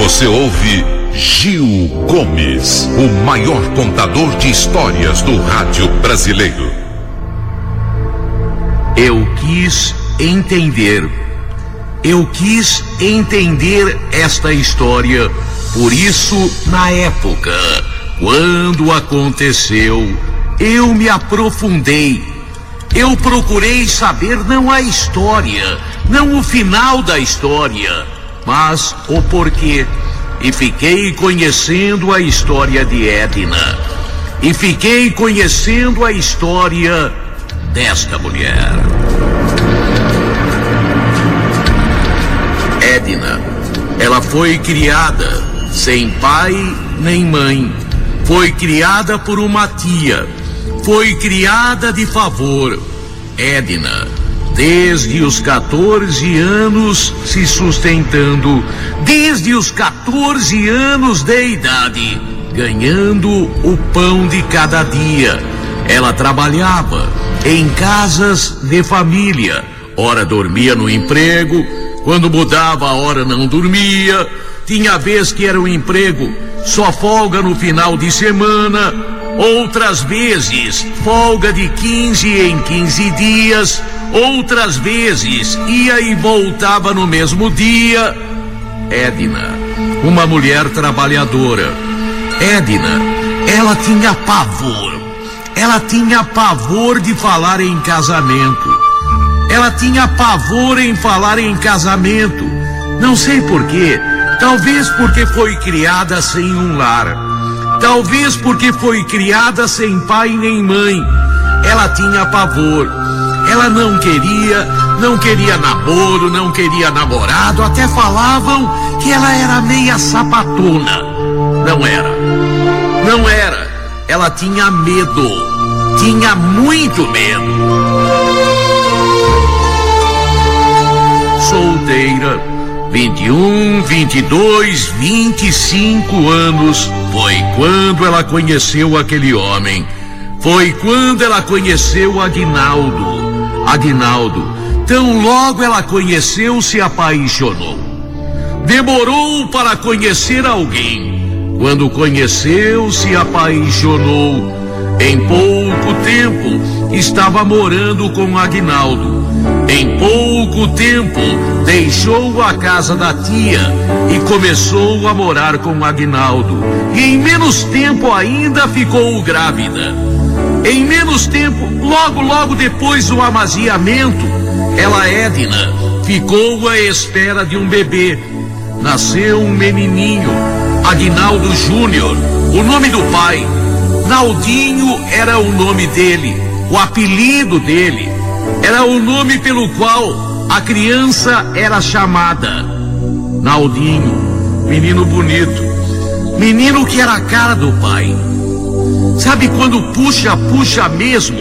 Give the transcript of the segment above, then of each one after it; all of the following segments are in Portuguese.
Você ouve Gil Gomes, o maior contador de histórias do rádio brasileiro. Eu quis entender. Eu quis entender esta história. Por isso, na época, quando aconteceu, eu me aprofundei. Eu procurei saber não a história, não o final da história, mas o porquê. E fiquei conhecendo a história de Edna. E fiquei conhecendo a história desta mulher. Edna, ela foi criada sem pai nem mãe. Foi criada por uma tia. Foi criada de favor. Edna, desde os 14 anos se sustentando, desde os 14 anos de idade, ganhando o pão de cada dia. Ela trabalhava em casas de família. Ora dormia no emprego, quando mudava a hora não dormia. Tinha vez que era um emprego só folga no final de semana, outras vezes folga de 15 em 15 dias, outras vezes ia e voltava no mesmo dia. Edna, uma mulher trabalhadora. Edna, ela tinha pavor. Ela tinha pavor de falar em casamento. Ela tinha pavor em falar em casamento. Não sei porquê. Talvez porque foi criada sem um lar. Talvez porque foi criada sem pai nem mãe. Ela tinha pavor. Ela não queria, não queria namoro, não queria namorado. Até falavam que ela era meia sapatona. Não era. Não era. Ela tinha medo. Tinha muito medo. Solteira 21, 22, 25 anos foi quando ela conheceu aquele homem. Foi quando ela conheceu Aguinaldo. Aguinaldo, tão logo ela conheceu, se apaixonou. Demorou para conhecer alguém. Quando conheceu, se apaixonou. Em pouco tempo, estava morando com Aguinaldo. Em pouco tempo, deixou a casa da tia e começou a morar com Agnaldo. E em menos tempo ainda ficou grávida. Em menos tempo, logo, logo depois do amaziamento, ela, Edna, ficou à espera de um bebê. Nasceu um menininho, Agnaldo Júnior, o nome do pai. Naldinho era o nome dele, o apelido dele. Era o nome pelo qual a criança era chamada. Naldinho, menino bonito, menino que era a cara do pai. Sabe quando puxa, puxa mesmo?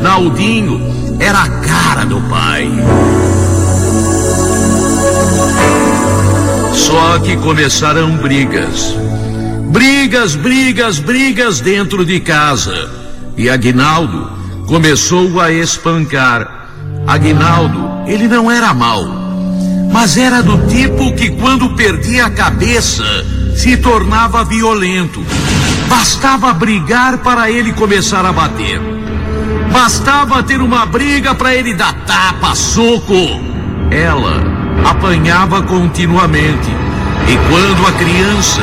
Naldinho era a cara do pai. Só que começaram brigas. Brigas, brigas, brigas dentro de casa. E Aguinaldo começou a espancar. Aguinaldo, ele não era mau, mas era do tipo que quando perdia a cabeça se tornava violento. Bastava brigar para ele começar a bater. Bastava ter uma briga para ele dar tapa, soco. Ela apanhava continuamente. E quando a criança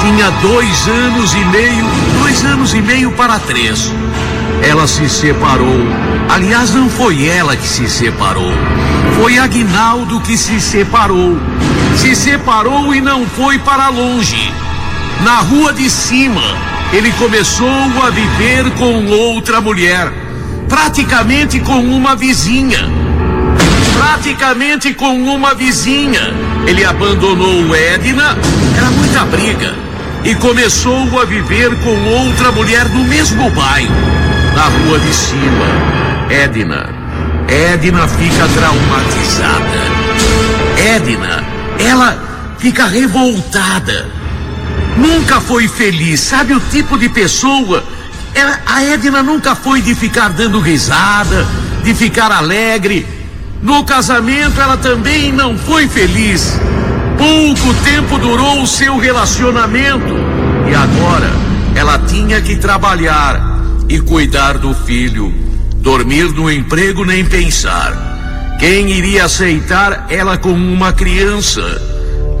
tinha dois anos e meio, dois anos e meio para três, ela se separou. Aliás, não foi ela que se separou. Foi Aguinaldo que se separou. Se separou e não foi para longe. Na rua de cima, ele começou a viver com outra mulher. Praticamente com uma vizinha. Praticamente com uma vizinha. Ele abandonou Edna, era muita briga. E começou a viver com outra mulher no mesmo bairro na rua de cima. Edna. Edna fica traumatizada. Edna, ela fica revoltada. Nunca foi feliz. Sabe o tipo de pessoa? Ela, a Edna nunca foi de ficar dando risada, de ficar alegre. No casamento ela também não foi feliz. Pouco tempo durou o seu relacionamento e agora ela tinha que trabalhar e cuidar do filho, dormir no emprego nem pensar. Quem iria aceitar ela como uma criança?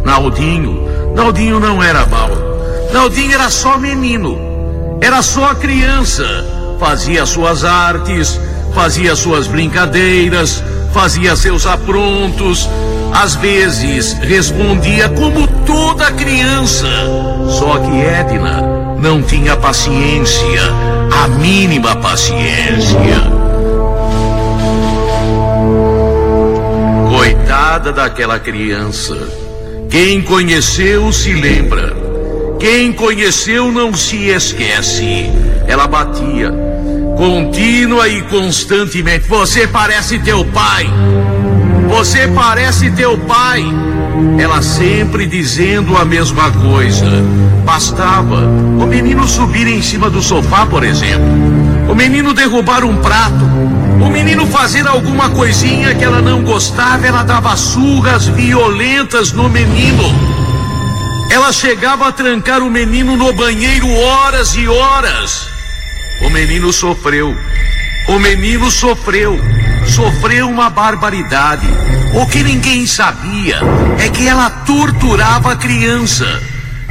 Naldinho. Naldinho não era mal. Naldinho era só menino. Era só criança. Fazia suas artes, fazia suas brincadeiras, fazia seus aprontos, às vezes respondia como toda criança. Só que Edna não tinha paciência, a mínima paciência. Coitada daquela criança. Quem conheceu se lembra. Quem conheceu não se esquece. Ela batia contínua e constantemente. Você parece teu pai. Você parece teu pai. Ela sempre dizendo a mesma coisa. Bastava o menino subir em cima do sofá, por exemplo. O menino derrubar um prato. O menino fazer alguma coisinha que ela não gostava, ela dava surras violentas no menino. Ela chegava a trancar o menino no banheiro horas e horas. O menino sofreu. O menino sofreu. Sofreu uma barbaridade. O que ninguém sabia é que ela torturava a criança.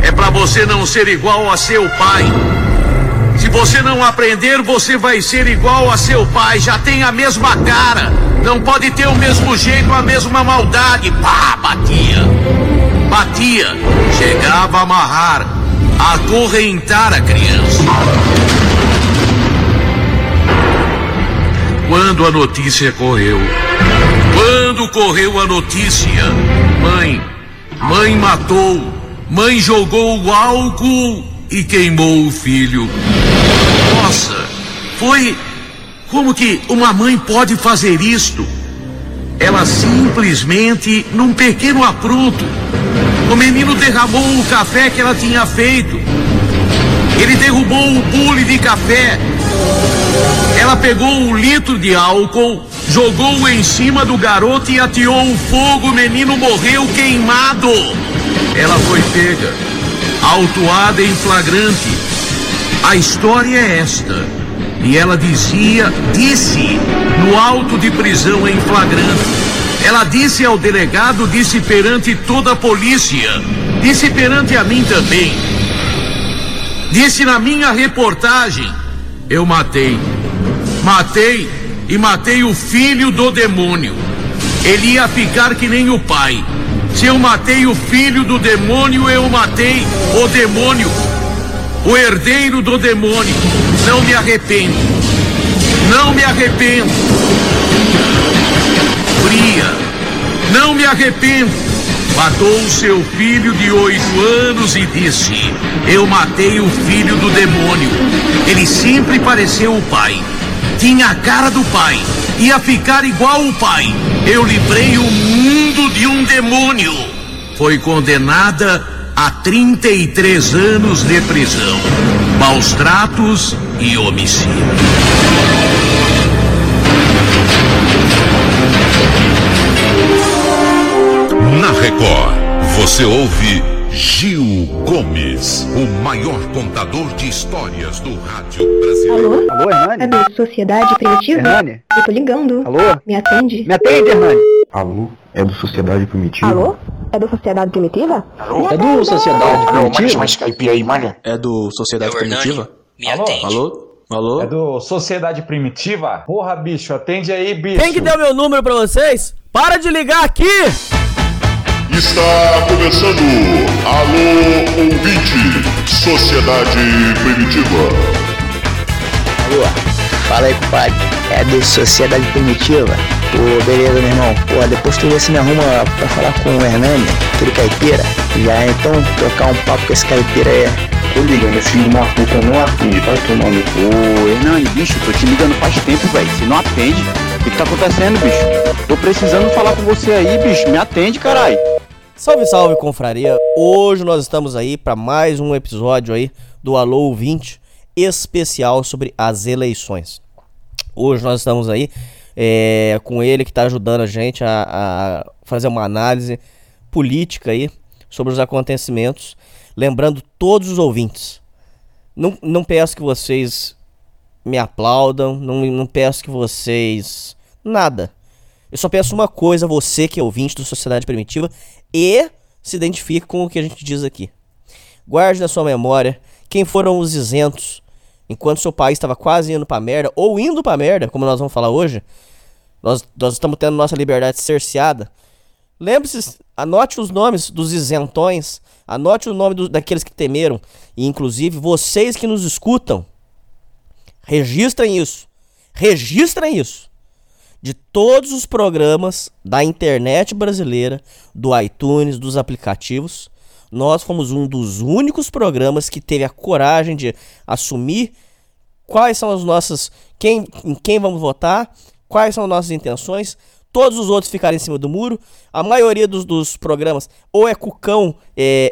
É para você não ser igual a seu pai. Se você não aprender, você vai ser igual a seu pai. Já tem a mesma cara. Não pode ter o mesmo jeito, a mesma maldade. Pá, batia. Batia. Chegava a amarrar, a acorrentar a criança. Quando a notícia correu, quando correu a notícia, mãe, mãe matou, mãe jogou o álcool e queimou o filho. Nossa, foi como que uma mãe pode fazer isto? Ela simplesmente, num pequeno apronto, o menino derramou o café que ela tinha feito. Ele derrubou o bule de café ela pegou um litro de álcool, jogou em cima do garoto e ateou o fogo. O menino morreu queimado. Ela foi pega, autuada em flagrante. A história é esta. E ela dizia, disse, no auto de prisão em flagrante. Ela disse ao delegado, disse perante toda a polícia, disse perante a mim também. Disse na minha reportagem eu matei. Matei e matei o filho do demônio. Ele ia ficar que nem o pai. Se eu matei o filho do demônio, eu matei o demônio, o herdeiro do demônio. Não me arrependo. Não me arrependo. Não me arrependo matou seu filho de oito anos e disse: Eu matei o filho do demônio. Ele sempre pareceu o pai. Tinha a cara do pai. Ia ficar igual o pai. Eu livrei o mundo de um demônio. Foi condenada a 33 anos de prisão, maus tratos e homicídio. Record, você ouve Gil Gomes, o maior contador de histórias do rádio brasileiro. Alô? Alô, Hernani? É do Sociedade Primitiva? Hernani? Eu tô ligando. Alô? Me atende? Me atende, Hernani? Alô? É do Sociedade Primitiva? Alô? É do Sociedade Primitiva? Alô? É do Sociedade Primitiva? mais caipira aí, malha. É do Sociedade. Primitiva? Me Alô? atende. Alô? Alô? É do Sociedade Primitiva? Porra, bicho, atende aí, bicho. Quem que deu meu número pra vocês? Para de ligar aqui! Está começando Alô Ouvinte, Sociedade Primitiva. Alô, fala aí, compadre. É do Sociedade Primitiva? Pô, beleza, meu irmão. Pô, depois tu vê se me arruma pra falar com o Hernani, aquele caipira. Já então trocar um papo com esse caipira aí. Tô ligando, esse filho de uma puta não atende, vai tomar no cu. Ô, Hernani, bicho, tô te ligando faz tempo, velho. Se não atende, o que, que tá acontecendo, bicho? Tô precisando falar com você aí, bicho. Me atende, caralho. Salve, salve, confraria! Hoje nós estamos aí para mais um episódio aí do Alô Ouvinte especial sobre as eleições. Hoje nós estamos aí é, com ele que está ajudando a gente a, a fazer uma análise política aí sobre os acontecimentos, lembrando todos os ouvintes. Não, não peço que vocês me aplaudam, não, não peço que vocês. Nada. Eu só peço uma coisa você que é ouvinte do Sociedade Primitiva e se identifique com o que a gente diz aqui. Guarde na sua memória quem foram os isentos enquanto seu país estava quase indo pra merda, ou indo pra merda, como nós vamos falar hoje. Nós, nós estamos tendo nossa liberdade cerceada. Lembre-se, anote os nomes dos isentões, anote o nome do, daqueles que temeram, e inclusive vocês que nos escutam, registrem isso. Registrem isso de todos os programas da internet brasileira, do iTunes, dos aplicativos, nós fomos um dos únicos programas que teve a coragem de assumir quais são as nossas. Quem, em quem vamos votar, quais são as nossas intenções. Todos os outros ficaram em cima do muro. A maioria dos, dos programas ou é Cucão é,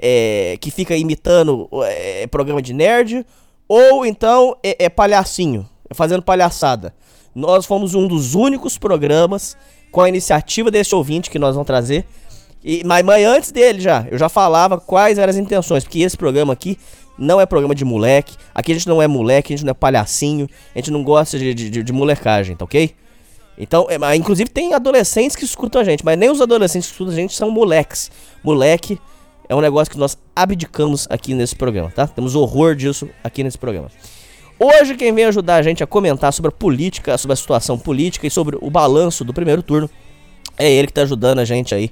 é, que fica imitando é, programa de nerd, ou então é, é palhacinho, fazendo palhaçada. Nós fomos um dos únicos programas com a iniciativa desse ouvinte que nós vamos trazer. E, mas, mas antes dele já, eu já falava quais eram as intenções, porque esse programa aqui não é programa de moleque. Aqui a gente não é moleque, a gente não é palhacinho, a gente não gosta de, de, de molecagem, tá ok? Então, é, inclusive tem adolescentes que escutam a gente, mas nem os adolescentes que escutam a gente são moleques. Moleque é um negócio que nós abdicamos aqui nesse programa, tá? Temos horror disso aqui nesse programa. Hoje quem vem ajudar a gente a comentar sobre a política, sobre a situação política e sobre o balanço do primeiro turno é ele que está ajudando a gente aí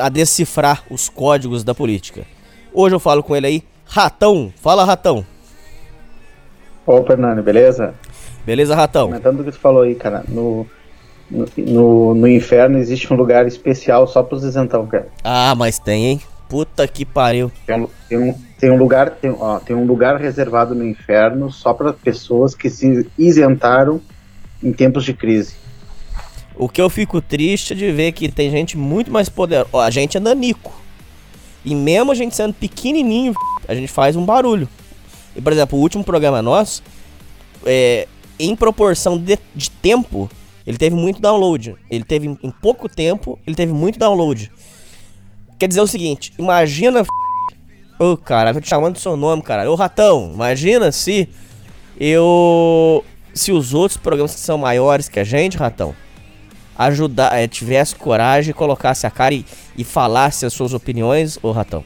a decifrar os códigos da política. Hoje eu falo com ele aí, Ratão. Fala, Ratão. Ô, Fernando, beleza? Beleza, Ratão. Comentando o que tu falou aí, cara, no, no, no, inferno existe um lugar especial só pros isentão, cara. Ah, mas tem, hein? Puta que pariu. Tem um, tem um, tem um lugar, tem, ó, tem um lugar reservado no inferno só para pessoas que se isentaram em tempos de crise. O que eu fico triste é de ver que tem gente muito mais poderosa. Ó, a gente é nanico. E mesmo a gente sendo pequenininho, a gente faz um barulho. E, por exemplo, o último programa nosso, é, em proporção de, de tempo, ele teve muito download. Ele teve, em pouco tempo, ele teve muito download. Quer dizer o seguinte, imagina. Ô, oh, cara, eu tô te chamando do seu nome, cara. Ô, ratão, imagina se eu. Se os outros programas que são maiores que a gente, ratão, ajudar, é, tivesse coragem, colocasse a cara e, e falasse as suas opiniões, ô ratão.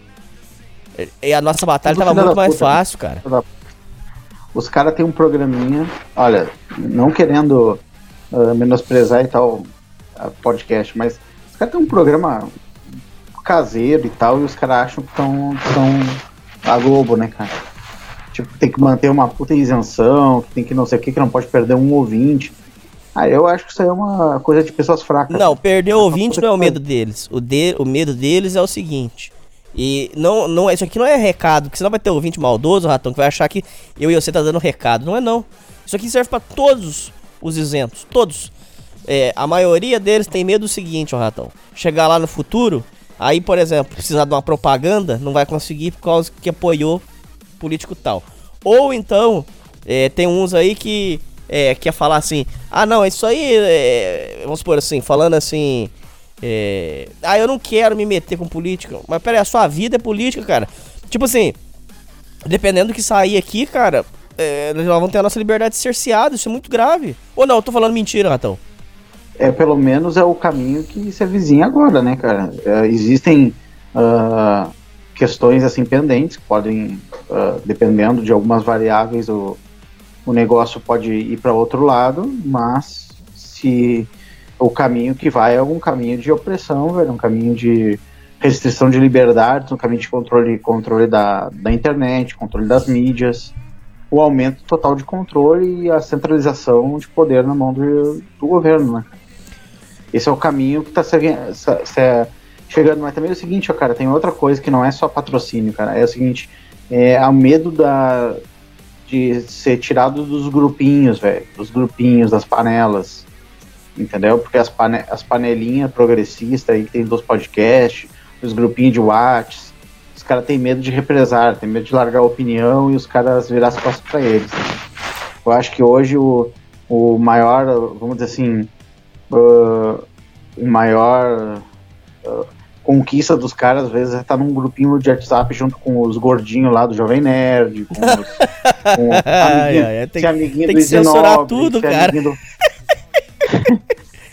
E a nossa batalha tava muito mais puta, fácil, cara. Os caras têm um programinha, olha, não querendo uh, menosprezar e tal podcast, mas os caras têm um programa caseiro e tal, e os caras acham que estão a Globo, né, cara? Tipo, tem que manter uma puta isenção, que tem que não sei o que, que não pode perder um ouvinte. Ah, eu acho que isso aí é uma coisa de pessoas fracas. Não, perder o ouvinte não é o medo deles. O, de, o medo deles é o seguinte. E não, não, isso aqui não é recado, porque senão vai ter ouvinte maldoso, ratão, que vai achar que eu e você tá dando recado. Não é não. Isso aqui serve para todos os isentos, todos. É, a maioria deles tem medo do seguinte, ó, ratão. Chegar lá no futuro Aí, por exemplo, precisar de uma propaganda, não vai conseguir por causa que apoiou político tal. Ou então, é, tem uns aí que é, quer falar assim, ah não, isso aí, é, vamos supor assim, falando assim, é, ah eu não quero me meter com política, mas peraí, a sua vida é política, cara. Tipo assim, dependendo do que sair aqui, cara, é, nós vamos ter a nossa liberdade cerceada, isso é muito grave. Ou não, eu tô falando mentira, Ratão é pelo menos é o caminho que se avizinha agora, né, cara? É, existem uh, questões assim pendentes que podem, uh, dependendo de algumas variáveis, o, o negócio pode ir para outro lado, mas se o caminho que vai é um caminho de opressão, velho, um caminho de restrição de liberdades, um caminho de controle, controle da, da internet, controle das mídias, o aumento total de controle e a centralização de poder na mão do, do governo, né? Esse é o caminho que está chegando. Mas também é o seguinte, ó, cara, tem outra coisa que não é só patrocínio, cara. É o seguinte, é o medo da, de ser tirado dos grupinhos, velho. Dos grupinhos, das panelas. Entendeu? Porque as, pane, as panelinhas progressistas aí que tem dos podcasts, os grupinhos de Whats, os caras têm medo de represar, tem medo de largar a opinião e os caras virar as costas pra eles. Eu acho que hoje o, o maior, vamos dizer assim, uh, o maior uh, conquista dos caras, às vezes, é tá num grupinho de WhatsApp junto com os gordinhos lá do Jovem Nerd, com os com amiguinho, ai, ai, tem, esse amiguinho tem do que censurar tudo, esse cara. amiguinho do-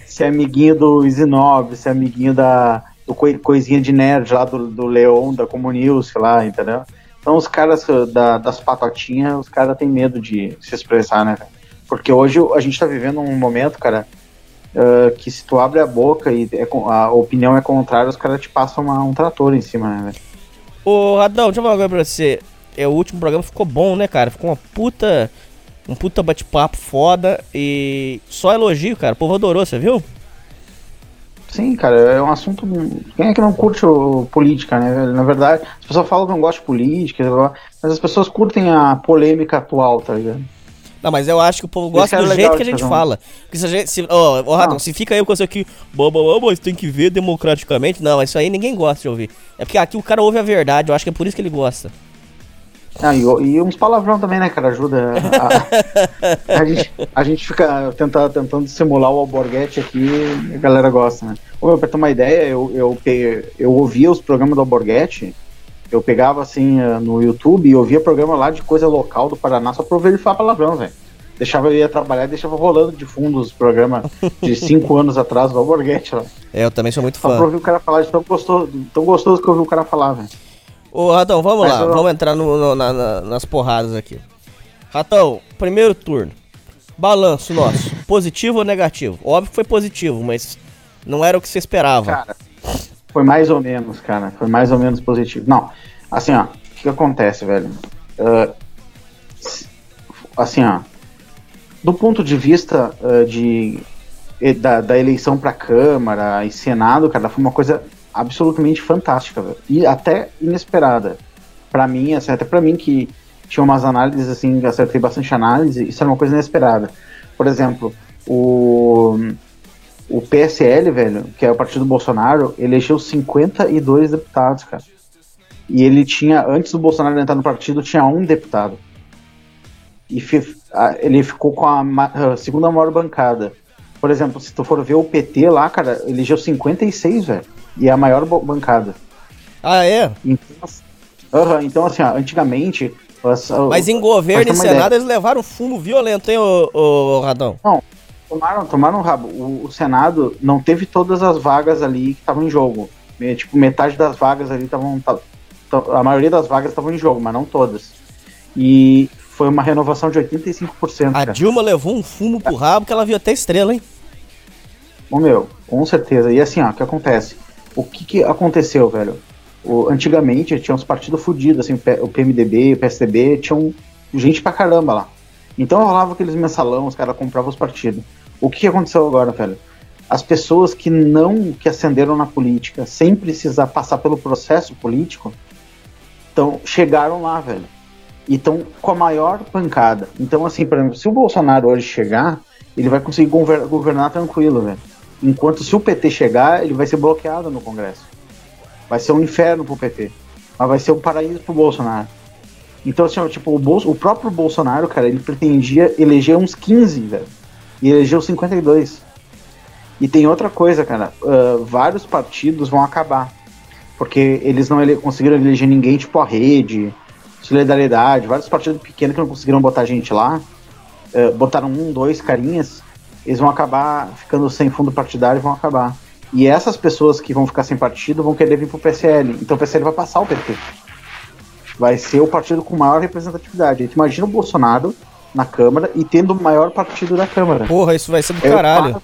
esse amiguinho do Isinobre, esse amiguinho da do coi- coisinha de nerd lá do, do Leon, da Comunil, sei lá, entendeu? Então os caras uh, da- das patotinhas, os caras têm medo de se expressar, né? cara? Porque hoje a gente tá vivendo um momento, cara, uh, que se tu abre a boca e é a opinião é contrária, os caras te passam uma- um trator em cima, né? velho? Ô, Radão, deixa eu falar uma coisa pra você. É, o último programa ficou bom, né, cara? Ficou uma puta. Um puta bate-papo foda e só elogio, cara. O povo adorou, você viu? Sim, cara, é um assunto. Quem é que não curte o, política, né? Na verdade, as pessoas falam que não gostam de política, mas as pessoas curtem a polêmica atual, tá ligado? Não, mas eu acho que o povo Isso gosta do jeito que a gente fala. Porque se a gente. Se, ó, Radão, Não. se fica eu com você aqui, boba, boba, mas tem que ver democraticamente. Não, isso aí ninguém gosta de ouvir. É porque aqui o cara ouve a verdade, eu acho que é por isso que ele gosta. Ah, e, e uns palavrão também, né, cara? Ajuda. A, a gente, a gente fica tenta, tentando simular o alborguete aqui e a galera gosta, né? Ô, meu, pra ter uma ideia, eu, eu, pe- eu ouvia os programas do alborguete, eu pegava assim eh, no YouTube e ouvia programa lá de coisa local do Paraná só pra ouvir ele falar palavrão, velho. Deixava eu ia trabalhar e deixava rolando de fundo os programas de cinco anos atrás do alborguete lá. É, eu também sou muito Só pra fã. ouvir o cara falar de tão gostoso, tão gostoso que eu ouvi o cara falar, velho. Ô, Ratão, vamos Mas lá, eu- vamos entrar no- no- na- na- nas porradas aqui. Ratão, primeiro turno. Balanço nosso, positivo ou negativo? Óbvio que foi positivo, mas não era o que você esperava. Cara, foi mais ou menos, cara. Foi mais ou menos positivo. Não, assim, ó, o que, acontece, velho? S- assim, ó, do ponto de vista ah, de, da, da eleição pra Câmara e Senado, cara, foi uma coisa absolutamente fantástica, velho. E até inesperada. Pra mim, assim, até pra mim que tinha umas análises, assim, acertei bastante análise, isso era uma coisa inesperada. Por exemplo, o o PSL, velho, que é o partido do Bolsonaro, elegeu 52 deputados, cara. E ele tinha, antes do Bolsonaro entrar no partido, tinha um deputado. E ele ficou com a, segunda maior bancada. Por exemplo, se tu for ver o PT lá, cara, elegeu 56, velho. E é a maior bancada. Ah, é? Então, então assim, ó, antigamente. as- Mas em governo e Senado ideia, eles levaram um fumo violento, hein, ô, ô Radão? Tomaram, tomaram um rabo. O, o Senado não teve todas as vagas ali que estavam em jogo. Me- Tipo, metade das vagas ali estavam. ta- ta- A maioria das vagas estavam em jogo, mas não todas. E foi uma renovação de 85%. A cara. Dilma levou um fumo pro rabo que ela viu até estrela, hein? Ô meu, com certeza. E assim, ó, o que acontece? O que, que aconteceu, velho? O- antigamente tinha uns partidos fudidos, assim, o PMDB, o PSDB, tinham gente pra caramba lá. Então rolava aqueles mensalão, os caras compravam os partidos. O que, aconteceu agora, velho? As pessoas que não, que ascenderam na política, sem precisar passar pelo processo político, então chegaram lá, velho. E estão com a maior pancada. Então, assim, por exemplo, se o Bolsonaro hoje chegar, ele vai conseguir gover- governar tranquilo, velho. Enquanto se o PT chegar, ele vai ser bloqueado no Congresso. Vai ser um inferno pro PT. Mas vai ser um paraíso pro Bolsonaro. Então, assim, ó, tipo, o, Bolso- o próprio Bolsonaro, cara, ele pretendia eleger uns 15, velho. E elegeu 52. E tem outra coisa, cara. ah, vários partidos vão acabar. Porque eles não ele- conseguiram eleger ninguém, tipo a rede, solidariedade, vários partidos pequenos que não conseguiram botar gente lá. ah, botaram um, dois carinhas. Eles vão acabar ficando sem fundo partidário e vão acabar. E essas pessoas que vão ficar sem partido vão querer vir pro PSL. Então o PSL vai passar o PT. Vai ser o partido com maior representatividade. Aí tu imagina o Bolsonaro na Câmara e tendo o maior partido da Câmara. Porra, isso vai ser do É, caralho.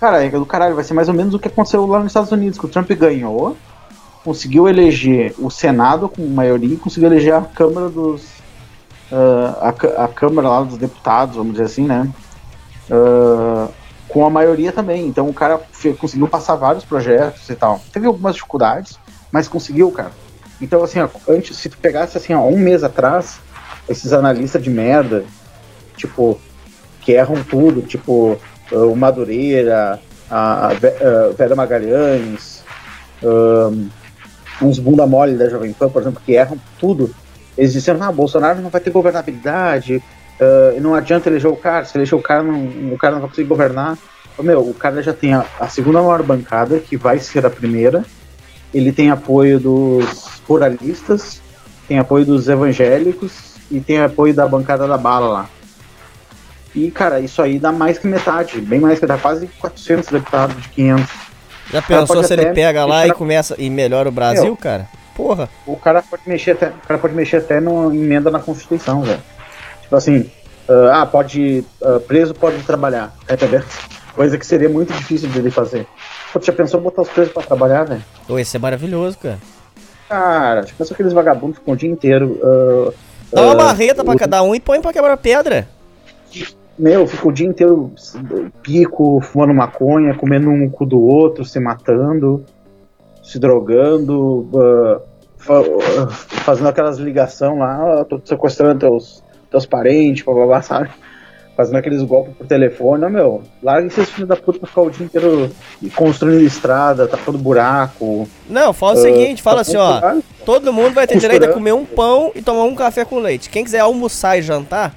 Cara, é do caralho, vai ser mais ou menos o que aconteceu lá nos Estados Unidos, que o Trump ganhou, conseguiu eleger o Senado com maioria e conseguiu eleger a Câmara dos. ah, a, a Câmara lá dos deputados, vamos dizer assim, né? Ah, com a maioria também. Então o cara conseguiu passar vários projetos e tal. Teve algumas dificuldades, mas conseguiu, cara. Então, assim, ó, antes, se tu pegasse assim, ó, um mês atrás, esses analistas de merda, tipo, que erram tudo, tipo, ah, o Madureira, a, a Ve- a Vera Magalhães, ahn, uns bunda mole da Jovem Pan, por exemplo, que erram tudo. Eles disseram, ah, Bolsonaro não vai ter governabilidade, ah, não adianta eleger o cara, se eleger o cara, não, o cara não vai conseguir governar. Meu, o cara já tem a, a segunda maior bancada, que vai ser a primeira, ele tem apoio dos ruralistas, tem apoio dos evangélicos e tem apoio da bancada da bala lá. E, cara, isso aí dá mais que metade, bem mais que dá quase 400 deputados de 500. Já pensou se ele pega lá e começa e melhora o Brasil, Meu. cara? Porra. O cara pode mexer até, o cara pode mexer até no emenda na Constituição, velho. Tipo assim, ah, ah, pode. ah, preso pode trabalhar, tá entendendo? Coisa que seria muito difícil dele fazer. Pô, já pensou em botar os presos pra trabalhar, velho? Pô, esse é maravilhoso, cara. Cara, já pensou aqueles vagabundos ficam o dia inteiro. ah, Dá uma ah, marreta pra o- cada um e põe pra quebrar pedra. Meu, fica o dia inteiro pico, fumando maconha, comendo um cu do outro, se matando, se drogando, ah, fa- ah, fazendo aquelas ligações lá, ah, tô sequestrando teus, teus parentes, blá, blá, blá, sabe? Fazendo aqueles golpes por telefone, Ô, meu, larga esses filhos da puta pra ficar o dia inteiro construindo estrada, tapando buraco. Não, fala o Ah, seguinte, fala tá assim, ó. bom, Todo mundo vai ter direito a comer um pão e tomar um café com leite. Quem quiser almoçar e jantar.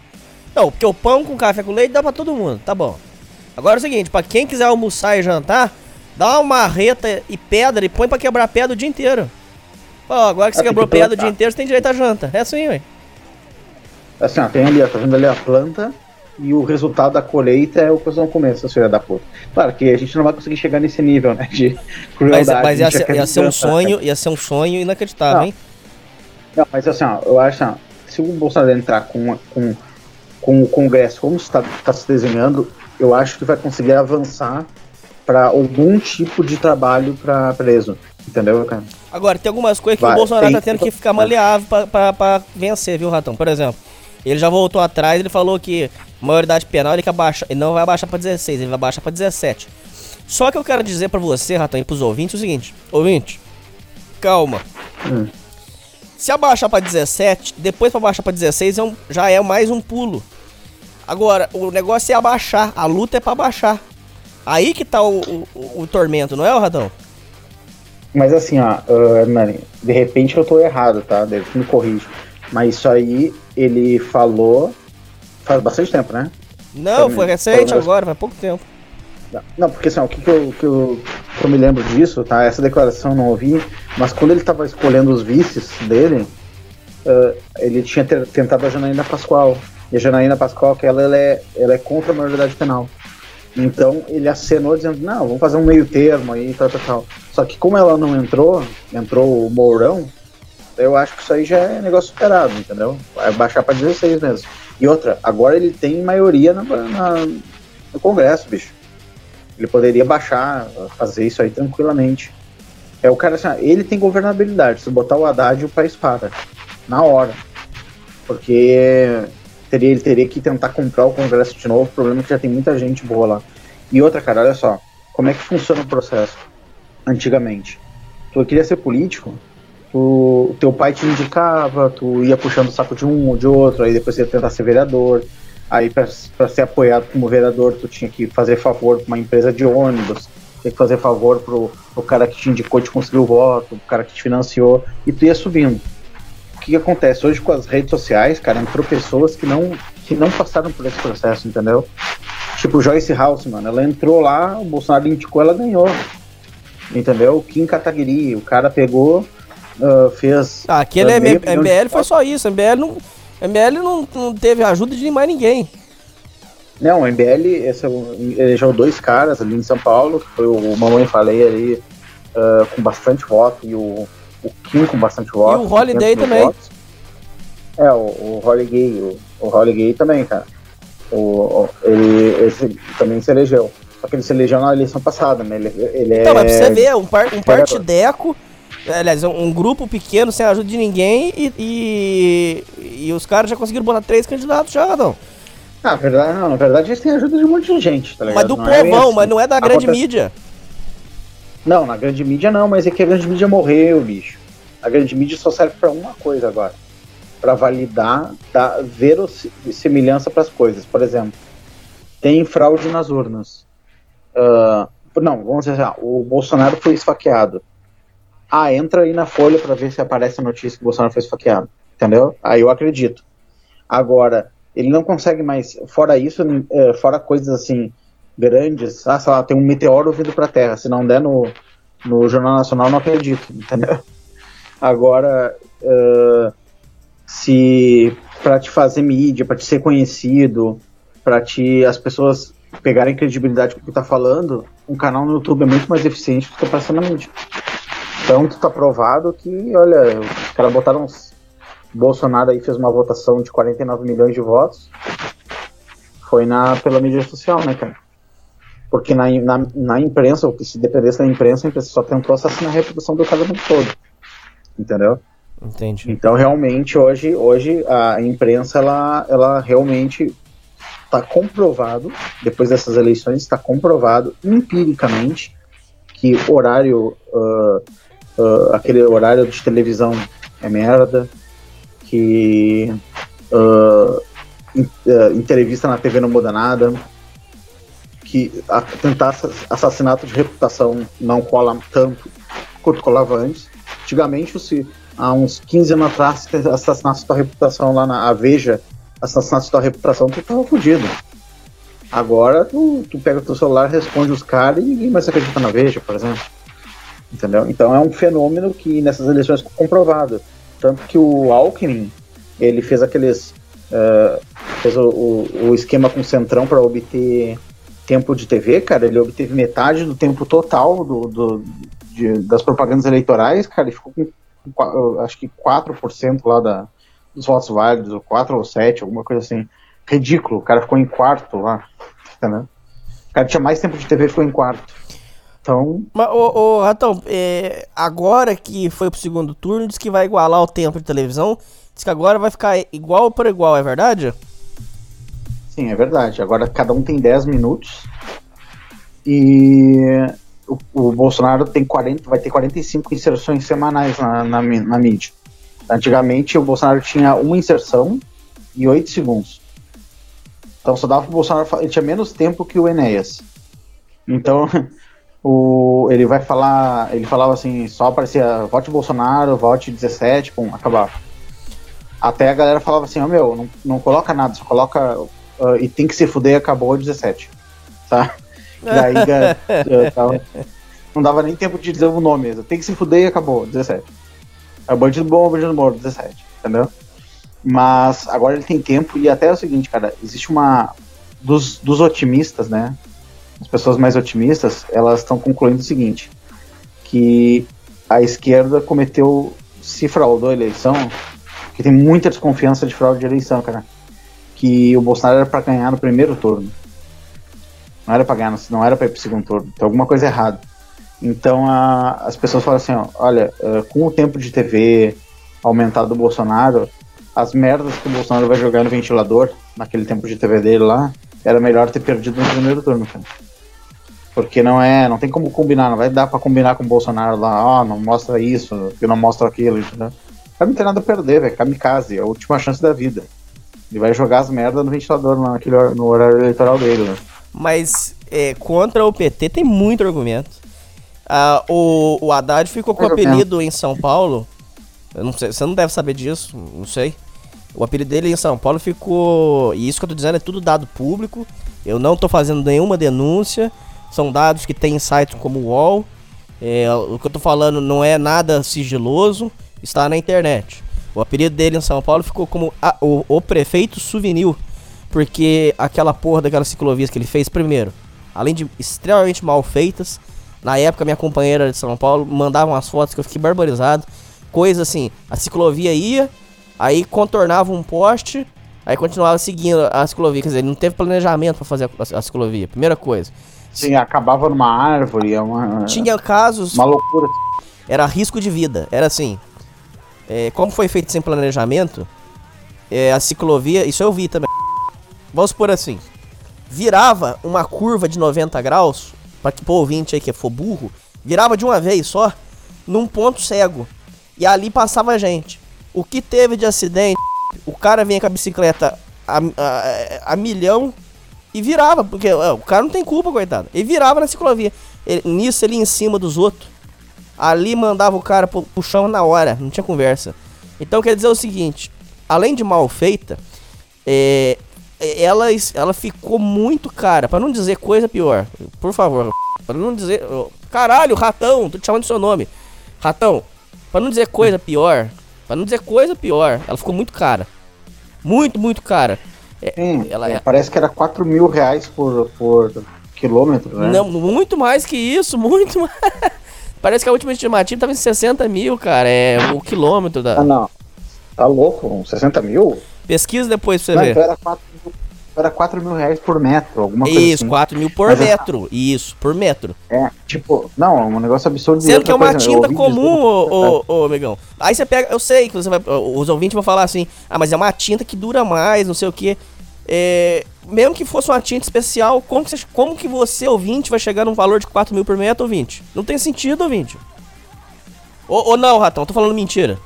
Não, porque o pão com café com leite dá pra todo mundo, tá bom. Agora é o seguinte, pra quem quiser almoçar e jantar, dá uma marreta e pedra e põe pra quebrar pedra o dia inteiro. Ó, agora que você Ah, quebrou que pedra o dia inteiro, você tem direito a janta. É assim, ué. Assim, ó, tem ali, ó, tá vendo ali a planta e o resultado da colheita é o que vocês vão comer, essas filhas da puta. Claro que a gente não vai conseguir chegar nesse nível, né, de Mas, crueldade. mas ia, a gente ser, ia ser um sonho, ia ser um sonho inacreditável, Não. hein? Não, mas assim, ó, eu acho, ó, se o Bolsonaro entrar com, com, com o Congresso como está tá se desenhando, eu acho que vai conseguir avançar para algum tipo de trabalho para preso, entendeu, cara? Agora, tem algumas coisas que Vai, o Bolsonaro tem- tá tendo que ficar maleável pra vencer, viu, Ratão? Por exemplo, ele já voltou atrás, ele falou que maioridade penal ele, quer baixar, ele não vai baixar pra 16, ele vai baixar pra 17. Só que eu quero dizer pra você, Ratão, e pros ouvintes o seguinte: ouvinte, calma. Hum. Se abaixar pra 17, depois pra baixar pra 16 é um- já é mais um pulo. Agora, o negócio é abaixar, a luta é pra baixar. Aí que tá o, o, o- tormento, não é, o Ratão? Mas assim, ó, Nani, de repente eu tô errado, tá? Deve me corrige. Mas isso aí ele falou faz bastante tempo, né? Não, foi recente agora, faz pouco tempo. Não, porque assim, ó, o que, que, eu, que, eu, que eu me lembro disso, tá? Essa declaração eu não ouvi, mas quando ele tava escolhendo os vices dele, ah, ele tinha ter- tentado a Janaína Pascoal. E a Janaína Pascoal, que ela, ela, é, ela é contra a maioridade penal. Então ele acenou dizendo, não, vamos fazer um meio termo aí, tal, tal, tal. Só que como ela não entrou, entrou o Mourão, eu acho que isso aí já é negócio superado, entendeu? Vai baixar pra 16 mesmo. E outra, agora ele tem maioria na- na- no Congresso, bicho. Ele poderia baixar, fazer isso aí tranquilamente. É o cara assim, ele tem governabilidade. Se botar o Haddad, o país para. Na hora. Porque teria, ele teria que tentar comprar o Congresso de novo. Problema que já tem muita gente boa lá. E outra, cara, olha só. Como é que funciona o processo? Antigamente. Tu queria ser político, tu, teu pai te indicava, tu ia puxando o saco de um ou de outro, aí depois você ia tentar ser vereador. Aí para ser apoiado como vereador, tu tinha que fazer favor pra uma empresa de ônibus, tinha que fazer favor pro, pro cara que te indicou de conseguir o voto, pro cara que te financiou, e tu ia subindo. O que, que acontece? Hoje com as redes sociais, cara, entrou pessoas que não, que não passaram por esse processo, entendeu? Tipo Joyce House, mano, ela entrou lá, o Bolsonaro indicou, ela ganhou. Entendeu? Kim Kataguiri, o cara pegou, ah, fez. Ah, aquele ah, é milhão de MBL foi só isso. MBL não, MBL não, não teve ajuda de mais ninguém. Não, o MBL é o- elegeu dois caras ali em São Paulo, que foi o Mamãe Falei ali ah, com bastante voto e o, o Kim com bastante voto. o Holiday 500 mil também. votos. É, o, o Holiday, o, o Holiday também, cara. O, ele esse também se elegeu. Só que ele se elegeu na eleição passada, né? Ele, ele Então, é. mas pra você ver, um, par, um partideco, aliás, um, um grupo pequeno sem ajuda de ninguém e, e, e os caras já conseguiram botar três candidatos já, não. Ah, na verdade, não, na verdade eles têm ajuda de um monte de gente, tá ligado? Mas do Não é povão, assim. mas não é da grande Acontece- mídia. Não, na grande mídia não, mas é que a grande mídia morreu, bicho. A grande mídia só serve pra uma coisa agora. Pra validar, dar verossimilhança pras coisas. Por exemplo, tem fraude nas urnas. Ah, não, vamos dizer assim, ah, o Bolsonaro foi esfaqueado. Ah, entra aí na folha pra ver se aparece a notícia que o Bolsonaro foi esfaqueado. Entendeu? Aí eu acredito. Agora, ele não consegue mais, fora isso, eh, fora coisas assim grandes, ah, sei lá, tem um meteoro vindo pra Terra, se não der no, no Jornal Nacional, não acredito, entendeu? Agora, uh, se para te fazer mídia, para te ser conhecido, para te as pessoas pegarem credibilidade com o que tá falando, um canal no YouTube é muito mais eficiente do que aparecer na mídia. Tu tá provado que, olha, os caras botaram uns Bolsonaro aí fez uma votação de 49 milhões de votos. Foi na, pela mídia social, né, cara? Porque na, na, na imprensa, se dependesse da imprensa, a imprensa só tentou assassinar a reputação do cara todo. Entendeu? Entendi. Então, realmente, hoje, hoje a imprensa, ela, ela realmente está comprovado, depois dessas eleições, está comprovado empiricamente que horário, uh, uh, aquele horário de televisão é merda, que uh, entrevista na TV não muda nada, que a, tentar assassinato de reputação não cola tanto quanto colava antes. Antigamente, se, há uns 15 anos atrás, se assassinasse tua reputação lá na Veja, assassinasse tua reputação, tu tava fudido. Agora, tu, tu pega teu celular, responde os caras e ninguém mais acredita na Veja, por exemplo. Entendeu? Então é um fenômeno que nessas eleições ficou comprovado. Tanto que o Alckmin, ele fez aqueles. Uh, fez o, o, o, esquema com o Centrão para obter tempo de TV, cara. Ele obteve metade do tempo total do, do de, das propagandas eleitorais, cara. Ele ficou com, com acho que 4% lá da, dos votos válidos, ou 4 ou 7, alguma coisa assim. Ridículo. O cara ficou em quarto lá. Entendeu? O cara tinha mais tempo de TV e ficou em quarto. Então. Mas, ô, ô Ratão, é, agora que foi pro segundo turno, diz que vai igualar o tempo de televisão. Diz que agora vai ficar igual por igual, é verdade? Sim, é verdade. Agora cada um tem 10 minutos. E o, o, Bolsonaro tem 40, vai ter 45 inserções semanais na, na, na mídia. Antigamente o Bolsonaro tinha uma inserção e 8 segundos. Então só dava pro Bolsonaro. Ele tinha menos tempo que o Enéas. Então o, ele vai falar, ele falava assim, só aparecia vote Bolsonaro, vote 17, pum, acabava. Até a galera falava assim, ó oh, meu, não, não coloca nada, só coloca uh, e tem que se fuder, acabou 17. Tá? Daí não dava nem tempo de dizer o nome, tem que se fuder e acabou, 17. É bandido bom, bandido morto, 17, entendeu? Mas agora ele tem tempo e até é o seguinte, cara, existe uma dos, dos otimistas, né? As pessoas mais otimistas, elas estão concluindo o seguinte, que a esquerda cometeu, se fraudou a eleição, que tem muita desconfiança de fraude de eleição, cara, que o Bolsonaro era para ganhar no primeiro turno. Não era para ganhar, não era para ir pro segundo turno. Tem alguma coisa errada. Então a, as pessoas falam assim, ó, olha, uh, com o tempo de TV aumentado do Bolsonaro, as merdas que o Bolsonaro vai jogar no ventilador, naquele tempo de TV dele lá, era melhor ter perdido no primeiro turno, cara. Porque não é, não tem como combinar, não vai dar para combinar com o Bolsonaro lá, ó, oh, não mostra isso, que não mostra aquilo, entendeu? Cara não tem nada a perder, velho, kamikaze, é a última chance da vida. Ele vai jogar as merdas no ventilador lá naquele, no horário eleitoral dele, né? Mas é, contra o PT tem muito argumento. Ah, o, o Haddad ficou com o apelido em São Paulo. Eu não sei, você não deve saber disso, não sei. O apelido dele em São Paulo ficou. E isso que eu tô dizendo é tudo dado público. Eu não tô fazendo nenhuma denúncia. São dados que tem em sites como o UOL. É, o que eu tô falando não é nada sigiloso, está na internet. O apelido dele em São Paulo ficou como a, o, o, prefeito souvenir, porque aquela porra daquelas ciclovias que ele fez, primeiro, além de extremamente mal feitas, na época minha companheira de São Paulo mandava umas fotos que eu fiquei barbarizado. Coisa assim, a ciclovia ia, aí contornava um poste, aí continuava seguindo a ciclovia. Quer dizer, não teve planejamento para fazer a, a, a ciclovia, primeira coisa. Sim, acabava numa árvore, é uma. Tinha casos. Uma loucura. Era risco de vida. Era assim. É, como foi feito sem planejamento, é, a ciclovia. Isso eu vi também. Vamos por assim. Virava uma curva de 90 graus. Pra que o ouvinte aí que for burro. Virava de uma vez só. Num ponto cego. E ali passava a gente. O que teve de acidente? O cara vinha com a bicicleta a, a, a milhão e virava, porque ó, o cara não tem culpa, coitado. Ele virava na ciclovia. Ele, nisso ele em cima dos outros. Ali mandava o cara pro, pro chão na hora, não tinha conversa. Então quer dizer o seguinte: além de mal feita, é, ela, ela ficou muito cara, para não dizer coisa pior. Por favor, pra não dizer. Caralho, ratão, tô te chamando do seu nome. Ratão, pra não dizer coisa pior, pra não dizer coisa pior, ela ficou muito cara. Muito, muito cara. É, Sim, ela é, é- parece que era 4 mil reais por, por quilômetro, né? Não, muito mais que isso, muito mais. Parece que a última estimativa tava em 60 mil, cara. É o quilômetro da. Ah, não. Tá louco? uns 60 mil? Pesquisa depois pra você Não, ver. então era 4, mil- era 4 mil reais por metro, alguma coisa Isso, assim. 4 mil por Mas é- metro. Isso, por metro. É, tipo, não, é um negócio absurdo. Sendo que é uma coisa, tinta comum, ô, ô, ô, amigão. Aí você pega, eu sei que você vai, os ouvintes vão falar assim, ah, mas é uma tinta que dura mais, não sei o quê. É, mesmo que fosse uma tinta especial, como que, você, como que você, ouvinte, vai chegar num valor de 4 mil por metro, ouvinte? Não tem sentido, ouvinte. Ou, ou não, Ratão, tô falando mentira.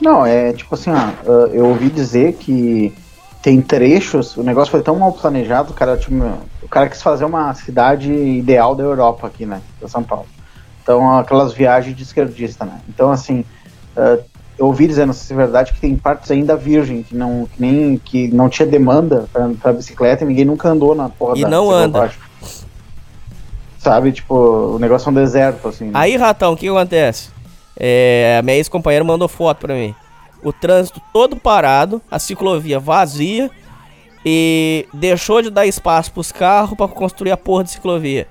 Não, é tipo assim, ó, eu ouvi dizer que tem trechos, o negócio foi tão mal planejado, o cara, tipo, o cara quis fazer uma cidade ideal da Europa aqui, né, da São Paulo. Então, aquelas viagens de esquerdista, né. Então, assim, ah, eu ouvi dizendo, se é verdade, que tem partes ainda virgem, que não, que nem, que não tinha demanda pra, pra bicicleta e ninguém nunca andou na porra E da não anda. ciclofaixa. Sabe, tipo, o negócio é um deserto, assim. né? Aí, Ratão, o que acontece? É, a minha ex-companheira mandou foto pra mim. O trânsito todo parado, a ciclovia vazia e deixou de dar espaço pros carros pra construir a porra de ciclovia.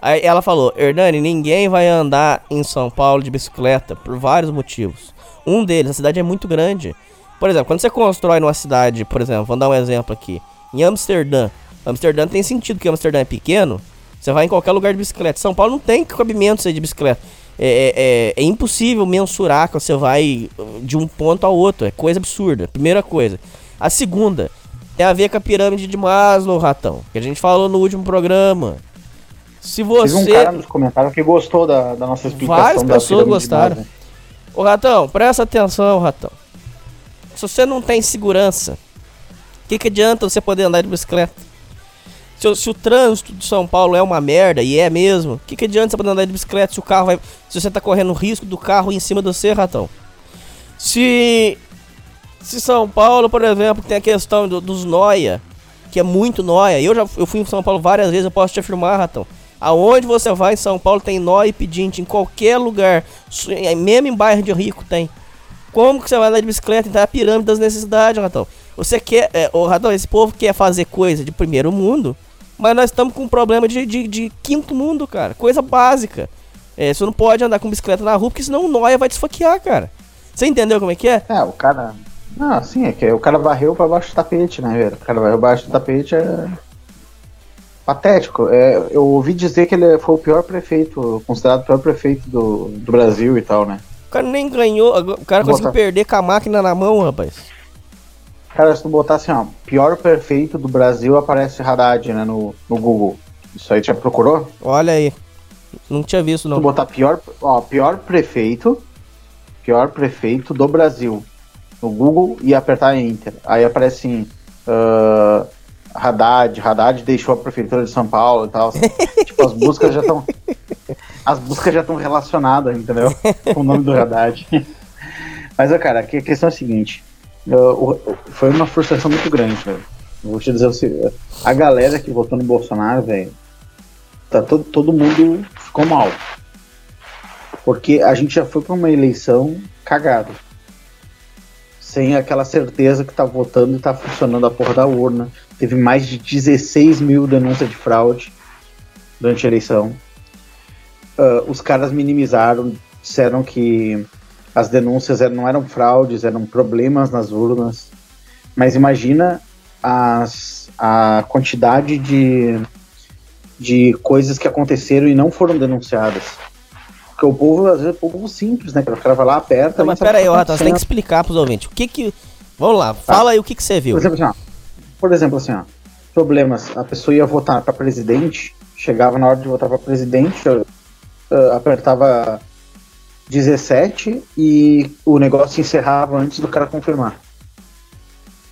Aí ela falou: Hernani, ninguém vai andar em São Paulo de bicicleta por vários motivos. Um deles, a cidade é muito grande. Por exemplo, quando você constrói numa cidade, por exemplo, vamos dar um exemplo aqui, em Amsterdã. Amsterdã tem sentido que Amsterdã é pequeno, você vai em qualquer lugar de bicicleta. São Paulo não tem cabimento de bicicleta. É, é- é- é impossível mensurar que você vai uh, de um ponto ao outro. É coisa absurda. Primeira coisa. A segunda tem a ver com a pirâmide de Maslow, ratão. Que a gente falou no último programa. Se Teve um você. cara nos comentários que gostou da, da nossa explicação Várias pessoas gostaram. Ô ratão, presta atenção, ratão. Se você não tem segurança, o que, que adianta você poder andar de bicicleta? Se, o- se o trânsito de São Paulo é uma merda, e é mesmo, o que, que adianta você andar de bicicleta se o carro vai. Se você tá correndo risco do carro em cima de você, ratão? Se. Se São Paulo, por exemplo, tem a questão do- dos noia, que é muito noia. Eu já eu fui em São Paulo várias vezes, eu posso te afirmar, ratão. Aonde você vai em São Paulo tem nóia e pedinte, em qualquer lugar. Mesmo em bairro de rico tem. Como que você vai andar de bicicleta? Então é a pirâmide das necessidades, Ratão. Você quer. É, ô, Ratão, esse povo quer fazer coisa de primeiro mundo, mas nós estamos com um problema de, de, de quinto mundo, cara. Coisa básica. É, você não pode andar com bicicleta na rua, porque senão o nóia vai te esfaquear, cara. Você entendeu como é que é? É, o cara. Não, sim, é que o cara varreu pra baixo do tapete, né, velho? O cara varreu pra baixo do tapete é. Patético. É, eu ouvi dizer que ele foi o pior prefeito, considerado o pior prefeito do, do Brasil e tal, né? O cara nem ganhou, o cara conseguiu perder com a máquina na mão, rapaz. Cara, se tu botar assim, ó, pior prefeito do Brasil, aparece Haddad, né, no, no Google. Isso aí já procurou? Olha aí. Não tinha visto, Se não. tu botar pior, ó, pior prefeito, pior prefeito do Brasil no Google e apertar Enter. Aí aparece assim, ah, Haddad, Haddad deixou a prefeitura de São Paulo e tal. tipo, as buscas já estão. As buscas já estão relacionadas, entendeu? Com o nome do Haddad. Mas, ó, cara, aqui a questão é a seguinte. O- foi uma frustração muito grande, velho. Eu Vou te dizer seguinte, a galera que votou no Bolsonaro, velho, tá todo, todo mundo ficou mal. Porque a gente já foi pra uma eleição cagada. Sem aquela certeza que tá votando e tá funcionando a porra da urna. Teve mais de 16 mil denúncias de fraude durante a eleição. Ah, os caras minimizaram, disseram que as denúncias eram- não eram fraudes, eram problemas nas urnas. Mas imagina as, a quantidade de, de coisas que aconteceram e não foram denunciadas. Porque o povo, às vezes, é povo simples, né? O cara vai lá, aperta. Não, mas sabe pera aí, o ô que tá Ratão, você tem que explicar pros ouvintes. O que que. Vamos lá, fala aí o que que você viu. Por exemplo, assim, ó, por exemplo, assim, ó, problemas. A pessoa ia votar para presidente, chegava na hora de votar para presidente, ah, apertava 17 e o negócio encerrava antes do cara confirmar.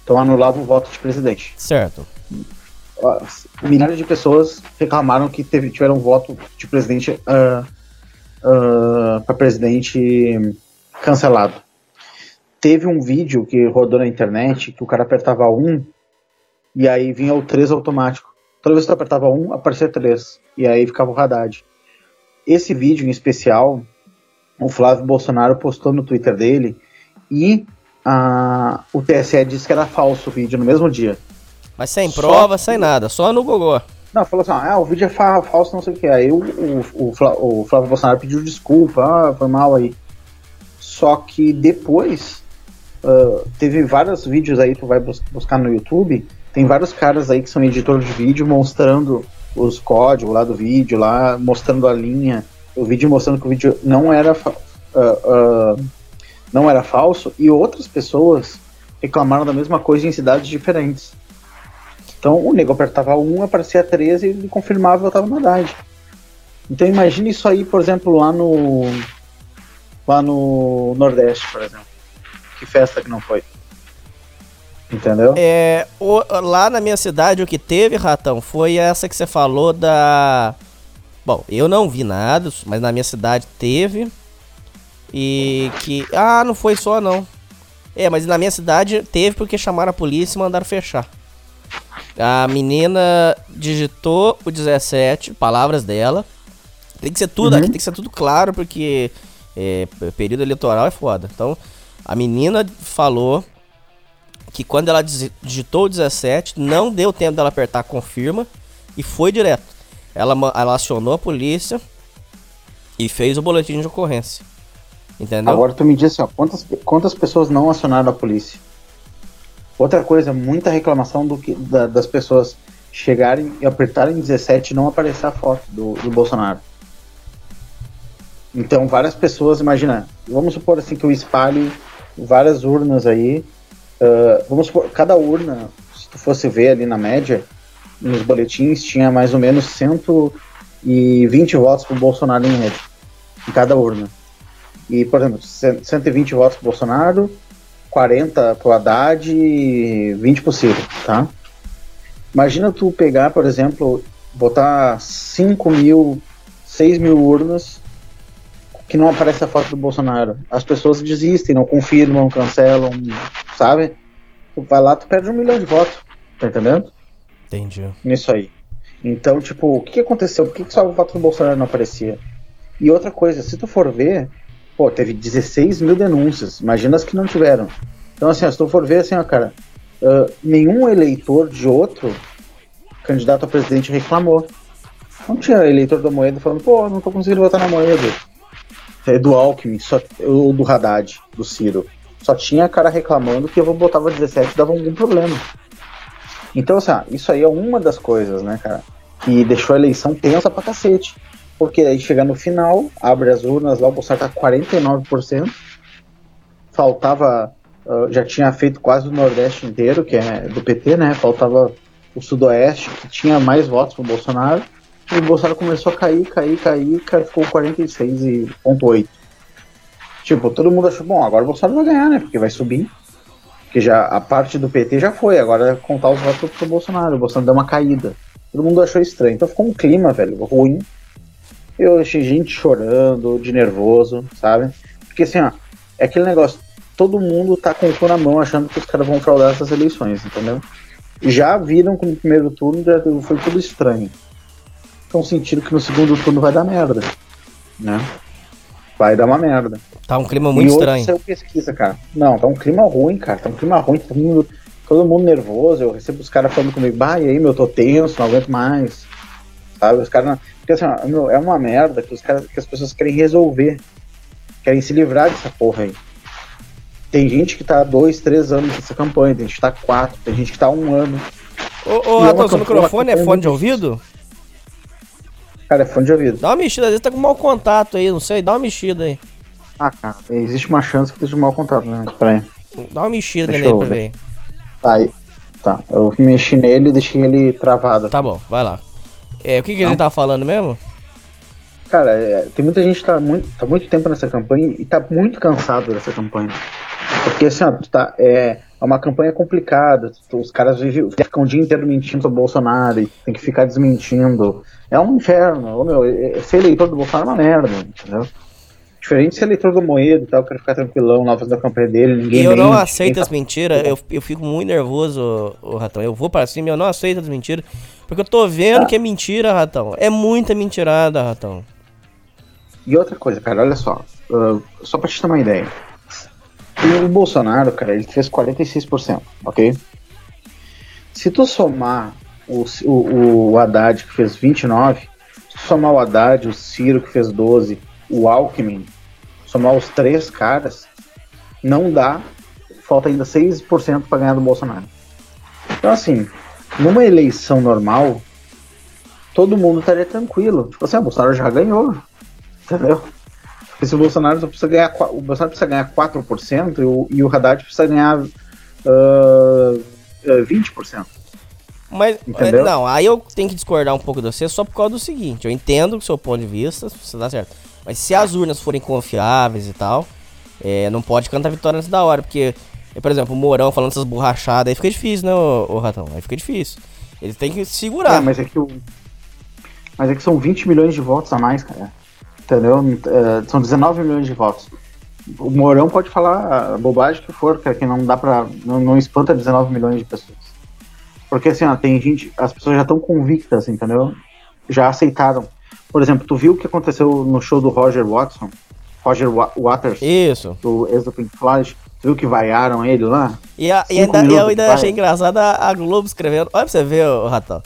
Então anulava o voto de presidente. Certo. Milhares de pessoas reclamaram que teve, tiveram um voto de presidente para presidente cancelado. Teve um vídeo que rodou na internet que o cara apertava um e aí vinha o 3 automático. Toda vez que tu apertava um, aparecia três. E aí ficava o Haddad. Esse vídeo em especial, o Flávio Bolsonaro postou no Twitter dele e a, o TSE disse que era falso o vídeo no mesmo dia. Mas sem Só prova, que- sem nada, só no Gogó. Não, falou assim, ah, o vídeo é fa- falso, não sei o que. Aí o, o, o, Flá- o Flávio Bolsonaro pediu desculpa, ah, foi mal aí. Só que depois, ah, teve vários vídeos aí, tu vai bus- buscar no YouTube, tem vários caras aí que são editores de vídeo mostrando os códigos lá do vídeo, lá mostrando a linha, o vídeo mostrando que o vídeo não era, ah, ah, não era falso, e outras pessoas reclamaram da mesma coisa em cidades diferentes. Então o nego apertava 1, aparecia 13 e ele confirmava e eu tava no Haddad. Então imagine isso aí, por exemplo, lá no. lá no Nordeste, por exemplo. Que festa que não foi. Entendeu? É, o- lá na minha cidade o que teve, Ratão, foi essa que você falou da. Bom, eu não vi nada, mas na minha cidade teve. E que. Ah, não foi só não. É, mas na minha cidade teve porque chamaram a polícia e mandaram fechar. A menina digitou o 17, palavras dela. Tem que ser tudo Uhum. aqui, tem que ser tudo claro, porque é, período eleitoral é foda. Então, a menina falou que quando ela digi- digitou o 17, não deu tempo dela apertar confirma e foi direto. Ela, ela acionou a polícia e fez o boletim de ocorrência. Entendeu? Agora tu me diz assim, ó, quantas, quantas pessoas não acionaram a polícia? Outra coisa, muita reclamação do que, da- das pessoas chegarem e apertarem 17 e não aparecer a foto do, do Bolsonaro. Então várias pessoas, imagina, vamos supor assim que eu espalhe várias urnas aí. ah, vamos supor, cada urna, se tu fosse ver ali na média, nos boletins tinha mais ou menos 120 votos pro Bolsonaro em média, em cada urna. E, por exemplo, cen- 120 votos pro Bolsonaro, 40 pro Haddad e 20 pro Ciro, tá? Imagina tu pegar, por exemplo, botar 5 mil, 6 mil urnas que não aparece a foto do Bolsonaro. As pessoas desistem, não confirmam, cancelam, sabe? Tu vai lá, tu perde um milhão de votos, tá entendendo? Entendi. nisso aí. Então, tipo, o que, aconteceu? Por que, que só o voto do Bolsonaro não aparecia? E outra coisa, se tu for ver, pô, teve 16 mil denúncias. Imagina as que não tiveram. Então, assim, ó, se tu for ver, assim, ó, cara, ah, nenhum eleitor de outro candidato a presidente reclamou. Não tinha eleitor da Moeda falando, pô, não tô conseguindo votar na Moeda. É do Alckmin, só, ou do Haddad, do Ciro. Só tinha cara reclamando que eu botava 17 e dava algum problema. Então, assim, isso aí é uma das coisas, né, cara, que deixou a eleição tensa pra cacete. Porque aí chega no final, abre as urnas lá, o Bolsonaro tá com 49%, faltava, ah, já tinha feito quase o Nordeste inteiro, que é do PT, né, faltava o Sudoeste, que tinha mais votos pro Bolsonaro, e o Bolsonaro começou a cair, cair, cair, cara, ficou 46,8. Tipo, todo mundo achou, bom, agora o Bolsonaro vai ganhar, né, porque vai subir. Porque já a parte do PT já foi, agora é contar os votos pro Bolsonaro. O Bolsonaro deu uma caída. Todo mundo achou estranho. Então ficou um clima, velho, ruim. Eu achei gente chorando, de nervoso, sabe? Porque assim, ó, é aquele negócio, todo mundo tá com o cu na mão achando que os caras vão fraudar essas eleições, entendeu? Já viram que no primeiro turno já foi tudo estranho. Então sentiram que no segundo turno vai dar merda, né? Vai dar uma merda. Tá um clima muito e estranho. saiu pesquisa, cara. Não, tá um clima ruim, cara. Tá um clima ruim, todo mundo, todo mundo nervoso. Eu recebo os caras falando comigo, bah, e aí, meu, tô tenso, não aguento mais. Sabe? Os caras. não- Porque assim, meu, é uma merda que, os caras, que as pessoas querem resolver. Querem se livrar dessa porra aí. Tem gente que tá dois, três anos nessa campanha, tem gente que tá quatro, tem gente que tá um ano. Ô, ô é uma seu microfone é fone de ouvido? Cara, é fone de ouvido. Dá uma mexida, às vezes tá com mau contato aí, não sei, dá uma mexida aí. Ah, cara, existe uma chance que esteja de mau contato, né? Aí. Dá uma mexida Deixa nele pra ver. Tá, aí. Tá, eu mexi nele e deixei ele travado. Tá bom, vai lá. É, o que, que gente tava falando mesmo? Cara, é, tem muita gente que tá muito, tá muito tempo nessa campanha e tá muito cansado dessa campanha. Porque assim, ó, tu tá, é, é uma campanha complicada. tu- os caras vivem, ficam o dia inteiro mentindo sobre o Bolsonaro e tem que ficar desmentindo. É um inferno. Ô, meu, ser eleitor do Bolsonaro é uma merda, entendeu? Diferente de ser eleitor do Moedo e tal, eu quero ficar tranquilão lá fazendo a campanha dele, ninguém E eu não mente, aceito ninguém as mentiras, eu, eu fico muito nervoso, o Ratão. Eu vou pra cima e eu não aceito as mentiras. Porque eu tô vendo que é mentira, Ratão. É muita mentirada, Ratão. E outra coisa, cara, olha só. uh, só pra te ter uma ideia. O Bolsonaro, cara, ele fez 46%, ok? Se tu somar o, o, o Haddad, que fez 29%, se tu somar o Haddad, o Ciro, que fez 12%, o Alckmin, somar os três caras, não dá. Falta ainda 6% pra ganhar do Bolsonaro. Então, assim, numa eleição normal, todo mundo estaria tranquilo. Tipo assim, o Bolsonaro já ganhou. Entendeu? Se o Bolsonaro só precisa ganhar, o Bolsonaro precisa ganhar 4% e o, e o Haddad precisa ganhar ah, ah, 20%. Mas, Entendeu? não, aí eu tenho que discordar um pouco de você só por causa do seguinte. Eu entendo o seu ponto de vista, você dá certo. Mas se as urnas forem confiáveis e tal, é, não pode cantar vitória antes da hora. Porque, por exemplo, o Mourão falando essas borrachadas, aí fica difícil, né, ô, ô Ratão? Aí fica difícil. Eles têm que segurar. É, mas é que o. Mas é que são 20 milhões de votos a mais, cara. Entendeu? É, são 19 milhões de votos. O Mourão pode falar a bobagem que for, que não dá pra. Não, não espanta 19 milhões de pessoas. Porque assim, ó, tem gente. As pessoas já estão convictas, entendeu? Já aceitaram. Por exemplo, tu viu o que aconteceu no show do Roger Watson? Roger Wa- Waters, Isso. do ex do Pink Floyd. Tu viu que vaiaram ele lá? E, a- e ainda, eu ainda achei engraçado a, Globo escrevendo. Olha pra você ver, Ratão.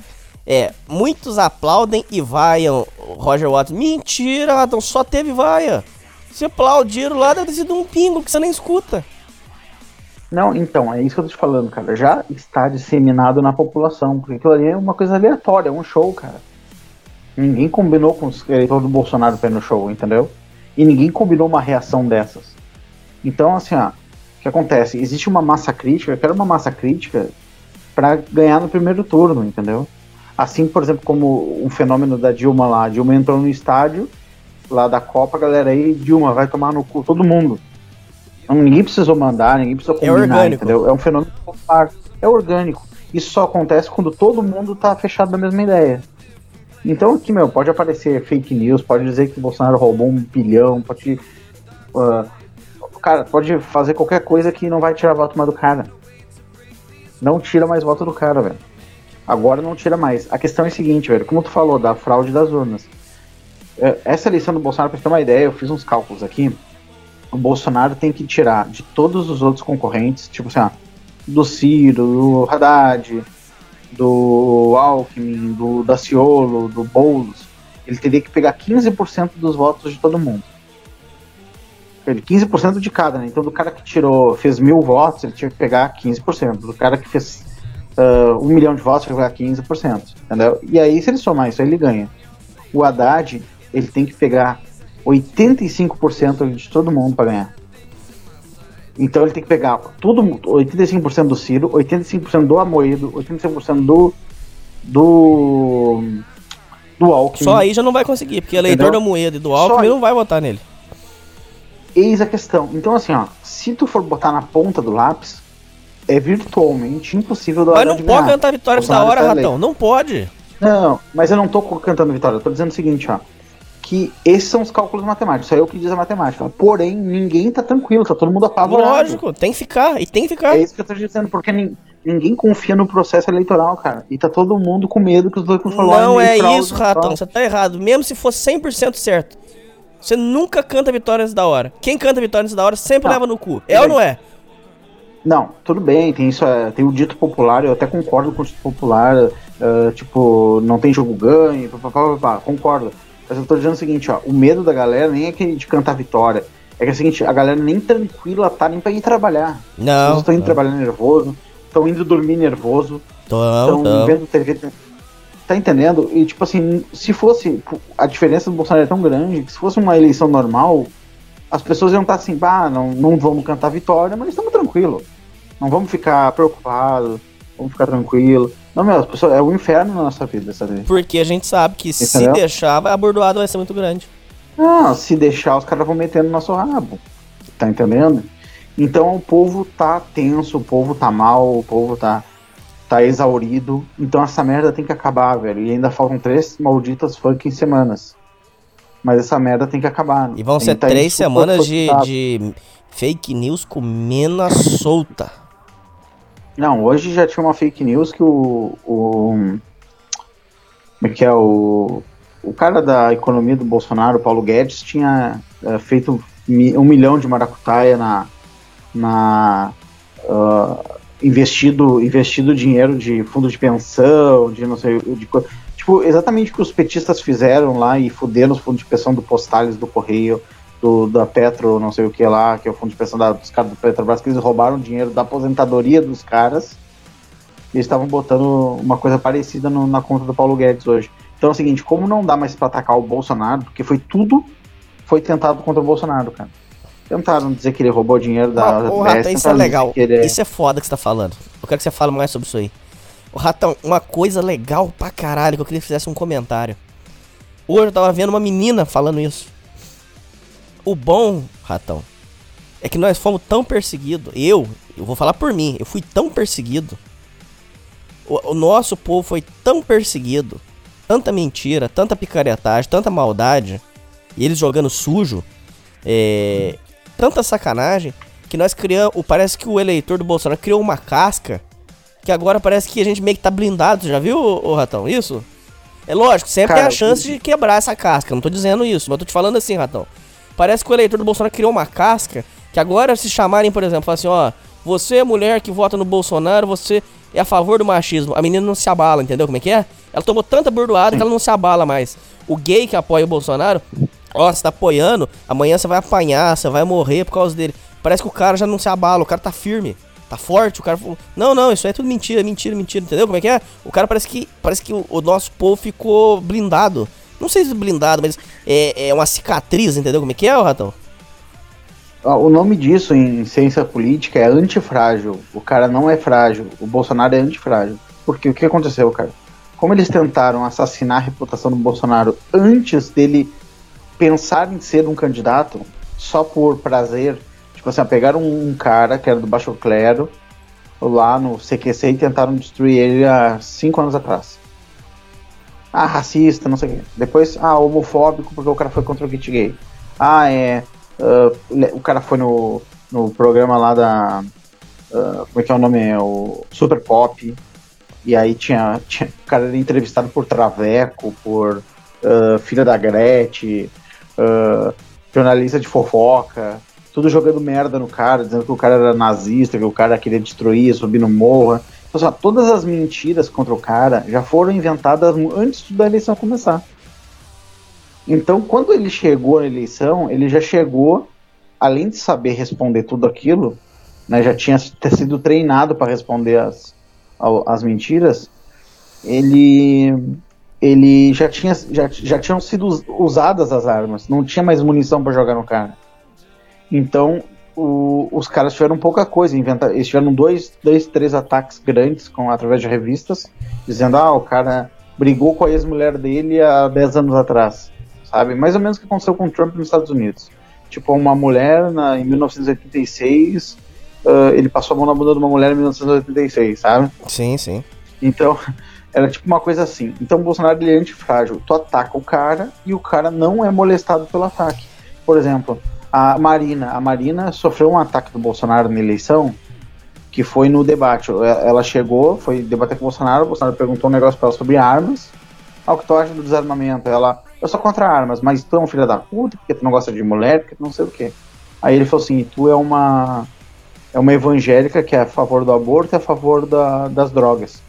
É, muitos aplaudem e vaiam Roger Waters. Mentira, Ratão, só teve vaia. Se aplaudiram lá, deve ter sido um pingo que você nem escuta. Não, então, é isso que eu tô te falando, cara. Já está disseminado na população, porque aquilo ali é uma coisa aleatória, é um show, cara. Ninguém combinou com os eleitores do Bolsonaro pra ir no show, entendeu? E ninguém combinou uma reação dessas. Então, assim, ó, o que acontece? Existe uma massa crítica, eu quero uma massa crítica pra ganhar no primeiro turno, entendeu? Assim, por exemplo, como um fenômeno da Dilma lá. A Dilma entrou no estádio lá da Copa, a galera aí, Dilma, vai tomar no cu todo mundo. Então, ninguém precisou mandar, ninguém precisou É combinar, orgânico. entendeu? É um fenômeno popular, é orgânico. Isso só acontece quando todo mundo tá fechado na mesma ideia. Então aqui, meu, pode aparecer fake news, pode dizer que o Bolsonaro roubou um bilhão, pode. ah, cara, pode fazer qualquer coisa que não vai tirar voto mais do cara. Não tira mais voto do cara, velho. Agora não tira mais. A questão é a seguinte, velho, como tu falou, da fraude das urnas. É, Essa eleição do Bolsonaro, pra você ter uma ideia, eu fiz uns cálculos aqui. O Bolsonaro tem que tirar de todos os outros concorrentes, tipo assim, ó, do Ciro, do Haddad, do Alckmin, do Daciolo, do Boulos, ele teria que pegar 15% dos votos de todo mundo. Ele, 15% de cada, né? Então do cara que tirou, fez mil votos, ele tinha que pegar 15%. Do cara que fez um milhão de votos, vai pegar 15%. Entendeu? E aí, se ele somar isso, aí ele ganha. O Haddad, ele tem que pegar 85% de todo mundo para ganhar. Então ele tem que pegar tudo, 85% do Ciro, 85% do Amoedo, 85% do do do Alckmin. Só aí já não vai conseguir, porque eleitor Entendeu? da Moeda e do Alckmin não vai votar nele. Eis a questão. Então assim, ó, se tu for botar na ponta do lápis, é virtualmente impossível do Mas não pode cantar vitória da hora, Ratão. Não pode. Não, mas eu não tô cantando vitória, eu tô dizendo o seguinte, ó. Que esses são os cálculos matemáticos, isso é o que diz a matemática. Porém, ninguém tá tranquilo, tá todo mundo apavorado. Lógico, tem que ficar. E tem que ficar. É isso que eu tô dizendo, porque nin- ninguém confia no processo eleitoral, cara. E tá todo mundo com medo que os dois Não é isso, Ratão. Você tá errado. Mesmo se fosse 100% certo. Você nunca canta vitória antes da hora. Quem canta vitória antes da hora sempre Não. leva no cu. É ou não é? Não, tudo bem, tem isso, é, tem o dito popular, eu até concordo com o dito popular, é, tipo, não tem jogo ganho, pá, pá, pá, concordo. Mas eu tô dizendo o seguinte, ó, o medo da galera nem é aquele de cantar vitória. É que é o seguinte, a galera nem tranquila tá nem pra ir trabalhar. Não. pessoas estão indo não. trabalhar nervoso, estão indo dormir nervoso, Tão, estão tão. vendo TV. Tá entendendo? E tipo assim, se fosse. A diferença do Bolsonaro é tão grande que se fosse uma eleição normal, as pessoas iam estar assim, bah, não, não vamos cantar vitória, mas estamos tranquilos. Não vamos ficar preocupados, vamos ficar tranquilos. Não, meu, as pessoas, é o inferno na nossa vida, sabe? Porque a gente sabe que se Entendeu? deixar, vai- a bordoada vai ser muito grande. Não, se deixar, os caras vão meter no nosso rabo. Tá entendendo? Então o povo tá tenso, o povo tá mal, o povo tá, tá exaurido. Então essa merda tem que acabar, velho. E ainda faltam três malditas fucking semanas. Mas essa merda tem que acabar. E vão ser tá três semanas de, de fake news comendo a solta. Não, hoje já tinha uma fake news que o. o Como é que é o. O cara da economia do Bolsonaro, Paulo Guedes, tinha eh, feito um milhão de maracutaia na. na ah, investido, investido dinheiro de fundo de pensão, de não sei. De, tipo, exatamente o que os petistas fizeram lá e fuderam os fundos de pensão do Postales, do Correio, do, da Petro, não sei o que lá, que é o fundo de pensão da- dos caras do Petrobras, que eles roubaram dinheiro da aposentadoria dos caras e eles estavam botando uma coisa parecida no- na conta do Paulo Guedes hoje. Então é o seguinte, como não dá mais pra atacar o Bolsonaro, porque foi tudo foi tentado contra o Bolsonaro, cara. Tentaram dizer que ele roubou dinheiro da JBS, Ratão, isso é legal. ele Isso é foda que você tá falando. Eu quero que você fale mais sobre isso aí. Ô, Ratão, uma coisa legal pra caralho que eu queria que fizesse um comentário. Hoje eu tava vendo uma menina falando isso. O bom, Ratão, é que nós fomos tão perseguidos. Eu, eu vou falar por mim, eu fui tão perseguido. O, o nosso povo foi tão perseguido. Tanta mentira, tanta picaretagem, tanta maldade. E eles jogando sujo. É, tanta sacanagem que nós criamos. Parece que o eleitor do Bolsonaro criou uma casca que agora parece que a gente meio que tá blindado. Já viu, ô, Ratão? Isso? É lógico, sempre Cara, tem a chance de quebrar essa casca. Não tô dizendo isso, mas tô te falando assim, Ratão. Parece que o eleitor do Bolsonaro criou uma casca que agora se chamarem, por exemplo, assim, ó, você é mulher que vota no Bolsonaro, você é a favor do machismo. A menina não se abala, entendeu como é que é? Ela tomou tanta bordoada que ela não se abala mais. O gay que apoia o Bolsonaro, ó, você tá apoiando, amanhã você vai apanhar, você vai morrer por causa dele. Parece que o cara já não se abala, o cara tá firme, tá forte, o cara falou, não, não, isso é tudo mentira, mentira, mentira, entendeu como é que é? O cara parece que, parece que o, o nosso povo ficou blindado. Não sei se blindado, mas é, é uma cicatriz, entendeu como é que é, Ratão? Ah, O nome disso em ciência política é antifrágil. O cara não é frágil. O Bolsonaro é antifrágil. Porque o que aconteceu, cara? Como eles tentaram assassinar a reputação do Bolsonaro antes dele pensar em ser um candidato, só por prazer. Tipo assim, pegaram um cara que era do baixo clero lá no CQC e tentaram destruir ele há cinco anos atrás. Ah, racista, não sei o quê. Depois, ah, homofóbico porque o cara foi contra o kit gay. Ah, é. le- o cara foi no, no programa lá da. ah, como é que é o nome? É o Super Pop. E aí tinha, tinha. O cara era entrevistado por Traveco, por ah, filha da Gretchen, jornalista de fofoca. Tudo jogando merda no cara, dizendo que o cara era nazista, que o cara queria destruir, subir no morro. Então, assim, todas as mentiras contra o cara já foram inventadas antes da eleição começar. Então, quando ele chegou na eleição, ele já chegou, além de saber responder tudo aquilo, né, já tinha ter sido treinado para responder as, as mentiras, ele ele já tinha já, já tinham sido us- usadas as armas, não tinha mais munição para jogar no cara. Então, o- os caras tiveram pouca coisa, inventa, eles tiveram dois, dois, três ataques grandes com através de revistas, dizendo ah, o cara brigou com a ex-mulher dele há 10 anos atrás, sabe? Mais ou menos o que aconteceu com o Trump nos Estados Unidos. Tipo, uma mulher na, em 1986, ah, ele passou a mão na bunda de uma mulher em 1986, sabe? Sim, sim. Então, era tipo uma coisa assim. Então, o Bolsonaro ele é antifrágil. Tu ataca o cara e o cara não é molestado pelo ataque. Por exemplo, a Marina. A Marina sofreu um ataque do Bolsonaro na eleição que foi no debate. Ela chegou, foi debater com o Bolsonaro. O Bolsonaro perguntou um negócio pra ela sobre armas. Ah, o que tu acha do desarmamento? Ela, eu sou contra armas, mas tu é um filho da puta, porque tu não gosta de mulher, porque tu não sei o quê. Aí ele falou assim: tu é uma. É uma evangélica que é a favor do aborto e a favor da- das drogas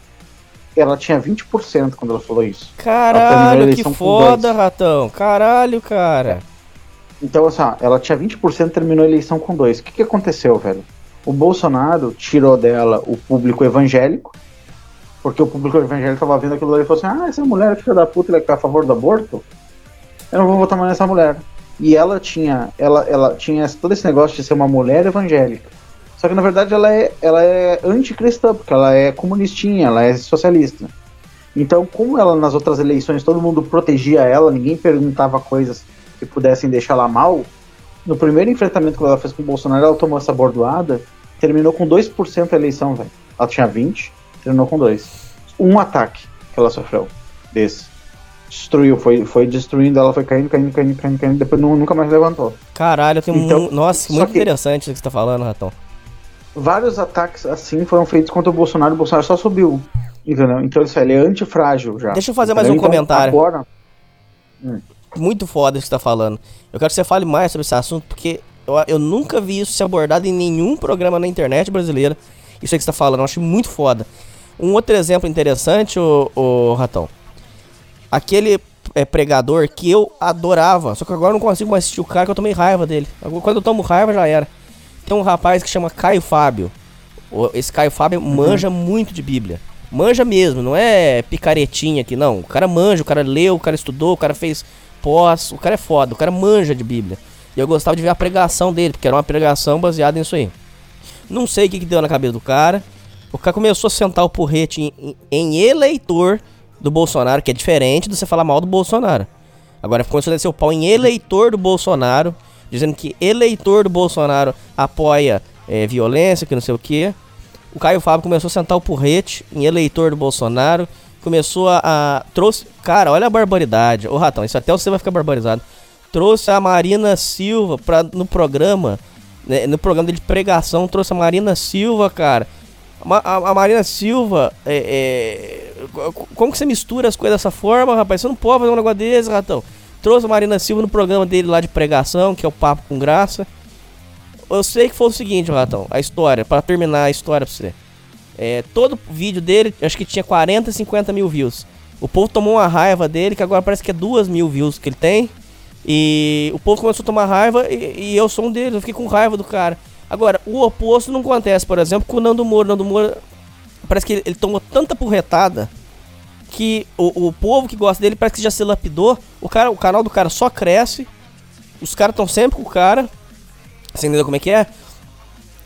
ela tinha 20% quando ela falou isso. Ela Caralho, que foda. Ratão. Caralho, cara. Então, assim, ela tinha 20% e terminou a eleição com 2. O que, que aconteceu, velho? O Bolsonaro tirou dela o público evangélico, porque o público evangélico tava vendo aquilo ali e falou assim: ah, essa mulher é filha da puta, ela que tá a favor do aborto, eu não vou votar mais nessa mulher. E ela tinha, ela, ela tinha todo esse negócio de ser uma mulher evangélica. Só que na verdade ela é, ela é anticristã, porque ela é comunistinha, ela é socialista. Então, como ela nas outras eleições todo mundo protegia ela, ninguém perguntava coisas que pudessem deixar ela mal, no primeiro enfrentamento que ela fez com o Bolsonaro, ela tomou essa bordoada, terminou com 2% a eleição, velho. Ela tinha 20, terminou com 2. Um ataque que ela sofreu desse. Destruiu, foi, foi destruindo, ela foi caindo, caindo, caindo, caindo, caindo, depois nu- nunca mais levantou. Caralho, tem Então, um. Nossa, muito interessante o que você tá falando, Ratão. Vários ataques assim foram feitos contra o Bolsonaro o Bolsonaro só subiu. Entendeu? Então isso aí, ele é antifrágil já. Deixa eu fazer mais um Entendeu? Então, comentário. Agora, Muito foda isso que você tá falando. Eu quero que você fale mais sobre esse assunto, porque eu, eu nunca vi isso ser abordado em nenhum programa na internet brasileira. Isso aí que você tá falando, eu acho muito foda. Um outro exemplo interessante, o, o Ratão. Aquele é, pregador que eu adorava, só que agora eu não consigo mais assistir o cara, que eu tomei raiva dele. Quando eu tomo raiva, já era. Tem um rapaz que chama Caio Fábio. Esse Caio Fábio manja muito de Bíblia. Manja mesmo, não é picaretinha aqui, não. O cara manja, o cara leu, o cara estudou, o cara fez pós, o cara é foda, o cara manja de Bíblia. E eu gostava de ver a pregação dele, porque era uma pregação baseada nisso aí. Não sei o que, que deu na cabeça do cara. O cara começou a sentar o porrete em, em- em eleitor do Bolsonaro, que é diferente de você falar mal do Bolsonaro. Agora começou a descer o pau em eleitor do Bolsonaro, dizendo que eleitor do Bolsonaro apoia eh, violência, que não sei o que. O Caio Fábio começou a sentar o porrete em eleitor do Bolsonaro. Começou a, a- Trouxe. Cara, olha a barbaridade. Ô Ratão, isso até você vai ficar barbarizado. Trouxe a Marina Silva pra, no programa. né, no programa de pregação, trouxe a Marina Silva, cara. A, a- a Marina Silva, é, é, co- como que você mistura as coisas dessa forma, rapaz? Você não pode fazer um negócio desse, Ratão. Trouxe a Marina Silva no programa dele lá de pregação, que é o Papo com Graça. Eu sei que foi o seguinte, Ratão, a história, pra terminar a história pra você. É, todo vídeo dele, acho que tinha 40, 50 mil views. O povo tomou uma raiva dele, que agora parece que é 2 mil views que ele tem. E o povo começou a tomar raiva e, e eu sou um deles, eu fiquei com raiva do cara. Agora, o oposto não acontece, por exemplo, com o Nando Moura. Nando Moura, parece que ele, ele tomou tanta porretada que o, o povo que gosta dele parece que já se lapidou. O, cara, o canal do cara só cresce, os caras estão sempre com o cara. Você entendeu como é que é?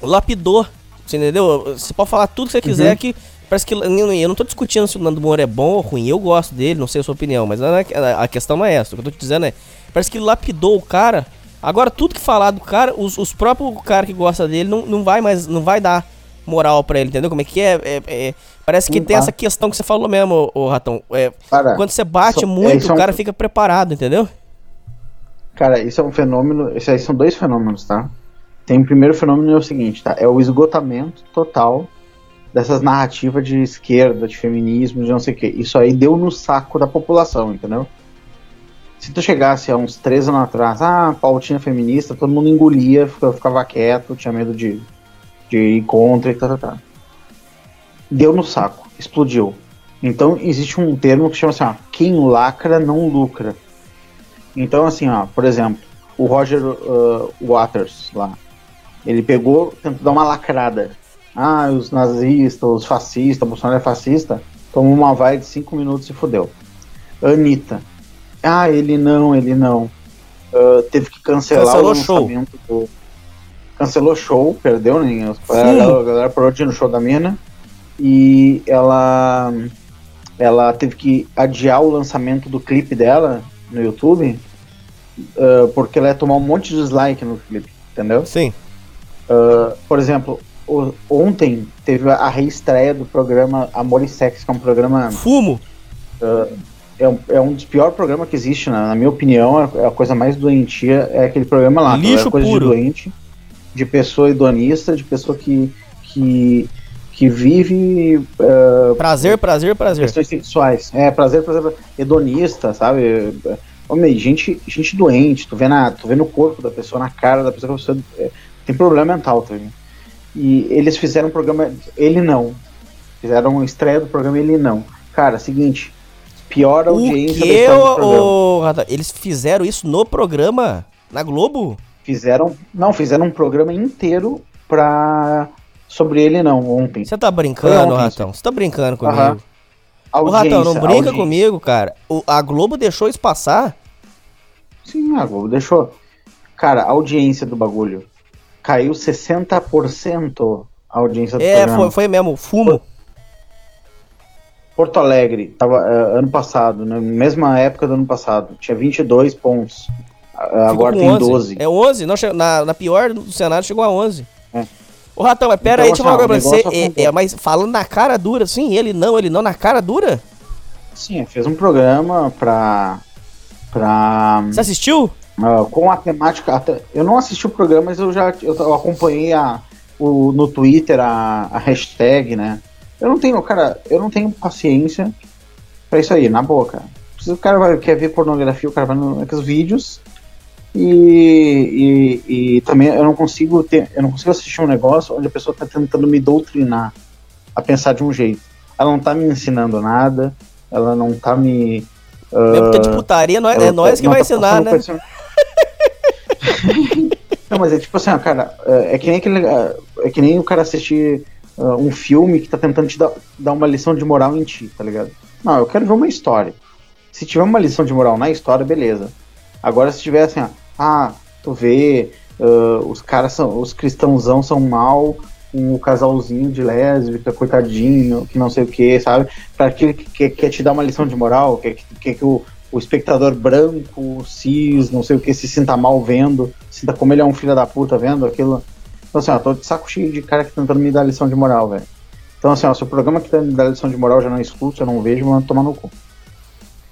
Lapidou. Você entendeu? Você pode falar tudo que você quiser Uhum. que. Parece que. Eu não- tô discutindo se o Nando Moura é bom ou ruim. Eu gosto dele, não sei a sua opinião, mas a questão não é essa. O que eu tô te dizendo é. Parece que lapidou o cara. Agora, tudo que falar do cara, os, os próprios cara que gosta dele não, não vai mais. Não vai dar moral pra ele, entendeu? Como é que é? É- é- parece que tem tá. essa questão que você falou mesmo, ô, ô Ratão. É, Cara, quando você bate isso- é, muito, isso é o um- cara fica preparado, entendeu? Cara, isso é um fenômeno. Esses aí são dois fenômenos, tá? Tem o primeiro fenômeno é o seguinte, tá? É o esgotamento total dessas narrativas de esquerda, de feminismo, de não sei o quê. Isso aí deu no saco da população, entendeu? Se tu chegasse há uns três anos atrás, ah, pautinha feminista, todo mundo engolia, ficava, quieto, tinha medo de, de ir contra e tal, tal, tal. Deu no saco, explodiu. Então existe um termo que chama assim, ó, quem lacra não lucra. Então, assim, ó, por exemplo, o Roger uh, Waters lá, ele pegou, tentou dar uma lacrada. Ah, os nazistas, os fascistas, o Bolsonaro é fascista, tomou uma vai de cinco minutos e fodeu. Anitta. Ah, ele não, ele não. Ah, teve que cancelar Cancelou o show. lançamento do. Cancelou show, perdeu, né? A galera, a galera parou de ir no show da mina. E ela. Ela teve que adiar o lançamento do clipe dela no YouTube. ah, porque ela ia tomar um monte de dislike no clipe, entendeu? Sim. Ah, por exemplo, o- ontem teve a reestreia do programa Amor e Sexo, que é um programa. Fumo. É um, é um dos piores programas que existe, na, na minha opinião. É a coisa mais doentia, é aquele programa lá. Lixo é coisa puro. de doente, de pessoa hedonista, de pessoa que. que que vive ah, Prazer, prazer, prazer. questões sexuais. É, prazer, prazer, prazer. hedonista, sabe? Homem, gente, gente doente, tu vê, na, tu vê no corpo da pessoa, na cara da pessoa que a pessoa é, tem problema mental, tá vendo? E eles fizeram um programa, ele não. Fizeram uma estreia do programa, ele não. Cara, seguinte, pior O audiência da que, programa. Eles fizeram isso no programa? Na Globo? Fizeram, não, fizeram um programa inteiro pra sobre ele não, ontem. Você tá brincando, ontem, Ratão? Você tá brincando comigo? Aham. Ô, Ratão, não brinca audiência. comigo, cara. O- a Globo deixou isso passar? Sim, a Globo deixou. Cara, a audiência do bagulho caiu 60% a audiência do É, programa. foi, foi mesmo. Fumo. Porto Alegre, tava eh, ano passado, na mesma época do ano passado, tinha 22 pontos. Agora tem 11. 12. É 11? Não, na, na pior do Senado chegou a 11. É. Ô, Ratão, mas pera Então, aí, deixa eu falar assim, pra você. negócio É, é, mas falando na cara dura, sim, ele não, ele não, na cara dura? Sim, fez um programa pra. pra Você assistiu? Ah, com a temática. eu não assisti o programa, mas eu já eu, acompanhei a, o, no Twitter a, a hashtag, né? Eu não tenho, cara, eu não tenho paciência pra isso aí, na boa, cara. Se o cara vai, quer ver pornografia, o cara vai nos vídeos. E, e, e também eu não consigo ter, eu não consigo assistir um negócio onde a pessoa tá tentando me doutrinar a pensar de um jeito. Ela não tá me ensinando nada, ela não tá me. Mesmo ah, que de putaria, nós, é nós que não vai tá ensinar, né? Não, mas é tipo assim, ó, cara, é é que nem aquele. é é que nem o cara assistir ah, um filme que tá tentando te dar, dar uma lição de moral em ti, tá ligado? Não, eu quero ver uma história. Se tiver uma lição de moral na história, beleza. Agora, se tiver assim, ó, ah, tu vê, ah, os caras são. Os cristãozão são mal, um casalzinho de lésbica, coitadinho, que não sei o que, sabe? Pra aquele que quer, te dar uma lição de moral, quer, que- quer que o, o espectador branco, cis, não sei o que, se sinta mal vendo, sinta como ele é um filho da puta vendo aquilo. Então, assim, ó, tô de saco cheio de cara que tá tentando me dar lição de moral, velho. Então, assim, ó, se o programa que tá me dando lição de moral eu já não escuto, eu não vejo, mano, tomar no cu.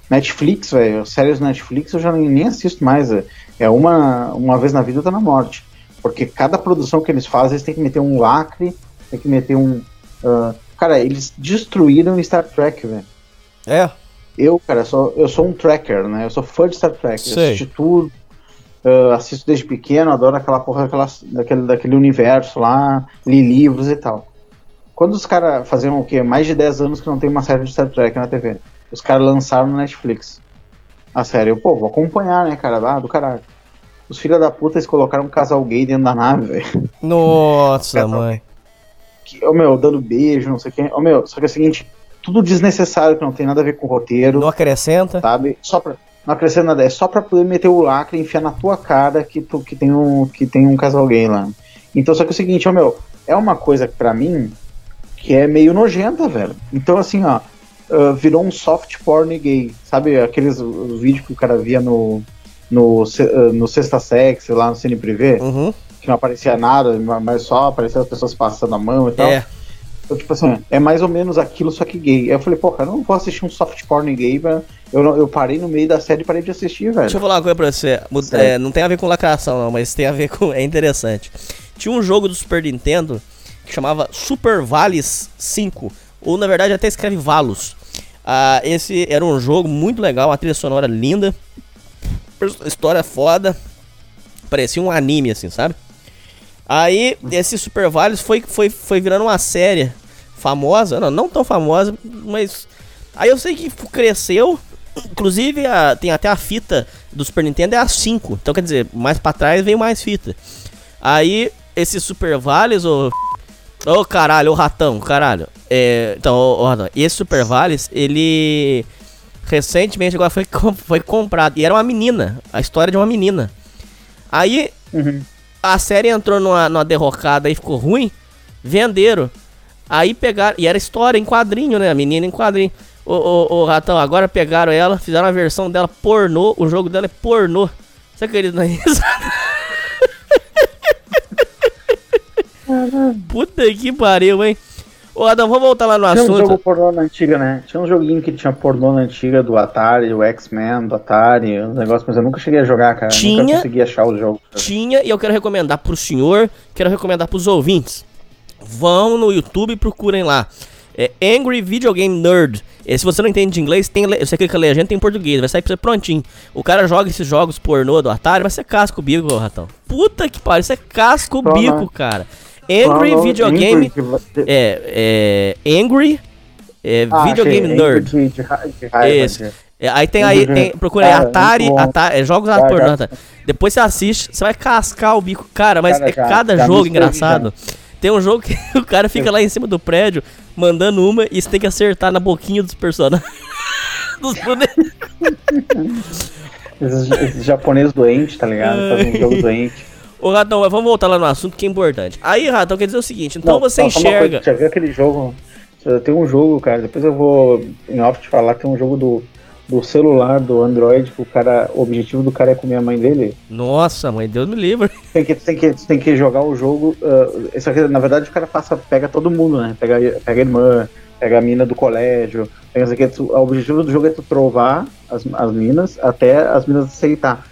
Netflix, velho, séries Netflix eu já nem, nem assisto mais, velho. É uma, uma vez na vida tá na morte. Porque cada produção que eles fazem, eles têm que meter um lacre, tem que meter um. ah, cara, eles destruíram Star Trek, velho. É. Eu, cara, sou, eu sou um tracker, né? Eu sou fã de Star Trek. Eu Sei. assisti tudo. ah, assisto desde pequeno, adoro aquela porra daquela, daquele, daquele universo lá, li livros e tal. Quando os caras faziam o quê? Mais de 10 anos que não tem uma série de Star Trek na TV. Os caras lançaram no Netflix. A série, eu, pô, vou acompanhar, né, cara? Ah, do caralho. Os filha da puta, eles colocaram um casal gay dentro da nave, velho. Nossa, mãe. Que, ô, meu, dando beijo, não sei o quê. Ô, meu, só que é o seguinte, tudo desnecessário que não tem nada a ver com o roteiro. Não acrescenta. Sabe? Só pra, não acrescenta nada, é só pra poder meter o lacre e enfiar na tua cara que, tu, que, tem um, que tem um casal gay lá. Então, só que é o seguinte, ó, meu, é uma coisa que pra mim que é meio nojenta, velho. Então, assim, ó, ah, virou um soft porn gay. Sabe aqueles os vídeos que o cara via no, no, ah, no Sexta Sex, lá no Cine Privé? Uhum. Que não aparecia nada, mas só aparecia as pessoas passando a mão e tal. É. Então, tipo assim, é mais ou menos aquilo, só que gay. Aí eu falei, pô, cara, eu não vou assistir um soft porn gay, velho. Eu, não- eu parei no meio da série e parei de assistir, velho. Deixa eu falar uma coisa pra você. É, não tem a ver com lacração, não, mas tem a ver com. É interessante. Tinha um jogo do Super Nintendo que chamava Super Vales 5. Ou na verdade até escreve Valos. Ah, esse era um jogo muito legal, uma trilha sonora linda. História foda. Parecia um anime, assim, sabe? Aí, esse Super Vales foi, foi, foi virando uma série famosa, não, não tão famosa, mas. Aí eu sei que cresceu. Inclusive, a- tem até a fita do Super Nintendo é a 5. Então, quer dizer, mais pra trás veio mais fita. Aí, esse Super Vales, ô. Ô caralho, ô ratão, caralho. É, então, ô, ô ratão, esse Super Vales, ele. Recentemente agora foi, foi comprado. E era uma menina. A história de uma menina. Aí a série entrou numa, numa derrocada e ficou ruim. Venderam. Aí pegaram. E era história em quadrinho, né? A menina em quadrinho. Ô, ô, ô ratão, agora pegaram ela, fizeram a versão dela pornô. O jogo dela é pornô. Você acredita nisso? Puta que pariu, hein? Ô Adão, vamos voltar lá no Tinha um assunto. jogo pornô na antiga, né? Tinha um joguinho que tinha pornô na antiga do Atari, o X-Men do Atari, um negócio, mas eu nunca cheguei a jogar, cara. Tinha- Nunca consegui achar o jogo. Tinha e eu quero recomendar pro senhor, quero recomendar pros ouvintes. Vão no YouTube e procurem lá. É Angry Video Game Nerd. E se você não entende de inglês, tem, você clica a legenda, tem em português, vai sair pra você prontinho. O cara joga esses jogos pornô do Atari, vai ser casco bico, ratão. Puta que pariu, isso é casco bico, cara. Angry Só, Video Angry É, é. Angry é, Ah, Video achei, Game Angry Nerd. De, de, raiva, Isso. É, aí tem aí, tem, procura aí Cara, Atari. Atari é, jogos pornô. já. tá? Depois você assiste, você vai cascar o bico. Cara, mas Cara, é cada me jogo engraçado. Tem um jogo que o cara fica lá em cima do prédio, mandando uma, e você tem que acertar na boquinha dos personagens. dos bonecos. Esses, esses japoneses doentes, tá ligado? Fazem um jogo doente. Ô, Ratão, mas vamos voltar lá no assunto que é importante. Aí, Ratão, quer dizer o seguinte, então Não, você não, enxerga... coisa, já viu aquele jogo? Tem um jogo, cara, depois eu vou em off te falar, tem um jogo do, do celular, do Android, que o cara, o objetivo do cara é comer a mãe dele. Nossa, mãe, Deus me livre. Tem que, tem que, tem que jogar o jogo. Uh, isso aqui, na verdade, o cara passa, pega todo mundo, né? Pega, pega a irmã, pega a mina do colégio. Pega isso aqui, tu- o objetivo do jogo é tu trovar as, as minas até as minas aceitar.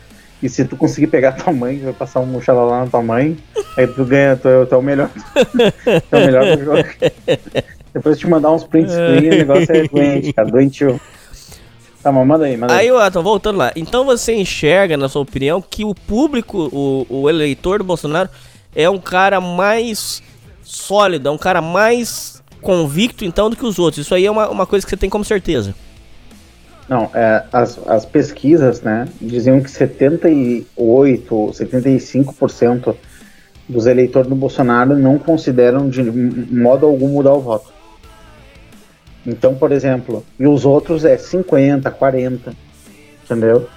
E se tu conseguir pegar tua mãe, vai passar um xalalá na tua mãe, aí tu ganha, tu, é- tu é o melhor. tu é o melhor do jogo. Depois de te mandar uns print screen, o negócio é doente, cara, doentio. Tá, mas manda aí, manda aí. Aí, Watson, voltando lá. Então você enxerga, na sua opinião, que o público, o, o eleitor do Bolsonaro, é um cara mais sólido, é um cara mais convicto, então, do que os outros. Isso aí é uma, uma coisa que você tem como certeza. Não, é, as, as pesquisas, né, diziam que 78 ou 75% dos eleitores do Bolsonaro não consideram de modo algum mudar o voto. Então, por exemplo, e os outros é 50, 40, entendeu?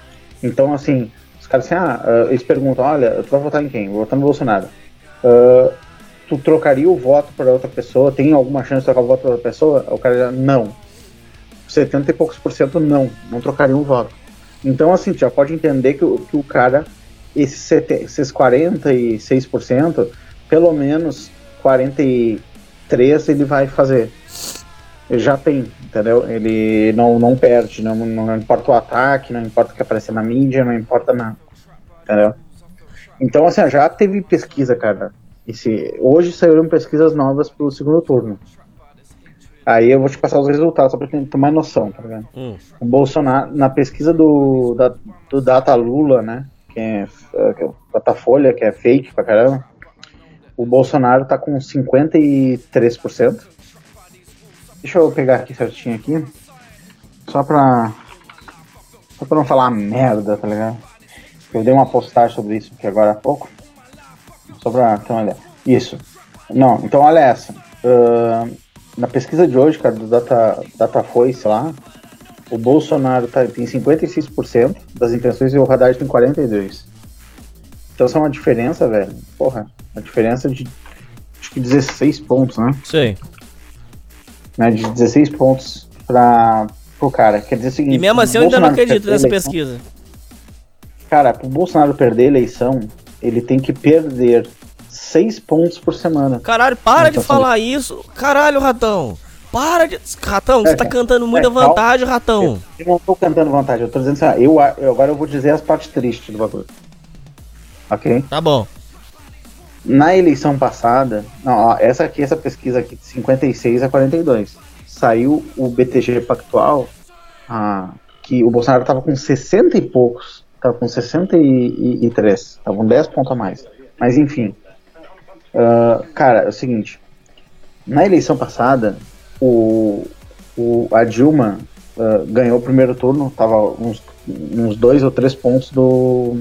Então, assim, os caras assim, ah, uh, eles perguntam, olha, tu vai votar em quem? Vou votar no Bolsonaro. Uh, tu trocaria o voto para outra pessoa? Tem alguma chance de trocar o voto para outra pessoa? O cara não. 70 e poucos por cento não, não trocaria um voto. Então, assim, já pode entender que, que o cara, esses, sete, esses 46%, pelo menos 43% ele vai fazer ele já tem, entendeu? Ele não, não perde, não, não importa o ataque, não importa o que aparecer na mídia, não importa nada, entendeu? Então, assim, já teve pesquisa, cara. Esse, hoje saíram pesquisas novas pro segundo turno. Aí eu vou te passar os resultados, só pra ter mais noção, tá ligado? Hum. O Bolsonaro, na pesquisa do, da, do Data Lula, né? Que é, que é Datafolha, que é fake pra caramba. O Bolsonaro tá com 53%. Deixa eu pegar aqui certinho aqui. Só pra. Só pra não falar merda, tá ligado? Eu dei uma postagem sobre isso aqui agora há pouco. Só pra ter uma ideia. Isso. Não, então olha essa. Uh, na pesquisa de hoje, cara, do Data, Datafoice lá, o Bolsonaro tá, tem 56% das intenções e o Haddad tem 42%. Então essa é uma diferença, velho. Porra, uma diferença de acho que 16 pontos, né? Sei né, de 16 pontos para o cara. Quer dizer o seguinte. E mesmo assim eu ainda não acredito nessa eleição, pesquisa. Cara, para o Bolsonaro perder a eleição, ele tem que perder 6 pontos por semana. Caralho, para de falar isso. Caralho, ratão. Para de. Ratão, é, você tá cantando muita é, vantagem, ratão. Eu, eu, não tô cantando vantagem, eu tô dizendo assim, eu, eu, agora eu vou dizer as partes tristes do bagulho. Ok? Tá bom. Na eleição passada, não, ó, essa aqui, essa pesquisa aqui de 56 a 42, saiu o BTG Pactual, ah, que o Bolsonaro estava com 60 e poucos, estava com 63, estava com 10 pontos a mais. Mas enfim, uh, cara, é o seguinte, na eleição passada, o, o, a Dilma uh, ganhou o primeiro turno, estava uns, uns dois ou três pontos do,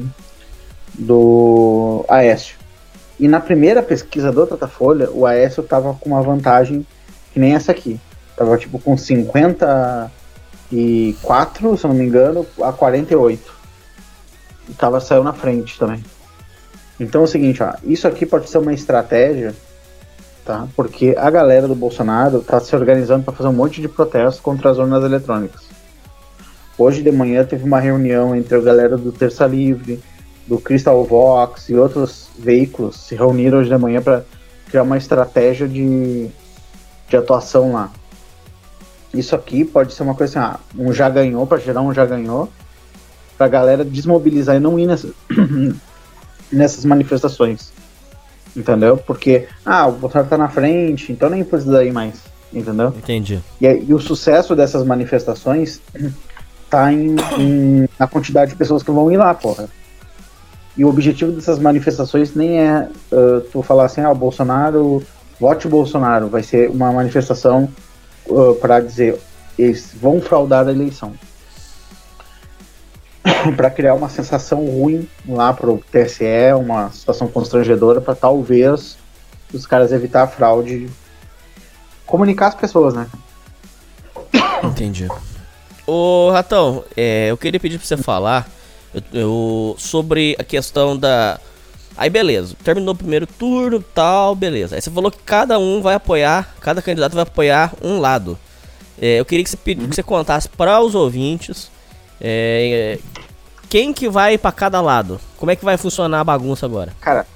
do Aécio. E na primeira pesquisa do Datafolha, o Aécio tava com uma vantagem que nem essa aqui. Tava tipo com 54, se não me engano, a 48. E tava, saiu na frente também. Então é o seguinte, ó, isso aqui pode ser uma estratégia, tá? Porque a galera do Bolsonaro tá se organizando para fazer um monte de protestos contra as urnas eletrônicas. Hoje de manhã teve uma reunião entre a galera do Terça Livre, do Crystal Vox e outros veículos se reuniram hoje de manhã para criar uma estratégia de, de atuação lá. Isso aqui pode ser uma coisa assim, ah, um já ganhou, para gerar um já ganhou, para a galera desmobilizar e não ir nessa, nessas manifestações. Entendeu? Porque, ah, o Bolsonaro tá na frente, então nem precisa ir mais. Entendeu? Entendi. E, e o sucesso dessas manifestações tá em, em, na quantidade de pessoas que vão ir lá, porra. E o objetivo dessas manifestações nem é uh, tu falar assim, ah, o Bolsonaro, vote Bolsonaro. Vai ser uma manifestação uh, para dizer, eles vão fraudar a eleição. para criar uma sensação ruim lá pro TSE, uma situação constrangedora para talvez os caras evitar a fraude. Comunicar as pessoas, né? Entendi. Ô, Ratão, é, eu queria pedir pra você falar eu, sobre a questão da. Aí beleza, terminou o primeiro turno, tal, beleza. Aí você falou que cada um vai apoiar, cada candidato vai apoiar um lado. É, eu queria que você, que você contasse para os ouvintes é, quem que vai para cada lado. Como é que vai funcionar a bagunça agora? Cara.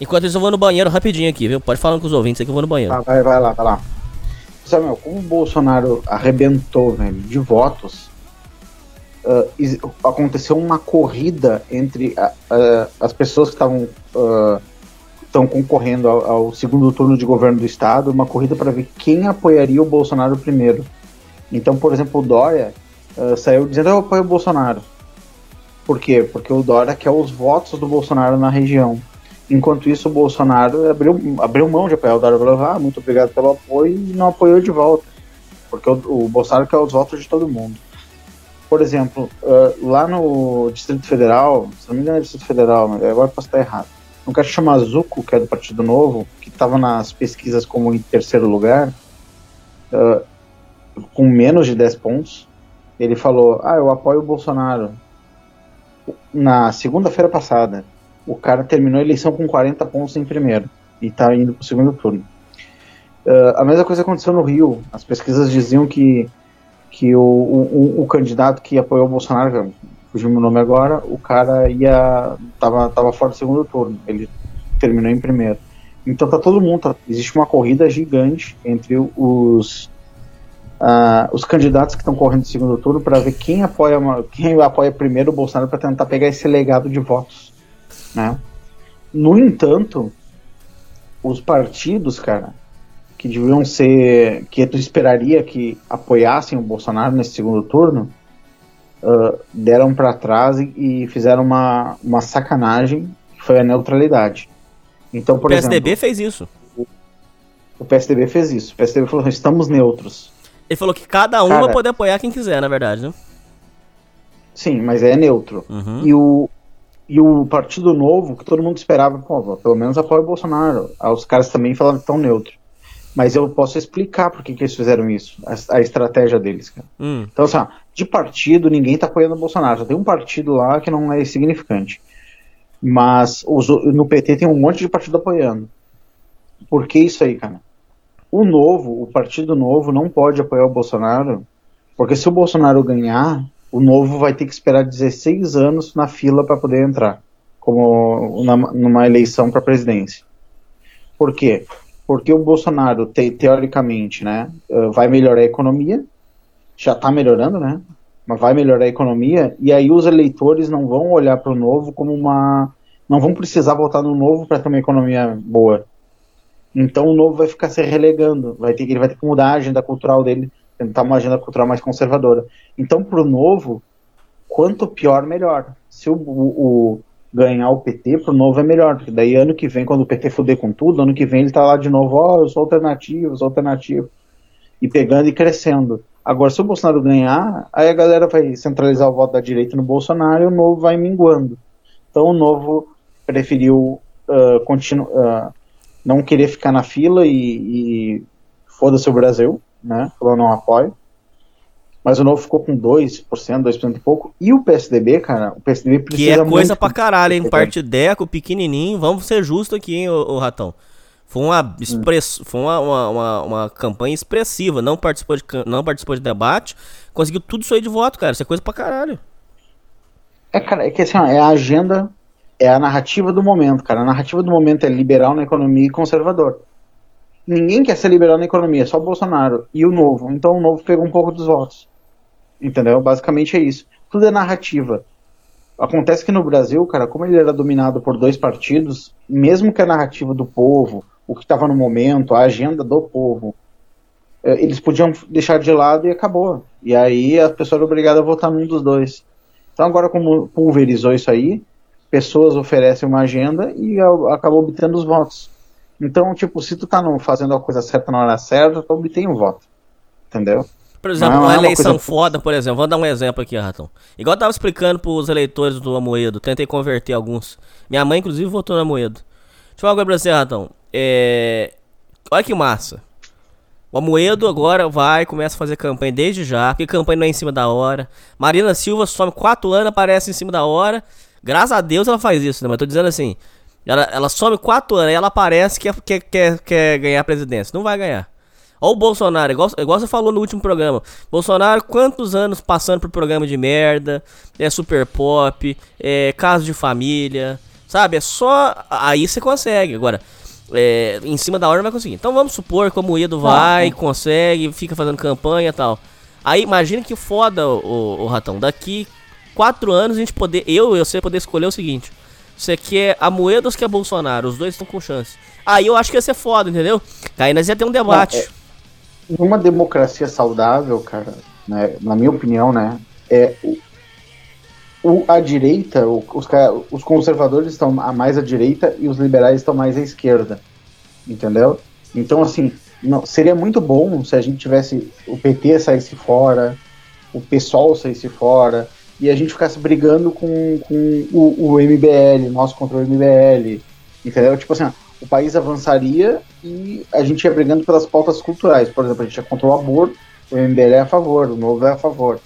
Enquanto isso, eu vou no banheiro rapidinho aqui, viu? Pode falar com os ouvintes aí que eu vou no banheiro. vai, vai lá, vai lá. Samuel, como o Bolsonaro arrebentou, velho, de votos, uh, aconteceu uma corrida entre uh, as pessoas que estavam uh, concorrendo ao, ao segundo turno de governo do estado, uma corrida para ver quem apoiaria o Bolsonaro primeiro. Então, por exemplo, o Dória uh, saiu dizendo eu apoio o Bolsonaro. Por quê? Porque o Dória quer os votos do Bolsonaro na região. Enquanto isso, o Bolsonaro abriu, abriu mão de apoiar o Dória. Falou, ah, muito obrigado pelo apoio e não apoiou de volta. Porque o, o Bolsonaro quer os votos de todo mundo. Por exemplo, uh, lá no Distrito Federal, se não me engano é Distrito Federal, agora posso estar errado. Um cara chamado Zuco, que é do Partido Novo, que estava nas pesquisas como em terceiro lugar, uh, com menos de 10 pontos, ele falou: Ah, eu apoio o Bolsonaro. Na segunda-feira passada, o cara terminou a eleição com 40 pontos em primeiro e está indo para o segundo turno. Uh, a mesma coisa aconteceu no Rio. As pesquisas diziam que, que o, o, o candidato que apoiou o Bolsonaro, fugiu meu nome agora, o cara ia tava, tava fora do segundo turno. Ele terminou em primeiro. Então tá todo mundo, tá, existe uma corrida gigante entre os uh, os candidatos que estão correndo no segundo turno para ver quem apoia uma, quem apoia primeiro o Bolsonaro para tentar pegar esse legado de votos, né? No entanto, os partidos, cara, que deviam ser, que tu esperaria que apoiassem o Bolsonaro nesse segundo turno, uh, deram para trás e, e, fizeram uma, uma sacanagem, que foi a neutralidade. Então, por o PSDB exemplo, fez isso. O, o PSDB fez isso. O PSDB falou: estamos neutros. Ele falou que cada um Cara, vai poder apoiar quem quiser, na verdade, né? Sim, mas é neutro. Uhum. E, o, e o Partido Novo, que todo mundo esperava, pô, pelo menos apoia o Bolsonaro. Os caras também falaram que estão neutro. Mas eu posso explicar por que, que eles fizeram isso, a, a estratégia deles, cara. Hum. Então, assim, ó, de partido, ninguém tá apoiando o Bolsonaro. Só tem um partido lá que não é significante. Mas os, no PT tem um monte de partido apoiando. Por que isso aí, cara? O Novo, o Partido Novo, não pode apoiar o Bolsonaro, porque se o Bolsonaro ganhar, o Novo vai ter que esperar 16 anos na fila para poder entrar, como na, numa eleição para presidência. Por quê? Porque o Bolsonaro, te, teoricamente, né, eh, vai melhorar a economia, já está melhorando, né? Mas vai melhorar a economia, e aí os eleitores não vão olhar para o Novo como uma. Não vão precisar votar no Novo para ter uma economia boa então o novo vai ficar se relegando, vai ter, ele vai ter que mudar a agenda cultural dele, tentar uma agenda cultural mais conservadora. Então, para o novo, quanto pior, melhor. Se o, o, o ganhar o PT, para o novo é melhor, porque daí ano que vem, quando o PT fuder com tudo, ano que vem ele tá lá de novo, ó, oh, eu sou alternativo, sou alternativo. E pegando e crescendo. Agora, se o Bolsonaro ganhar, aí a galera vai centralizar o voto da direita no Bolsonaro e o novo vai minguando. Então o novo preferiu uh. Uh, não querer ficar na fila e, e foda-se o Brasil, né? Falou não apoio. Mas o novo ficou com 2%, 2% e pouco. E o PSDB, cara, o PSDB precisa. Que é coisa muito... pra caralho, hein? Partideco, pequenininho. Vamos ser justos aqui, hein, ô, ô Ratão. Foi uma, express... Hum. Foi uma, uma, uma, uma, campanha expressiva. Não participou, de, não participou de debate. Conseguiu tudo isso aí de voto, cara. Isso é coisa pra caralho. É, cara, é que assim, ó, é a agenda é a narrativa do momento, cara. A narrativa do momento é liberal na economia e conservador. Ninguém quer ser liberal na economia, só o Bolsonaro e o Novo. Então o Novo pegou um pouco dos votos. Entendeu? Basicamente é isso. Tudo é narrativa. Acontece que no Brasil, cara, como ele era dominado por dois partidos, mesmo que a narrativa do povo, o que estava no momento, a agenda do povo, eh, eles podiam deixar de lado e acabou. E aí a pessoa era obrigada a votar num dos dois. Então agora como pulverizou isso aí, pessoas oferecem uma agenda e acabam obtendo os votos. Então, tipo, se tu tá no, fazendo a coisa certa na hora certa, tu obtém o um voto. Entendeu? Por exemplo, não, uma é eleição uma foda, por exemplo, vou dar um exemplo aqui, Ratão. Igual eu tava explicando pros eleitores do Amoedo, tentei converter alguns. Minha mãe, inclusive, votou no Amoedo. Deixa eu falar uma coisa pra você, Ratão. É... Olha que massa. O Amoedo agora vai, começa a fazer campanha desde já, porque campanha não é em cima da hora. Marina Silva some quatro anos, aparece em cima da hora. Graças a Deus ela faz isso, né? Mas tô dizendo assim, ela, ela some quatro anos e ela aparece que quer, quer, quer ganhar a presidência. Não vai ganhar. Olha o Bolsonaro, igual, igual você falou no último programa. Bolsonaro, quantos anos passando por programa de merda, é super pop, é caso de família, sabe? É só. Aí você consegue. Agora, é, em cima da hora não vai conseguir. Então vamos supor como o Edo vai, consegue, fica fazendo campanha e tal. Aí imagina que foda o, o, o ratão. Daqui quatro anos a gente poder, eu e você poder escolher o seguinte: Você quer a Moedas que a Bolsonaro, os dois estão com chance. Aí eu acho que ia ser foda, entendeu? Aí nós ia ter um debate. É- Numa democracia saudável, cara, né, na minha opinião, né, é o, o- a direita, o- os, os conservadores estão a mais à direita e os liberais estão mais à esquerda, entendeu? Então, assim, não- seria muito bom se a gente tivesse o PT saísse fora, o PSOL saísse fora, e a gente ficasse brigando com, com o, o MBL, nós contra o MBL, entendeu? Tipo assim, o país avançaria e a gente ia brigando pelas pautas culturais. Por exemplo, a gente é contra o aborto, o MBL é a favor, o Novo é a favor.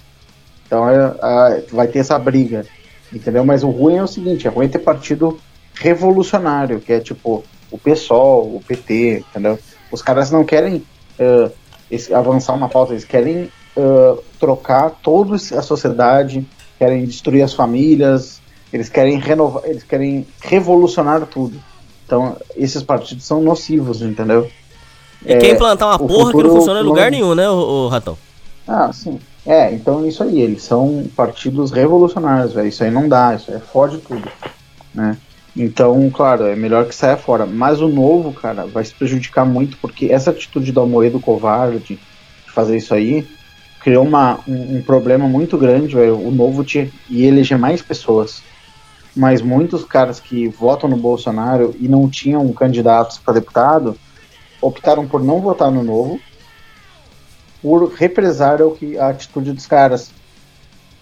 Então é, a- vai ter essa briga, entendeu? Mas o ruim é o seguinte, é ruim ter partido revolucionário, que é tipo o PSOL, o PT, entendeu? Os caras não querem eh, esse- avançar uma pauta, eles querem eh, trocar toda a sociedade, querem destruir as famílias, eles querem renovar, eles querem revolucionar tudo. Então, esses partidos são nocivos, entendeu? E quer implantar uma o porra que não futuro funciona em lugar não- nenhum, né, ô, ô Ratão? Ah, sim. É, então é isso aí, eles são partidos revolucionários, velho. Isso aí não dá, isso aí fode tudo, né? Então, claro, é melhor que saia fora. Mas o novo, cara, vai se prejudicar muito, porque essa atitude do Almoedo covarde de fazer isso aí criou uma, um, um problema muito grande, velho. O novo tinha, ia eleger mais pessoas. Mas muitos caras que votam no Bolsonaro e não tinham candidatos para deputado optaram por não votar no novo por represar o que a atitude dos caras.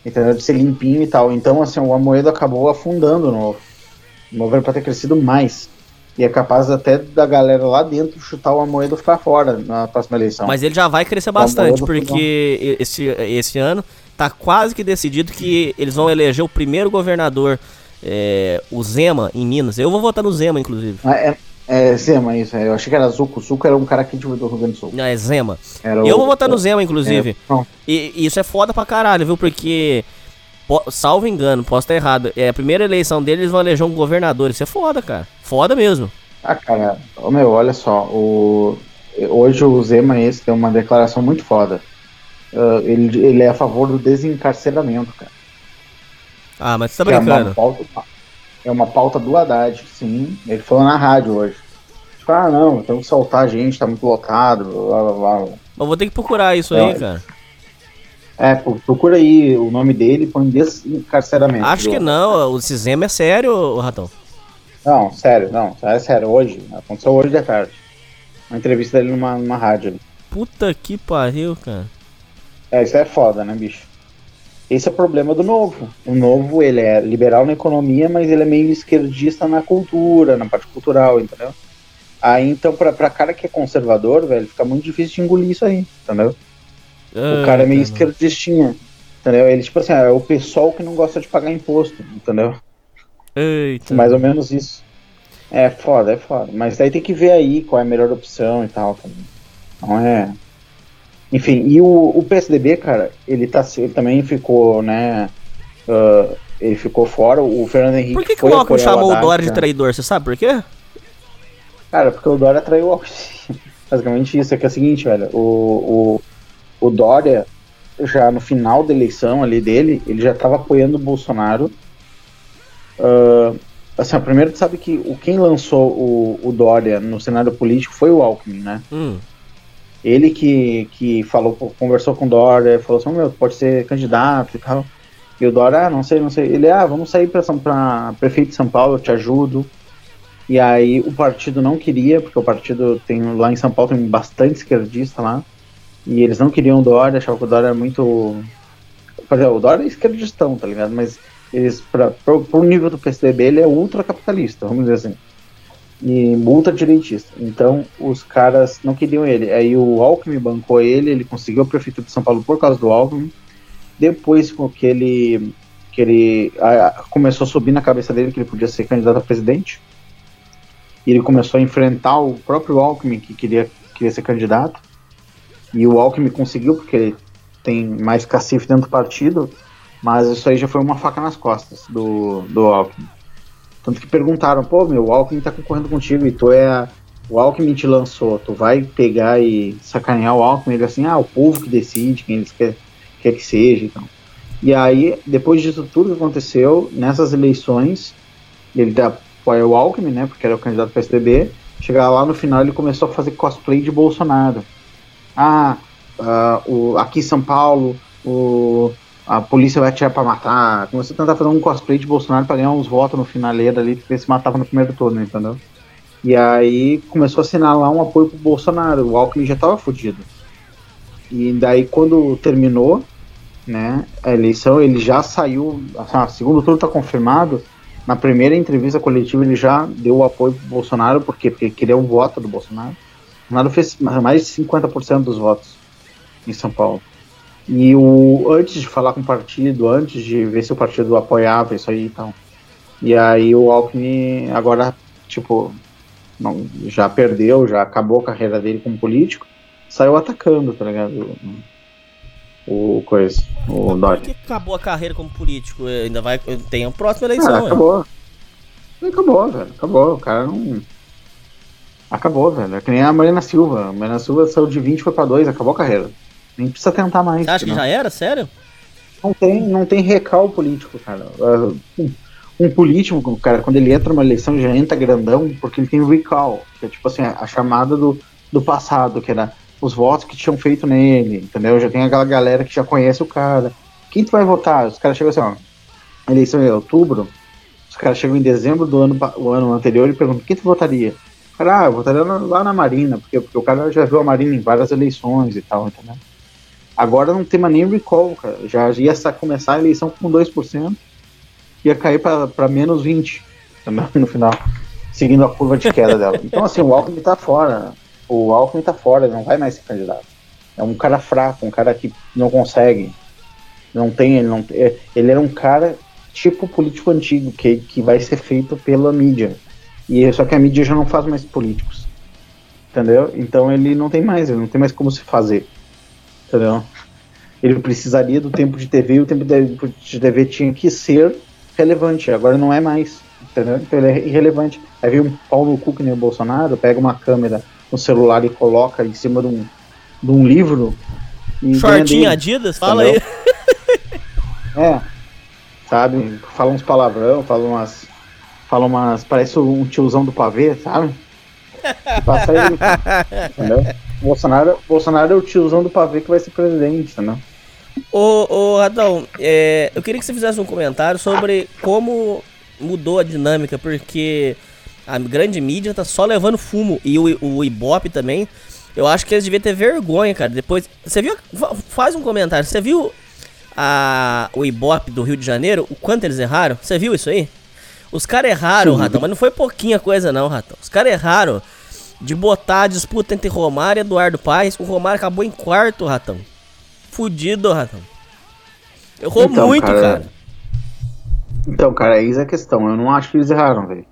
Entendeu? De ser limpinho e tal. Então, assim, o Amoedo acabou afundando o novo. O novo era pra ter crescido mais. E é capaz até da galera lá dentro chutar o Amoedo ficar fora na próxima eleição. Mas ele já vai crescer bastante, porque esse, esse ano tá quase que decidido que eles vão eleger o primeiro governador, é, o Zema, em Minas. Eu vou votar no Zema, inclusive. Ah, É, é Zema, isso. é. Eu achei que era Zuco. Zuco era um cara aqui de do Rio Grande do Sul. Não, é Zema. Era eu o- vou votar no Zema, inclusive. É. E, e isso é foda pra caralho, viu? Porque, po- salvo engano, posso estar errado, é a primeira eleição deles, eles vão eleger um governador. Isso é foda, cara. Foda mesmo. Ah, cara, meu, olha só, o, hoje o Zema esse tem uma declaração muito foda. Ah, ele, ele é a favor do desencarceramento, cara. Ah, mas você tá Que é uma brincando. pauta, é uma pauta do Haddad, sim. Ele falou na rádio hoje. Tipo, ah, não, temos que soltar a gente, tá muito lotado, blá blá blá. Eu vou ter que procurar isso É, aí, cara. É, pro- procura aí o nome dele e põe desencarceramento. Acho que não, o Zema é sério, Ratão. Não, sério, não, é sério, hoje. Aconteceu hoje de tarde. Uma entrevista dele numa, numa rádio. Puta que pariu, cara. É, isso é foda, né, bicho? Esse é o problema do novo. O novo, ele é liberal na economia, mas ele é meio esquerdista na cultura, na parte cultural, entendeu? Aí, então, pra, pra cara que é conservador, velho, fica muito difícil de engolir isso aí, entendeu? o cara é meio esquerdistinha, entendeu? Ele, tipo assim, é o pessoal que não gosta de pagar imposto, entendeu? Eita. Mais ou menos isso. É foda, é foda. Mas daí tem que ver aí qual é a melhor opção e tal. Também. Não é. Enfim, e o, o PSDB, cara, ele, tá, ele também ficou, né? ah, ele ficou fora. O Fernando Henrique. Por que, que foi o Alckmin chamou o Dória de traidor? Você sabe por quê? Cara, porque o Dória traiu o Alckmin. Basicamente isso. É que é o seguinte, velho. O, o, o Dória, já no final da eleição ali dele, ele já tava apoiando o Bolsonaro. Ah, assim, ó, primeiro tu sabe que o, quem lançou o, o Dória no cenário político foi o Alckmin, né? Hum. Ele que, que falou, conversou com o Dória, falou assim, meu, pode ser candidato e tal. E o Dória, ah, não sei, não sei. Ele, ah, vamos sair pra, São- pra prefeito de São Paulo, eu te ajudo. E aí o partido não queria, porque o partido tem lá em São Paulo tem bastante esquerdista lá. E eles não queriam o Dória, achavam que o Dória era muito. Quer dizer, o Dória é esquerdistão, tá ligado? Mas eles, pro, pro nível do PSDB, ele é ultracapitalista, vamos dizer assim. E ultradireitista. Então os caras não queriam ele. Aí o Alckmin bancou ele, ele conseguiu a prefeitura de São Paulo por causa do Alckmin. Depois com que ele que ele a- começou a subir na cabeça dele que ele podia ser candidato a presidente. E ele começou a enfrentar o próprio Alckmin que queria, queria ser candidato. E o Alckmin conseguiu porque ele tem mais cacife dentro do partido, mas isso aí já foi uma faca nas costas do, do Alckmin. Tanto que perguntaram, pô, meu, o Alckmin tá concorrendo contigo e tu é. O Alckmin te lançou, tu vai pegar e sacanear o Alckmin? Ele assim, ah, o povo que decide quem eles quer, quer que seja então. E aí, depois disso tudo que aconteceu, nessas eleições, ele apoia o Alckmin, né? Porque era o candidato do PSDB. Chegar lá no final ele começou a fazer cosplay de Bolsonaro. Ah, ah, o, aqui em São Paulo, o, a polícia vai atirar pra matar. Começou a tentar fazer um cosplay de Bolsonaro pra ganhar uns votos no finaleiro ali, porque se matava no primeiro turno, entendeu? E aí começou a assinar lá um apoio pro Bolsonaro. O Alckmin já tava fudido. E daí quando terminou, né, a eleição, ele já saiu, assim, segundo turno tá confirmado. Na primeira entrevista coletiva ele já deu o apoio pro Bolsonaro, por quê? Porque queria o voto do Bolsonaro. O Bolsonaro fez mais de 50% dos votos em São Paulo. E o, antes de falar com o partido, antes de ver se o partido apoiava isso aí e tal. E aí o Alckmin agora, tipo, não, já perdeu, já acabou a carreira dele como político, saiu atacando, tá ligado? O, o coisa, o Por Dória. que acabou a carreira como político? Ainda vai. Tem a próxima eleição, Ah, acabou. Acabou, velho. Acabou. O cara não. Acabou, velho. É que nem a Marina Silva. A Marina Silva saiu de 20 foi pra 2, acabou a carreira. Nem precisa tentar mais. Você acha que entendeu? já era? Sério? Não tem, não tem recal político, cara. Uh, Um, um político, cara, quando ele entra numa eleição, ele já entra grandão, porque ele tem recall, que é tipo assim, a chamada do, do passado, que era os votos que tinham feito nele, entendeu? Já tem aquela galera que já conhece o cara. Quem tu vai votar? Os caras chegam assim, ó, eleição em outubro, os caras chegam em dezembro do ano, o ano anterior e perguntam, quem tu votaria? Cara, ah, eu votaria lá- lá na Marina, porque, porque o cara já viu a Marina em várias eleições e tal, entendeu? Agora não tem mais nem recall, cara. Já ia começar a eleição com 2%, ia cair para menos 20% também no final, seguindo a curva de queda dela. Então, assim, o Alckmin tá fora. O Alckmin tá fora, ele não vai mais ser candidato. É um cara fraco, um cara que não consegue. Não tem, ele não é- Ele era um cara tipo político antigo, que, que vai ser feito pela mídia. E só que a mídia já não faz mais políticos. Entendeu? Então ele não tem mais, ele não tem mais como se fazer. Entendeu? Ele precisaria do tempo de TV e o tempo de TV tinha que ser relevante. Agora não é mais. Entendeu? Então ele é irrelevante. Aí vem um pau no cu que nem o Bolsonaro, pega uma câmera no celular e coloca em cima de um, de um livro. E Shortinho Adidas? Fala entendeu? aí. É. Sabe? Fala uns palavrão, fala umas. Fala umas. Parece um tiozão do pavê, sabe? Passa aí. entendeu? Bolsonaro, Bolsonaro é o tiozão do pavê que vai ser presidente, entendeu? Ô, ô Radão, é, eu queria que você fizesse um comentário sobre como mudou a dinâmica, porque a grande mídia tá só levando fumo e o, o Ibope também. Eu acho que eles deviam ter vergonha, cara. Depois. Você viu? fa- Faz um comentário. Você viu a, o Ibope do Rio de Janeiro? O quanto eles erraram? Você viu isso aí? Os caras erraram, Sim. Ratão, mas não foi pouquinha coisa, não, Ratão. Os caras erraram de botar a disputa entre Romário e Eduardo Paes. O Romário acabou em quarto, Ratão. Fudido, Ratão. Errou Então, muito, cara, cara. Então, cara, eis a questão. Eu não acho que eles erraram, velho.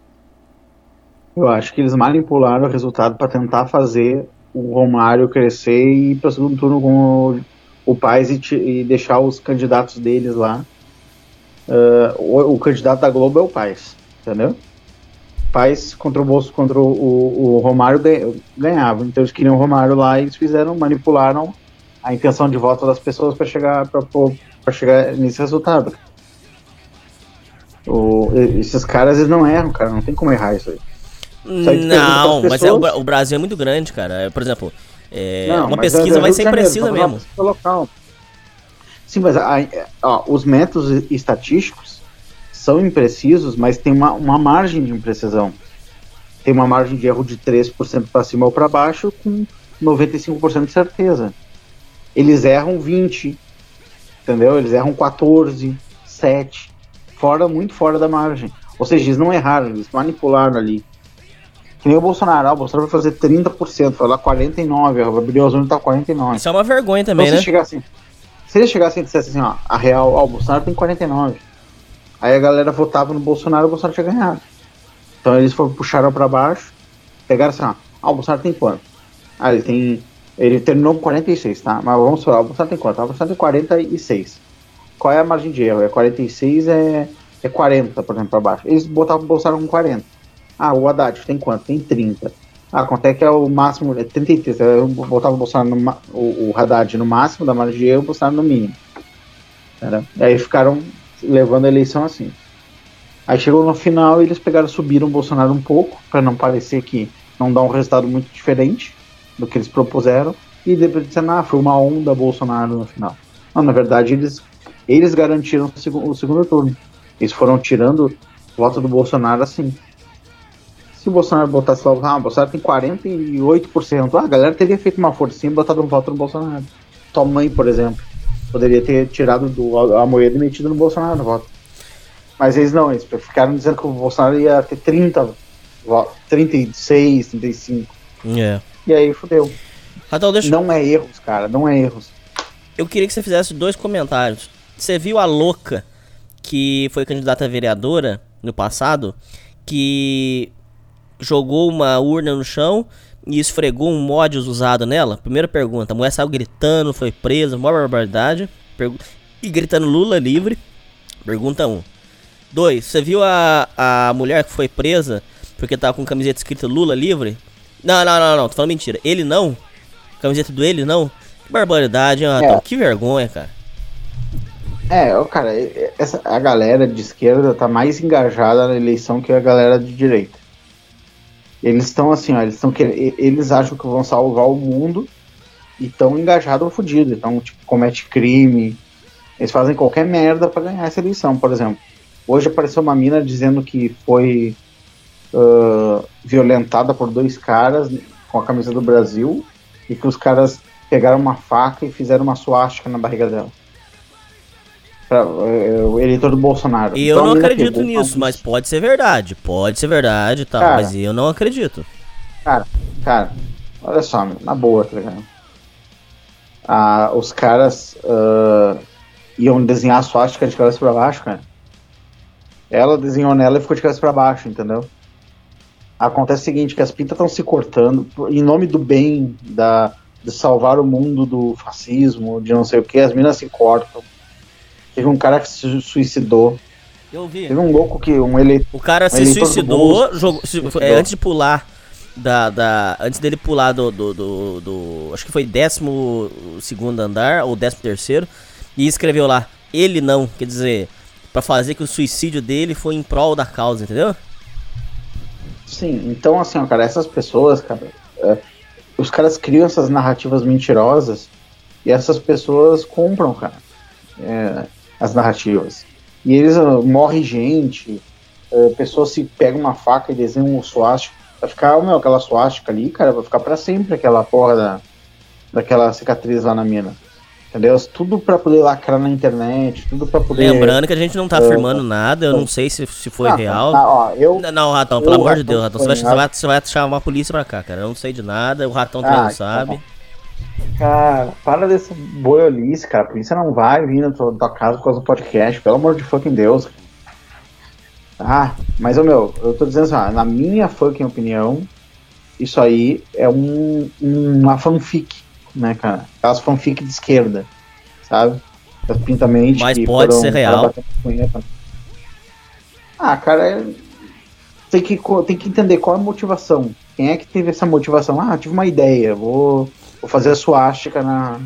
Eu acho que eles manipularam o resultado pra tentar fazer o Romário crescer e ir para segundo turno com o, o Paes e, e deixar os candidatos deles lá. Ah, o, o candidato da Globo é o Paes, entendeu? Paes contra o Bolso, contra o, o, o Romário ganha- ganhava. Então eles queriam o Romário lá e eles fizeram, manipularam a intenção de voto das pessoas para chegar para chegar nesse resultado. O- esses caras eles não erram, cara, não tem como errar isso aí. Não, mas é, o, Brasil é muito grande, cara. É, Por exemplo, é, Não, uma pesquisa é vai ser Janeiro, imprecisa mesmo. local. Sim, mas a- ó, os métodos estatísticos são imprecisos, mas tem uma, uma margem de imprecisão. Tem uma margem de erro de 3% para cima ou para baixo, com 95% de certeza. Eles erram 20, entendeu? Eles erram 14, 7, fora, muito fora da margem. Ou seja, eles não erraram, eles manipularam ali. Que nem o Bolsonaro, ah, o Bolsonaro vai fazer 30%, foi lá 49%, a Brilhosone tá 49%. Isso é uma vergonha também, então, né? se chegasse, se eles chegassem e dissessem assim, ó, a real, ó, o Bolsonaro tem 49. Aí a galera votava no Bolsonaro, o Bolsonaro tinha ganhado. Então eles foram, puxaram pra baixo, pegaram assim, ah, o Bolsonaro tem quanto? Ah, ele tem. Ele terminou com 46, tá? Mas vamos falar, o Bolsonaro tem quanto? Ah, o Bolsonaro tem 46. Qual é a margem de erro? É 46, é, é 40, por exemplo, pra baixo. Eles botavam o Bolsonaro com 40. Ah, o Haddad tem quanto? Tem 30. Ah, quanto é que é o máximo? É 33. Eu botava o Bolsonaro no, o, o Haddad no máximo da margem de erro, o Bolsonaro no mínimo. Entendeu? E aí ficaram levando a eleição assim. Aí chegou no final e eles pegaram, subiram o Bolsonaro um pouco, para não parecer que não dá um resultado muito diferente do que eles propuseram. E depois disseram, ah, foi uma onda Bolsonaro no final. Não, na verdade, eles, eles garantiram o segundo, o segundo turno. Eles foram tirando voto do Bolsonaro assim. Se o Bolsonaro botasse lá, ah, o Bolsonaro tem 48%, ah, a galera teria feito uma forcinha e botado um voto no Bolsonaro. Tua mãe, por exemplo, poderia ter tirado do, a moeda e metido no Bolsonaro no voto. Mas eles não, eles ficaram dizendo que o Bolsonaro ia ter 30 votos, 36, 35. É. E aí fudeu. Ratão, deixa Não é erros, cara, não é erros. Eu queria que você fizesse dois comentários. Você viu a louca que foi candidata a vereadora no passado, que jogou uma urna no chão e esfregou um mod usado nela? Primeira pergunta. A mulher saiu gritando, foi presa, maior barbaridade. Pergu- E gritando Lula livre. Pergunta 1. Um. 2. Você viu a, a mulher que foi presa porque tava com camiseta escrita Lula livre? Não, não, não, não. Tô falando mentira. Ele não? Camiseta do ele não? Que barbaridade, hein? É. Que vergonha, cara. É, cara, essa, a galera de esquerda tá mais engajada na eleição que a galera de direita. Eles estão assim, ó, eles estão eles acham que vão salvar o mundo e estão engajados ou fudido, então tipo, comete crime, eles fazem qualquer merda pra ganhar essa eleição, por exemplo. Hoje apareceu uma mina dizendo que foi ah, violentada por dois caras com a camisa do Brasil e que os caras pegaram uma faca e fizeram uma suástica na barriga dela. Pra, eh, o eleitor do Bolsonaro. Eu Então, não acredito uma- nisso, mas pode ser verdade. Pode ser verdade e tal, Cara. mas eu não acredito. Cara, cara, olha só, meu, na boa, tá ligado? Ah, os caras ah, iam desenhar a suástica de cabeça pra baixo, cara. Ela desenhou nela e ficou de cabeça pra baixo, entendeu? Acontece o seguinte, que as pintas estão se cortando em nome do bem, da, de salvar o mundo do fascismo, de não sei o que, as minas se cortam. Teve um cara que se suicidou. Eu vi. Teve um louco que, um eleitor. O cara um se suicidou, jogou, se- é, antes de pular da, da. Antes dele pular do, do, do, do- Acho que foi décimo segundo andar, ou décimo terceiro, e escreveu lá, ele não, quer dizer, pra fazer que o suicídio dele foi em prol da causa, entendeu? Sim, então assim, ó, cara, essas pessoas, cara, é, os caras criam essas narrativas mentirosas e essas pessoas compram, cara, é, as narrativas. E eles ó, morre gente, é, pessoas se pegam uma faca e desenham um suástica, vai ficar, meu, aquela suástica ali, cara, vai ficar pra sempre aquela porra da, daquela cicatriz lá na mina. Entendeu? Tudo pra poder lacrar na internet, tudo pra poder. Lembrando que a gente não tá É. afirmando nada, eu não sei se, se foi Ah, real. tá, ó, eu- Não, Ratão, pelo eu, amor de Deus, Ratão, você vai, você, vai, você vai chamar a polícia pra cá, cara. Eu não sei de nada, o Ratão também Ah, não então sabe. Cara, para dessa boiolice, cara. A polícia não vai vir na tua, tua casa por causa do podcast, pelo amor de fucking Deus. Ah, mas, ô meu, eu tô dizendo assim, ó, na minha fucking opinião, isso aí é um, uma fanfic, né, cara? Aquelas fanfic de esquerda, sabe? Das pintamente. Mas pode foram- ser real. punheta. Ah, cara, é- tem que, tem que entender qual é a motivação. Quem é que teve essa motivação? Ah, tive uma ideia, vou, vou fazer a suástica na.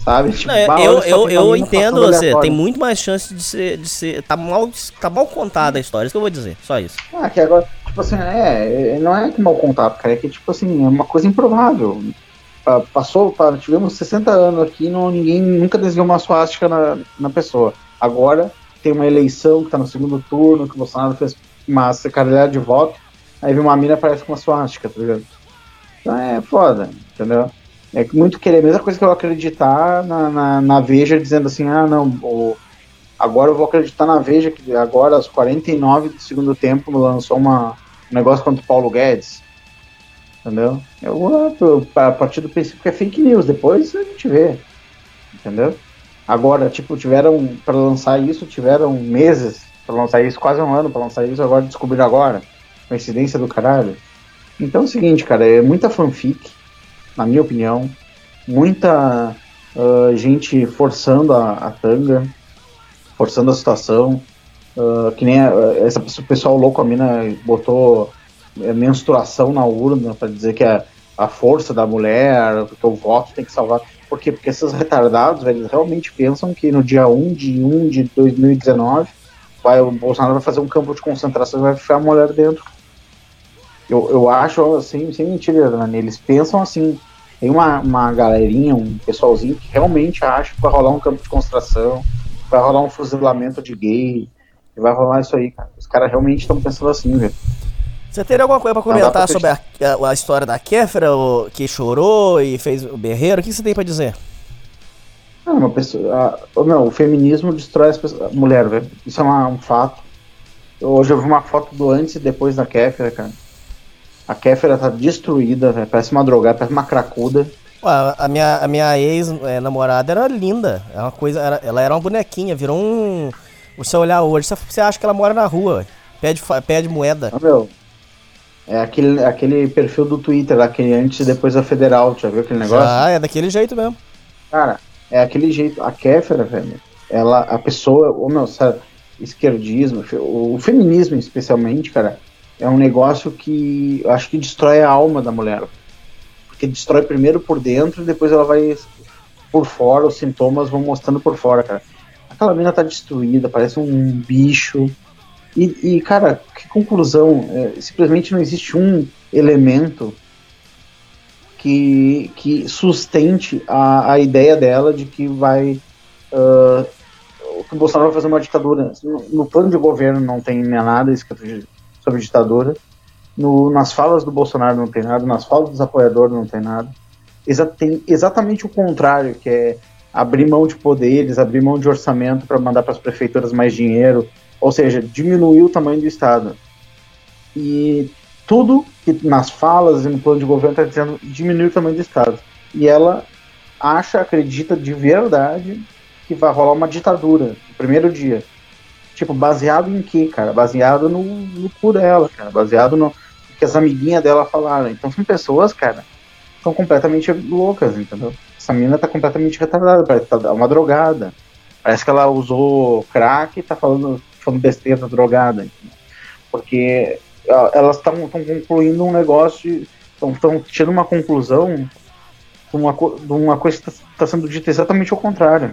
Sabe? Tipo, Não, eu, eu, eu entendo você, tem muito mais chance de ser, de ser. Tá mal, tá mal contada a história, isso que eu vou dizer, só isso. Ah, que agora, tipo assim, é, é, não é que mau contato, cara, é que, tipo assim, é uma coisa improvável. Pa- Passou, pa- tivemos 60 anos aqui, não, ninguém nunca desenhou uma suástica na, na pessoa. Agora tem uma eleição que tá no segundo turno, que o Bolsonaro fez uma caralhada de voto, aí vem uma mina e aparece com uma suástica, tá ligado? Então é foda, entendeu? É muito querer, a mesma coisa que eu acreditar na, na, na Veja dizendo assim, ah não, o, agora eu vou acreditar na Veja que agora aos 49 do segundo tempo lançou uma, um negócio contra o Paulo Guedes. Entendeu? Eu eu- a partir do princípio que é fake news, depois a gente vê. Entendeu? Agora, tipo, tiveram para lançar isso, tiveram meses para lançar isso, quase um ano para lançar isso, agora descobriram agora. Coincidência do caralho. Então é o seguinte, cara, é muita fanfic, na minha opinião, muita ah, gente forçando a, a tanga, forçando a situação, ah, que nem a- essa pessoa- o pessoal louco, a mina botou é, menstruação na urna para dizer que é a força da mulher, que o voto tem que salvar. Por quê? Porque esses retardados, velho, realmente pensam que no dia 1 de 1 de 2019 vai, o Bolsonaro vai fazer um campo de concentração e vai enfiar a mulher dentro. Eu, eu acho, assim, sem mentira, Dani, eles pensam assim, tem uma, uma galerinha, um pessoalzinho que realmente acha que vai rolar um campo de concentração, vai rolar um fuzilamento de gay, que vai rolar isso aí, cara. Os caras realmente estão pensando assim, velho. Você teria alguma coisa pra Não comentar pra sobre a, a- a história da Kéfera, o- que chorou e fez o berreiro? O que você tem pra dizer? Não, uma pessoa. a- ô, meu, o feminismo destrói as pessoas, a mulher, velho. Isso é uma- um fato. Hoje eu vi uma foto do antes e depois da Kéfera, cara. A Kéfera tá destruída, velho. Parece uma drogada, parece uma cracuda. Ué, a minha, a minha ex-namorada era linda. É uma coisa, era- ela era uma bonequinha, virou um. Você olhar hoje, você- acha que ela mora na rua, pede, pede moeda. Ah, meu. É aquele, aquele perfil do Twitter, aquele antes e depois da Federal. Já viu aquele negócio? Ah, é daquele jeito mesmo. Cara, é aquele jeito. A Kéfera, velho, ela, a pessoa, o meu, sabe, esquerdismo, o feminismo especialmente, cara, é um negócio que eu acho que destrói a alma da mulher. Porque destrói primeiro por dentro e depois ela vai por fora, os sintomas vão mostrando por fora, cara. Aquela mina tá destruída, parece um bicho. E, e, cara, que conclusão? É, simplesmente não existe um elemento que, que sustente a, a ideia dela de que vai. ah, que o Bolsonaro vai fazer uma ditadura. No, no plano de governo não tem nada escrito de- sobre ditadura. No, nas falas do Bolsonaro não tem nada. Nas falas dos apoiadores não tem nada. Exa tem exatamente o contrário, que é abrir mão de poderes, abrir mão de orçamento para mandar para as prefeituras mais dinheiro. Ou seja, diminuir o tamanho do Estado. E tudo que nas falas e no plano de governo está dizendo diminuir o tamanho do Estado. E ela acha, acredita de verdade que vai rolar uma ditadura no primeiro dia. Tipo, baseado em quê, cara? Baseado no, no cu dela, cara. Baseado no que as amiguinhas dela falaram. Então são pessoas, cara, estão completamente loucas, entendeu? Essa menina tá completamente retardada, parece que tá uma drogada. Parece que ela usou crack e tá falando, falando besteira drogada. entendeu? Porque elas estão concluindo um negócio, estão tirando uma conclusão de uma, de uma coisa que está sendo dita exatamente ao contrário.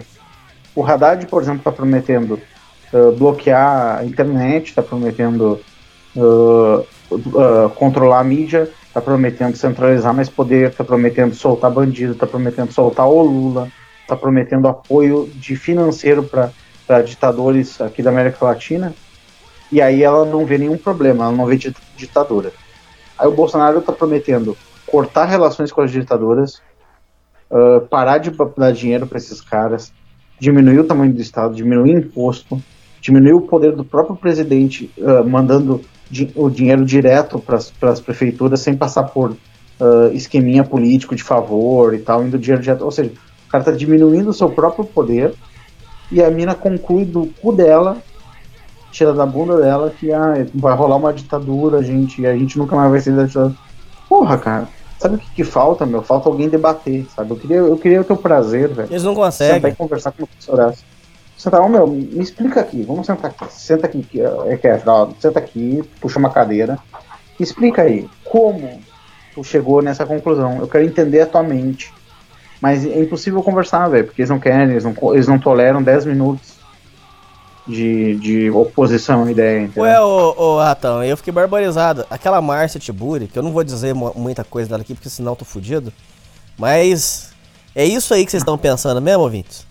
O Haddad, por exemplo, está prometendo ah, bloquear a internet, está prometendo ah, ah, controlar a mídia, está prometendo centralizar mais poder, está prometendo soltar bandido, está prometendo soltar o Lula, está prometendo apoio de financeiro para ditadores aqui da América Latina. E aí ela não vê nenhum problema, ela não vê dit- ditadura. Aí o Bolsonaro está prometendo cortar relações com as ditaduras, ah, parar de dar dinheiro para esses caras, diminuir o tamanho do Estado, diminuir imposto, diminuir o poder do próprio presidente, ah, mandando di- o dinheiro direto para as prefeituras sem passar por ah, esqueminha político de favor e tal, indo dinheiro direto. Ou seja, o cara está diminuindo o seu próprio poder e a mina conclui do cu dela tira da bunda dela que ah, vai rolar uma ditadura, gente, e a gente nunca mais vai ser da ditadura. Porra, cara, sabe o que, que falta, meu? Falta alguém debater, sabe? Eu queria, eu queria o teu prazer, velho. Eles não Sentar conseguem. e conversar com o professor Sentar, meu, me explica aqui, vamos sentar aqui. Senta aqui, é que é, senta aqui, puxa uma cadeira. Explica aí, como tu chegou nessa conclusão? Eu quero entender a tua mente. Mas é impossível conversar, velho, porque eles não querem, eles não, eles não toleram 10 minutos de, de oposição à ideia, entendeu? Ué, ô, ô Ratão, eu fiquei barbarizado. Aquela Márcia Tiburi, que eu não vou dizer mu- muita coisa dela aqui, porque senão eu tô fudido. Mas é isso aí que vocês estão pensando mesmo, ouvintes?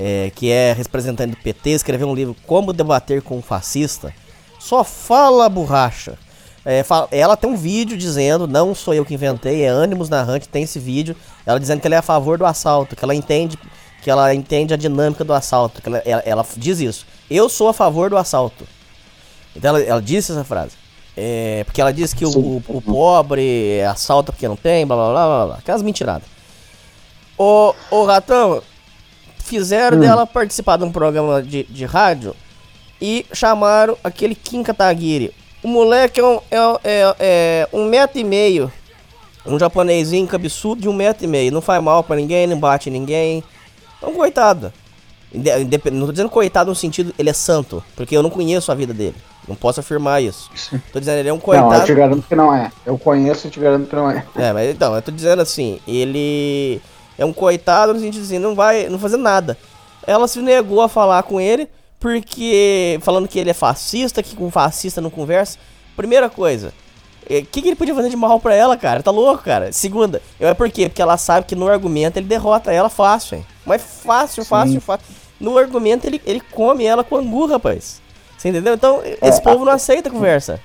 É, que é representante do PT, escreveu um livro Como Debater com um Fascista. Só fala borracha. É, fa- ela tem um vídeo dizendo, não sou eu que inventei, é Ânimos Narrante, tem esse vídeo. Ela dizendo que ela é a favor do assalto, que ela entende que ela entende a dinâmica do assalto. Que ela, ela- ela diz isso. Eu sou a favor do assalto. Então ela, ela disse essa frase. É, porque ela disse que o, o- o pobre assalta porque não tem, blá blá blá blá blá. Aquelas mentiradas. Ô, ô Ratão, fizeram Hum. dela participar de um programa de, de rádio e chamaram aquele Kim Kataguiri. O moleque é um, é, é, é um metro e meio. Um japonesinho cabeçudo de um metro e meio. Não faz mal pra ninguém, não bate ninguém. Então, coitado. Não tô dizendo coitado no sentido, ele é santo. Porque eu não conheço a vida dele. Não posso afirmar isso. Tô dizendo, ele é um Não, eu coitado. te garanto que não é. Eu conheço e te garanto que não é. É, mas então, eu tô dizendo assim, ele é um coitado no sentido assim, não vai não fazer nada. Ela se negou a falar com ele porque falando que ele é fascista, que com fascista não conversa. Primeira coisa, o que, que ele podia fazer de mal pra ela, cara? Tá louco, cara? Segunda, é por quê? Porque ela sabe que no argumento ele derrota ela fácil, hein? Mas fácil, fácil, fácil. No argumento ele, ele come ela com angu, rapaz. Você entendeu? Então, esse É, povo não aceita conversa.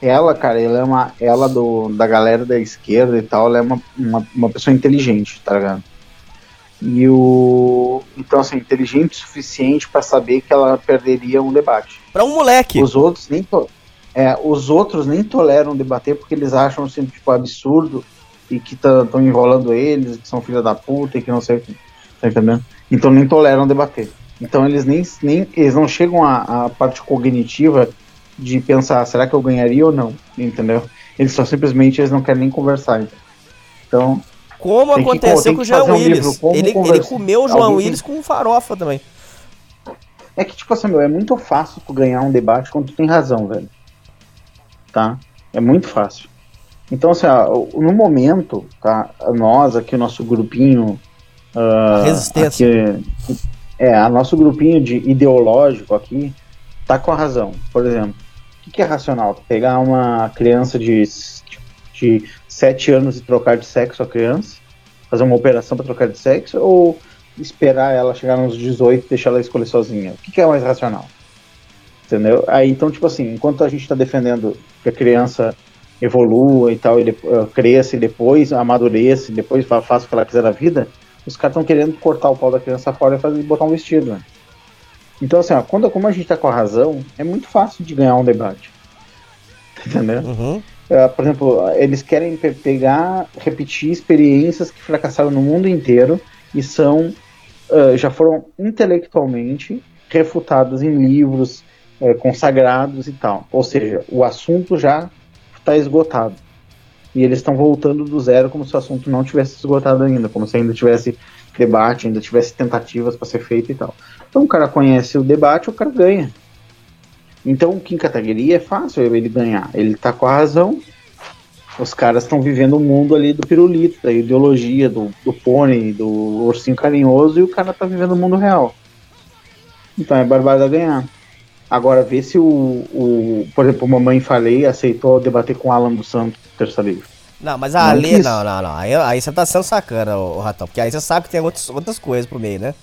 Ela, cara, ela é uma. Ela do, da galera da esquerda e tal, ela é uma, uma, uma pessoa inteligente, tá ligado? E o. Então, assim, inteligente o suficiente pra saber que ela perderia um debate. Pra um moleque. Os outros nem. To... É, os outros nem toleram debater porque eles acham assim, tipo, absurdo e que estão enrolando eles, que são filha da puta e que não sei o que. Tá entendendo? Então nem toleram debater. Então eles nem, nem eles não chegam à, à parte cognitiva de pensar, será que eu ganharia ou não? Entendeu? Eles só simplesmente eles não querem nem conversar. Então, Como Tem que- aconteceu tem com o que João um Willis. como ele, ele comeu o João Alguém tem- Willis com farofa também. É que, tipo assim, meu, é muito fácil tu ganhar um debate quando tu tem razão, velho. Tá? É muito fácil. Então, assim, ó, no momento, tá? Nós aqui, o nosso grupinho. ah, Resistência. aqui, é, a nosso grupinho de ideológico aqui tá com a razão. Por exemplo, o que, que é racional? Pegar uma criança de, de 7 anos e trocar de sexo a criança? Fazer uma operação para trocar de sexo? Ou esperar ela chegar nos 18 e deixar ela escolher sozinha? O que, que é mais racional? Entendeu? Aí, então, tipo assim, enquanto a gente está defendendo que a criança evolua e tal, e de- eh, cresça e depois amadureça e depois fa- faça o que ela quiser na vida, os caras estão querendo cortar o pau da criança fora e fazer, botar um vestido. Né? Então, assim, ó, quando, como a gente tá com a razão, é muito fácil de ganhar um debate. Entendeu? Uhum. Eh, por exemplo, eles querem pe- pegar, repetir experiências que fracassaram no mundo inteiro e são eh, já foram intelectualmente refutadas em livros eh, consagrados e tal. Ou seja, o assunto já está esgotado. E eles estão voltando do zero como se o assunto não tivesse esgotado ainda, como se ainda tivesse debate, ainda tivesse tentativas para ser feito e tal. Então o cara conhece o debate, o cara ganha. Então o Kim Kataguiri é fácil ele ganhar. Ele tá com a razão. Os caras estão vivendo o mundo ali do pirulito, da ideologia, do, do pônei, do ursinho carinhoso, e o cara tá vivendo o mundo real. Então é barbada ganhar. Agora, vê se o, o. Por exemplo, Mamãe Falei aceitou debater com Alan dos Santos, terça livre. Não, mas a Não Ale. Não, não, não. Aí, aí você tá sendo sacana, ô Ratão. Porque aí você sabe que tem outros, outras coisas pro meio, né?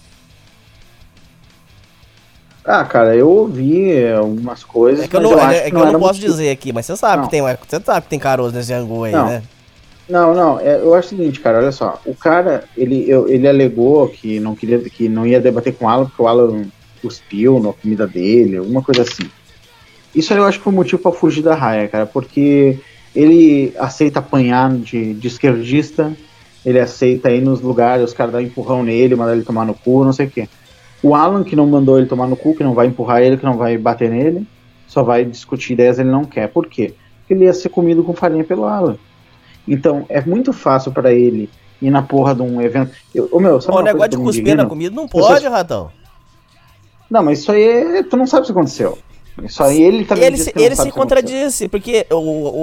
Ah, cara, eu ouvi é, algumas coisas. É que eu não, acho é, é que eu era não posso muito- dizer aqui, mas você sabe Não. que tem. Você sabe que tem caroço nesse angu aí, Não. né? Não, não, é, eu acho o seguinte, cara, olha só, o cara, ele, eu- ele alegou que não queria, que não ia debater com o Alan porque o Alan cuspiu na comida dele, alguma coisa assim. Isso aí eu acho que foi motivo pra fugir da raia, cara, porque ele aceita apanhar de, de esquerdista, ele aceita ir nos lugares, os caras dão empurrão nele, mandar ele tomar no cu, não sei o quê. O Alan, que não mandou ele tomar no cu, que não vai empurrar ele, que não vai bater nele, só vai discutir ideias, ele não quer. Por quê? Porque ele ia ser comido com farinha pelo Alan. Então, é muito fácil pra ele ir na porra de um evento. Eu, ô, meu, sabe o negócio de cuspir na comida não pode, Ratão. Não, mas isso aí é, tu não sabe o que aconteceu. Isso aí ele também ele se, ele se contradisse, porque o,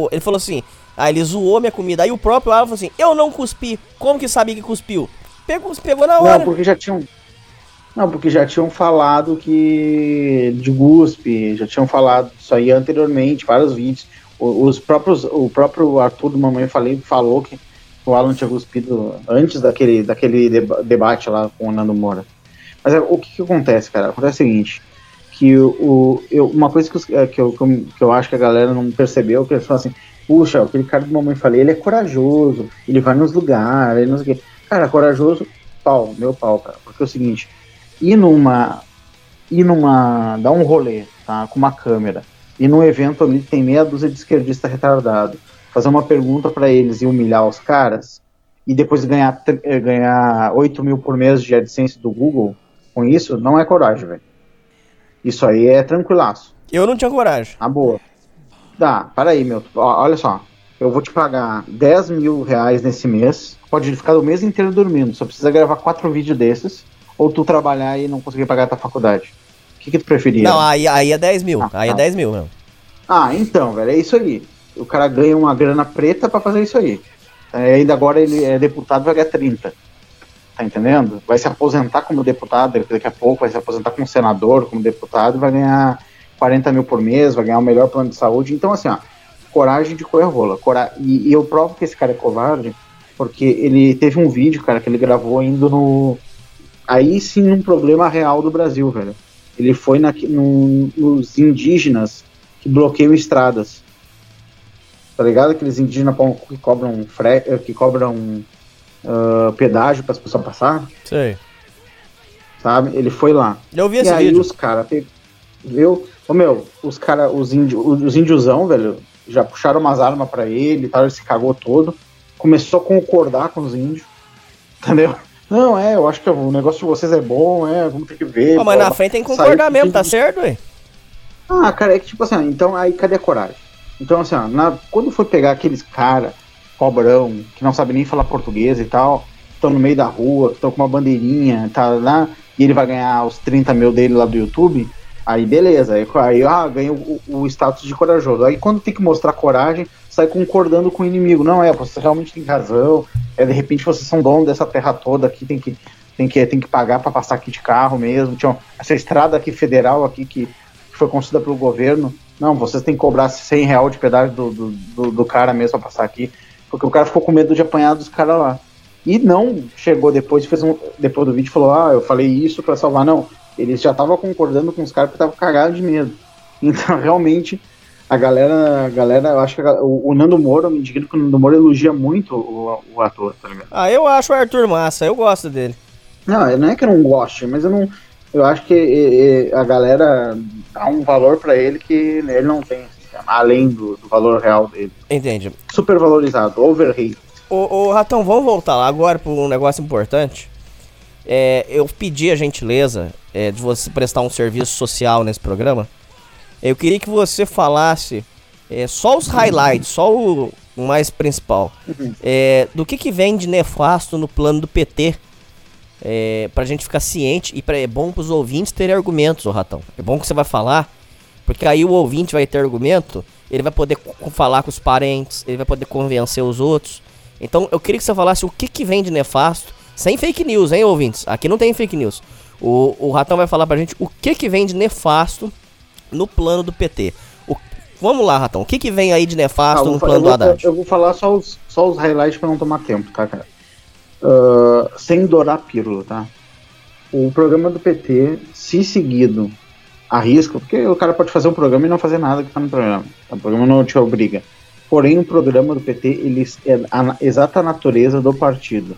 o- ele falou assim: ah, ele zoou minha comida. Aí o próprio Alan falou assim: eu não cuspi. Como que sabia que cuspiu? Pegou, pegou na hora. Não, porque já tinham. Não, porque já tinham falado que. de guspe, já tinham falado isso aí anteriormente, vários vídeos. O- Os próprios, o próprio Arthur do Mamãe Falei falou que o Alan tinha cuspido antes daquele, daquele deba- debate lá com o Nando Moura. Mas é, o que, que acontece, cara? Acontece o seguinte, que o, eu, uma coisa que, é, que, eu, que, eu, que eu acho que a galera não percebeu, que eles falam assim, puxa, aquele cara do Mamãe Falei, ele é corajoso, ele vai nos lugares, ele não sei o quê. Cara, corajoso, pau, meu pau, cara. Porque é o seguinte, ir numa. ir numa. dar um rolê, tá? Com uma câmera. E num evento ali tem meia dúzia de esquerdista retardado. Fazer uma pergunta pra eles e humilhar os caras. E depois ganhar, eh, ganhar 8 mil por mês de AdSense do Google com isso, não é coragem, velho. Isso aí é tranquilaço. Eu não tinha coragem. Na boa. Dá, para aí, meu. Ó, olha só. Eu vou te pagar 10 mil reais nesse mês. Pode ficar o mês inteiro dormindo. Só precisa gravar quatro vídeos desses. Ou tu trabalhar e não conseguir pagar a tua faculdade. O que, que tu preferia? Não, aí, aí é 10 mil. aí é tá. 10 mil, meu. Ah, então, velho, é isso aí. O cara ganha uma grana preta pra fazer isso aí. É, ainda agora ele é deputado, vai ganhar 30. Tá entendendo? Vai se aposentar como deputado, daqui a pouco vai se aposentar como senador, como deputado, vai ganhar 40 mil por mês, vai ganhar o melhor plano de saúde. Então, assim, ó, coragem de correr rola. Cora e, e eu provo que esse cara é covarde, porque ele teve um vídeo, cara, que ele gravou indo no. Aí sim, um problema real do Brasil, velho. Ele foi na, no, nos indígenas que bloqueiam estradas. Tá ligado? Aqueles indígenas que cobram, fre que cobram uh, pedágio para as pessoas passar. Sei. Sabe? Ele foi lá. Eu vi e esse aí vídeo. os caras. Viu? Ô meu, os caras, os, índio, os índiozão, velho, já puxaram umas armas para ele e tal, ele se cagou todo. Começou a concordar com os índios. Entendeu? Não, é, eu acho que o negócio de vocês é bom, é, vamos ter que ver. Pô, mas na frente tem que concordar mesmo, tá certo, ué? Ah, cara, é que tipo assim, então aí cadê a coragem? Então, assim, ó, na- quando foi pegar aqueles cara, cobrão, que não sabe nem falar português e tal, estão no meio da rua, estão com uma bandeirinha, tá lá, e ele vai ganhar os 30 mil dele lá do YouTube, aí beleza, aí, aí ah, ganha o, o status de corajoso. Aí quando tem que mostrar coragem, sai concordando com o inimigo. Não, é, você realmente tem razão, é, de repente vocês são dono dessa terra toda aqui, tem que, tem que, tem que pagar para passar aqui de carro mesmo. Tinha essa estrada aqui federal aqui que foi construída pelo governo. Não, vocês têm que cobrar 100 real de pedágio do, do, do, do cara mesmo pra passar aqui, porque o cara ficou com medo de apanhar dos caras lá. E não chegou depois, fez um, depois do vídeo e falou: Ah, eu falei isso pra salvar. Não, eles já estavam concordando com os caras que estavam cagados de medo. Então, realmente, a galera, a galera, eu acho que a- o, o Nando Moro, eu me indigno que o Nando Moro elogia muito o, o ator, tá ligado? Ah, eu acho o Arthur massa, eu gosto dele. Não, não é que eu não goste, mas eu não. Eu acho que e, e, a galera dá um valor pra ele que ele não tem, além do, do valor real dele. Entendi. Super valorizado, overrated. Ô, ô, Ratão, vamos voltar lá agora para um negócio importante. É, eu pedi a gentileza é, de você prestar um serviço social nesse programa. Eu queria que você falasse é, só os highlights, só o, mais principal. É, do que, que vem de nefasto no plano do PT. É, pra gente ficar ciente e pra, é bom pros ouvintes terem argumentos, ô Ratão. É bom que você vai falar, porque aí o ouvinte vai ter argumento, ele vai poder falar com os parentes, ele vai poder convencer os outros. Então eu queria que você falasse o que, que vem de nefasto, sem fake news, hein, ouvintes? Aqui não tem fake news. O, o Ratão vai falar pra gente o que, que vem de nefasto no plano do PT. O- vamos lá, Ratão, o que, que vem aí de nefasto Ah, no vou- plano do vou, Haddad? eu vou falar só os, só os highlights pra não tomar tempo, tá, cara? Ah, sem dourar pílula, tá? O programa do PT, se seguido, arrisca, porque o cara pode fazer um programa e não fazer nada que tá no programa. O programa não te obriga. Porém, o programa do PT, ele é a exata natureza do partido.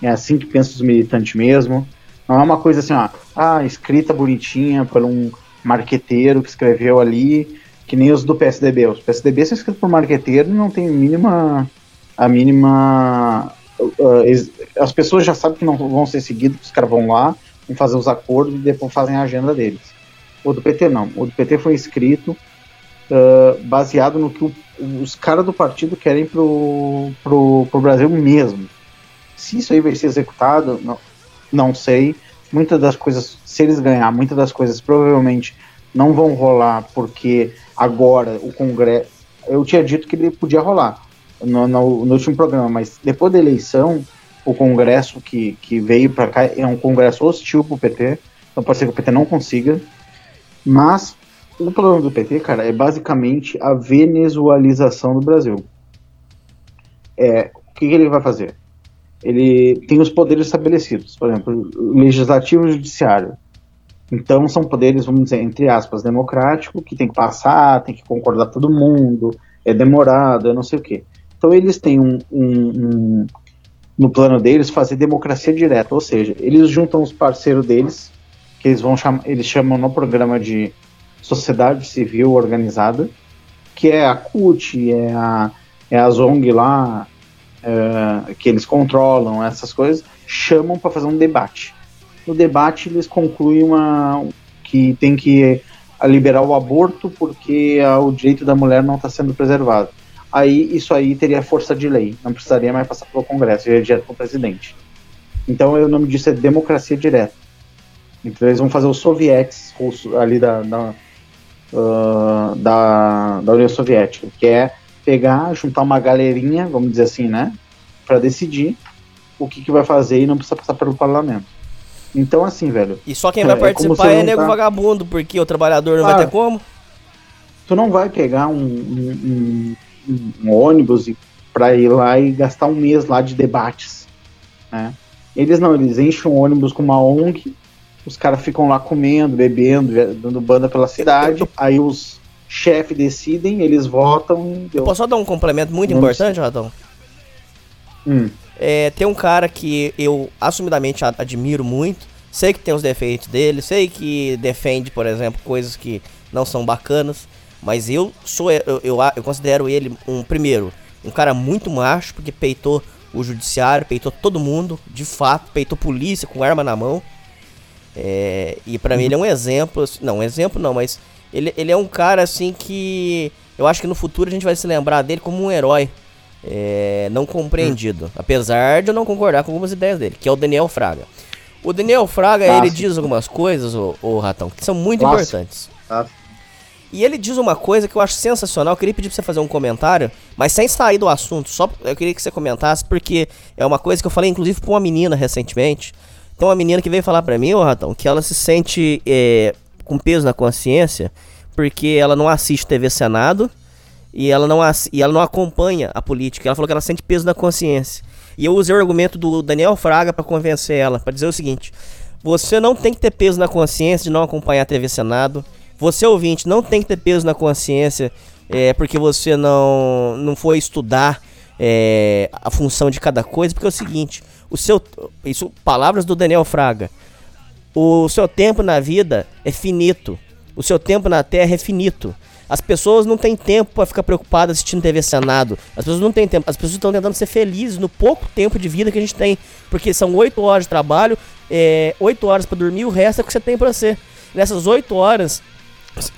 É assim que pensam os militantes mesmo. Não é uma coisa assim, ó, ah, escrita bonitinha por um marqueteiro que escreveu ali, que nem os do PSDB. Os PSDB são escritos por marqueteiro e não tem mínima. A mínima. uh, ex- as pessoas já sabem que não vão ser seguidos, os caras vão lá, vão fazer os acordos e depois fazem a agenda deles. O do PT não. O do PT foi escrito uh, baseado no que o- os caras do partido querem pro, pro, pro Brasil mesmo. Se isso aí vai ser executado, não, não sei. Muitas das coisas, se eles ganhar, muitas das coisas provavelmente não vão rolar porque agora o Congresso. Eu tinha dito que ele podia rolar no, no- no último programa, mas depois da eleição, o Congresso que, que veio para cá é um Congresso hostil pro PT, então pode ser que o PT não consiga. Mas o plano do PT, cara, é basicamente a venezualização do Brasil. É, o que, que ele vai fazer? Ele tem os poderes estabelecidos, por exemplo, legislativo e judiciário. Então são poderes, vamos dizer, entre aspas, democrático, que tem que passar, tem que concordar todo mundo, é demorado, é não sei o quê. Então eles têm um, um- um- no plano deles fazer democracia direta, ou seja, eles juntam os parceiros deles, que eles vão eles chamam no programa de sociedade civil organizada, que é a CUT, é a, é a ZONG lá, é, que eles controlam, essas coisas, chamam para fazer um debate. No debate eles concluem uma, que tem que liberar o aborto porque o direito da mulher não está sendo preservado. Aí isso aí teria força de lei, não precisaria mais passar pelo Congresso, iria direto para o presidente. Então o nome disso é democracia direta. Então eles vão fazer os sovietes russos ali da, da, ah, da, da União Soviética, que é pegar, juntar uma galerinha, vamos dizer assim, né, para decidir o que, que vai fazer e não precisa passar pelo parlamento. Então, assim, velho. E só quem É, vai é como participar é não nego tá- vagabundo, porque o trabalhador não vai Ah. ter como. tu não vai pegar um, um- um- um ônibus pra ir lá e gastar um mês lá de debates. Né? Eles não, eles enchem um ônibus com uma ONG, os caras ficam lá comendo, bebendo, dando banda pela cidade, aí os chefes decidem, eles votam e deu. Posso só dar um complemento muito Não importante, Ratão? Hum. É, tem um cara que eu assumidamente admiro muito. Sei que tem os defeitos dele, sei que defende, por exemplo, coisas que não são bacanas. Mas eu sou. Eu, eu, eu considero ele um, primeiro, um cara muito macho, porque peitou o judiciário, peitou todo mundo, de fato, peitou polícia com arma na mão. É, e pra mim ele é um exemplo, assim- não, um exemplo não, mas ele, ele é um cara assim que eu acho que no futuro a gente vai se lembrar dele como um herói é, não compreendido, apesar de eu não concordar com algumas ideias dele, que é o Daniel Fraga. O Daniel Fraga, ele diz algumas coisas, o, o Ratão, que são muito importantes. E ele diz uma coisa que eu acho sensacional. Eu queria pedir pra você fazer um comentário, mas sem sair do assunto. Só eu queria que você comentasse, porque é uma coisa que eu falei, inclusive, pra uma menina recentemente. Tem uma menina que veio falar pra mim, ô Ratão, que ela se sente é, com peso na consciência, porque ela não assiste TV Senado e ela não, e ela não acompanha a política. Ela falou que ela sente peso na consciência. E eu usei o argumento do Daniel Fraga pra convencer ela, pra dizer o seguinte: você não tem que ter peso na consciência de não acompanhar a TV Senado. Você ouvinte não tem que ter peso na consciência é, porque você não não foi estudar é, a função de cada coisa, porque é o seguinte, o seu isso palavras do Daniel Fraga. O seu tempo na vida é finito. O seu tempo na Terra é finito. As pessoas não têm tempo para ficar preocupadas assistindo TV Senado. As pessoas não têm tempo. As pessoas estão tentando ser felizes no pouco tempo de vida que a gente tem. Porque são 8 horas de trabalho, é, 8 horas para dormir, o resto é o que você tem para ser. Nessas 8 horas,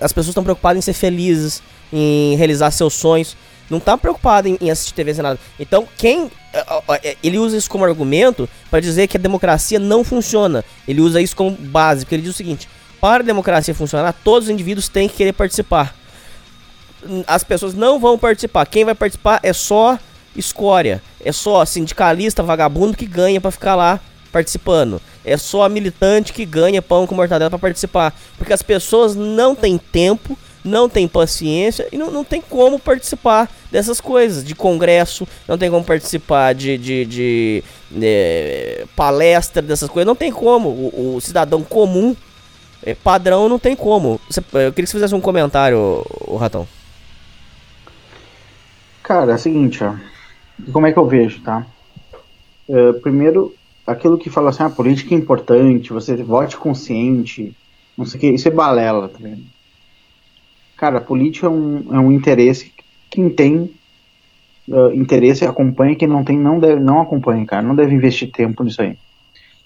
as pessoas estão preocupadas em ser felizes, em realizar seus sonhos. Não tá preocupado em, em assistir TV Senado. Então, quem. ó, é, Ele usa isso como argumento para dizer que a democracia não funciona. Ele usa isso como base, porque ele diz o seguinte: para a democracia funcionar, todos os indivíduos têm que querer participar. As pessoas não vão participar. Quem vai participar é só escória. É só sindicalista vagabundo que ganha para ficar lá participando. É só militante que ganha pão com mortadela para participar. Porque as pessoas não têm tempo, não têm paciência e não, não tem como participar dessas coisas. De congresso, não tem como participar de, de, de, eh, palestra, dessas coisas. Não tem como. O, o cidadão comum, eh, padrão, não tem como. Você- eu queria que você fizesse um comentário, o Ratão. Cara, é o seguinte, ó. Como é que eu vejo, tá? É, primeiro, aquilo que fala assim, a política é importante, você vote consciente, não sei o que, isso é balela, tá vendo? Cara, política é um, é um interesse. Quem tem uh, interesse acompanha, quem não tem não deve, não acompanha, cara. Não deve investir tempo nisso aí.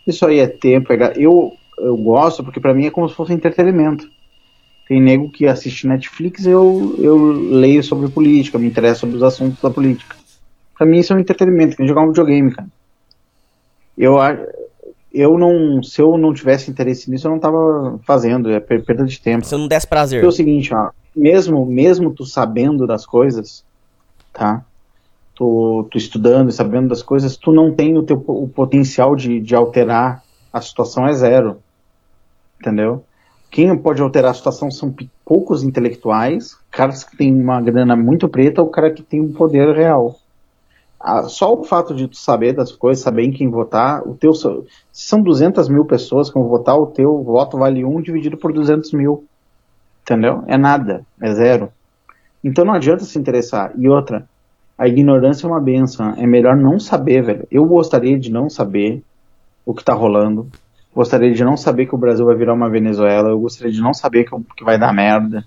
Isso aí é tempo, é eu, eu gosto porque pra mim é como se fosse entretenimento. Tem nego que assiste Netflix, eu, eu leio sobre política, me interesso sobre os assuntos da política. Pra mim isso é um entretenimento, que jogar um videogame, cara. Eu, eu não, se eu não tivesse interesse nisso, eu não tava fazendo, é per- perda de tempo. Se não desse prazer. Porque é o seguinte, ó, mesmo, mesmo tu sabendo das coisas, tá? Tu, tu estudando e sabendo das coisas, tu não tem o teu o potencial de, de alterar a situação é zero. Entendeu? Quem pode alterar a situação são poucos intelectuais, caras que têm uma grana muito preta, ou cara que tem um poder real. Ah, só o fato de tu saber das coisas, saber em quem votar, o teu, se são 200 mil pessoas que vão votar, o teu voto vale um dividido por 200 mil. Entendeu? É nada, é zero. Então não adianta se interessar. E outra, a ignorância é uma benção. É melhor não saber, velho. Eu gostaria de não saber o que tá rolando. Gostaria de não saber que o Brasil vai virar uma Venezuela. Eu gostaria de não saber que, que vai dar merda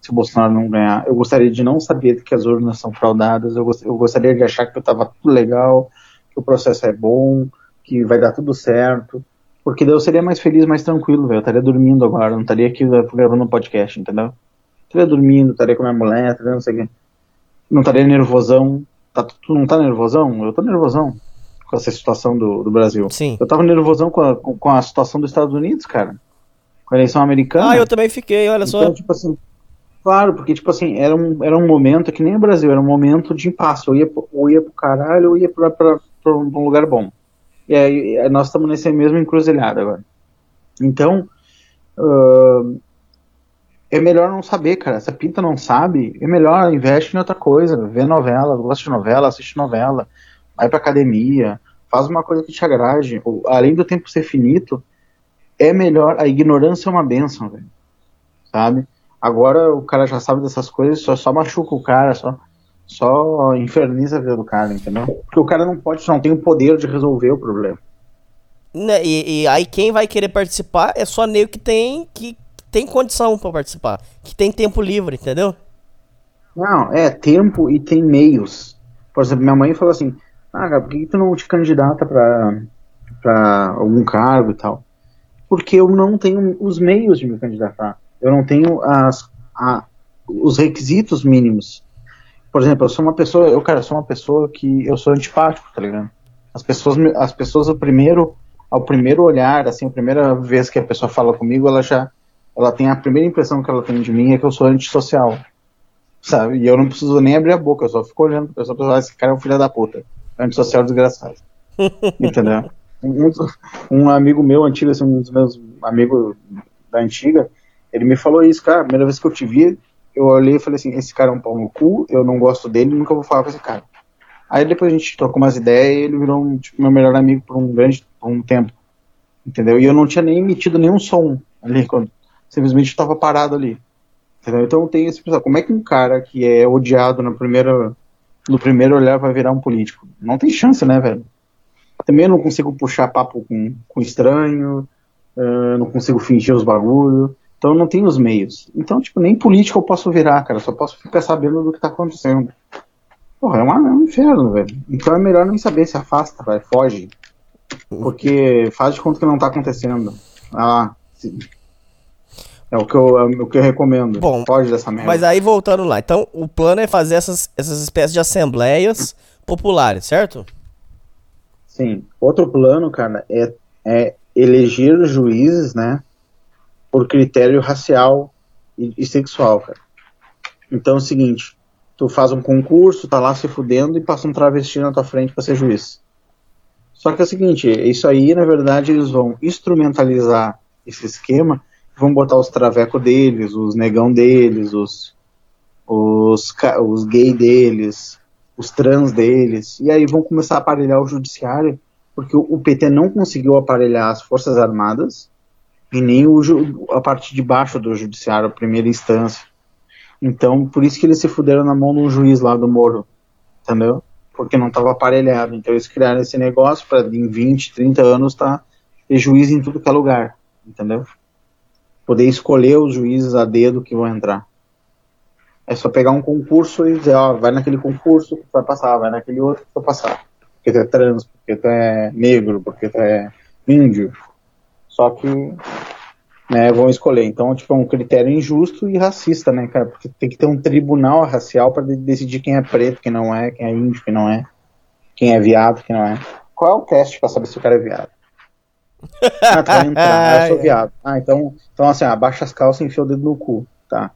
se o Bolsonaro não ganhar. Eu gostaria de não saber que as urnas são fraudadas. Eu, gos- eu gostaria de achar que eu tava tudo legal, que o processo é bom, que vai dar tudo certo. Porque daí eu seria mais feliz, mais tranquilo, velho. Eu estaria dormindo agora, não estaria aqui gravando um podcast, entendeu? Estaria dormindo, estaria com minha mulher, estaria não sei o quê. Não estaria nervosão. Tá, tu não tá nervosão? Eu tô nervosão com essa situação do, do Brasil. Sim. Eu tava nervosão com a, com, a situação dos Estados Unidos, cara. Com a eleição americana. Ah, eu também fiquei, olha só. Então, tipo assim, claro, porque, tipo assim, era um, era um momento que nem o Brasil, era um momento de impasse. Ou ia, ou ia pro caralho, ou ia pra, pra, pra um lugar bom. E aí eh, nós estamos nesse mesmo encruzilhado agora. Então, ah, é melhor não saber, cara. Se a pinta não sabe, é melhor investe em outra coisa. Vê novela, gosta de novela, assiste novela, vai pra academia, faz uma coisa que te agrade. Ou, Além do tempo ser finito, é melhor. A ignorância é uma benção, velho. Sabe? Agora o cara já sabe dessas coisas, só, só machuca o cara, só, só inferniza a vida do cara, entendeu? Porque o cara não pode, não tem o poder de resolver o problema. Né, E, e aí quem vai querer participar é só nego que tem que tem condição pra participar, que tem tempo livre, entendeu? Não, é tempo e tem meios. Por exemplo, minha mãe falou assim: Ah, cara, por que tu não te candidata pra, pra algum cargo e tal? Porque eu não tenho os meios de me candidatar. Eu não tenho as, a- os requisitos mínimos. Por exemplo, eu sou uma pessoa, eu, cara, eu sou uma pessoa que eu sou antipático, tá ligado? As pessoas, as pessoas ao primeiro, ao primeiro olhar, assim, a primeira vez que a pessoa fala comigo, ela já, ela tem a primeira impressão que ela tem de mim é que eu sou antissocial sabe? E eu não preciso nem abrir a boca, eu só fico olhando pra pessoa e falo, "Ah, esse cara é um filho da puta. Antissocial desgraçado. Entendeu? Um, um amigo meu antigo, assim, um dos meus amigos da antiga, ele me falou isso, cara, a primeira vez que eu te vi, eu olhei e falei assim, esse cara é um pau no cu, eu não gosto dele, nunca vou falar com esse cara. Aí depois a gente trocou umas ideias e ele virou um, tipo, meu melhor amigo por um grande por um tempo. Entendeu? E eu não tinha nem emitido nenhum som ali, quando simplesmente estava parado ali. Entendeu? Então tem esse pessoal. Como é que um cara que é odiado na primeira, no primeiro olhar vai virar um político? Não tem chance, né, velho? Também eu não consigo puxar papo com, com estranho, eh, não consigo fingir os bagulho. Então eu não tenho os meios. Então, tipo, nem político eu posso virar, cara. Só posso ficar sabendo do que tá acontecendo. Porra, é, uma, é um inferno, velho. Então é melhor nem saber, se afasta, vai, foge. Porque faz de conta que não tá acontecendo. Ah, se- é o que eu, é o que eu recomendo. Bom, foge dessa merda. Mas aí voltando lá, então o plano é fazer essas, essas espécies de assembleias populares, certo? Sim. Outro plano, cara, é, é eleger juízes, né, por critério racial e, e sexual, cara. Então é o seguinte, tu faz um concurso, tá lá se fudendo e passa um travesti na tua frente pra ser juiz. Só que é o seguinte, isso aí, na verdade, eles vão instrumentalizar esse esquema, vão botar os travecos deles, os negão deles, os, os, os gay deles, os trans deles, e aí vão começar a aparelhar o judiciário, porque o, o PT não conseguiu aparelhar as Forças Armadas e nem o, a parte de baixo do judiciário, a primeira instância. Então, por isso que eles se fuderam na mão de um juiz lá do Moro, entendeu? Porque não estava aparelhado. Então eles criaram esse negócio para em 20, 30 anos tá, ter juiz em tudo que é lugar, entendeu? Poder escolher os juízes a dedo que vão entrar. É só pegar um concurso e dizer, ó, vai naquele concurso que vai passar, vai naquele outro que vai passar. Porque tu é trans, porque tu é negro, porque tu é índio. Só que né, vão escolher. Então, tipo, é um critério injusto e racista, né, cara? Porque tem que ter um tribunal racial para decidir quem é preto, quem não é, quem é índio, quem não é, quem é viado, quem não é. Qual é o teste para saber se o cara é viado? Ah, vai entrar, ah, eu sou viado. Ah, então, então assim, abaixa as calças e enfia o dedo no cu, tá?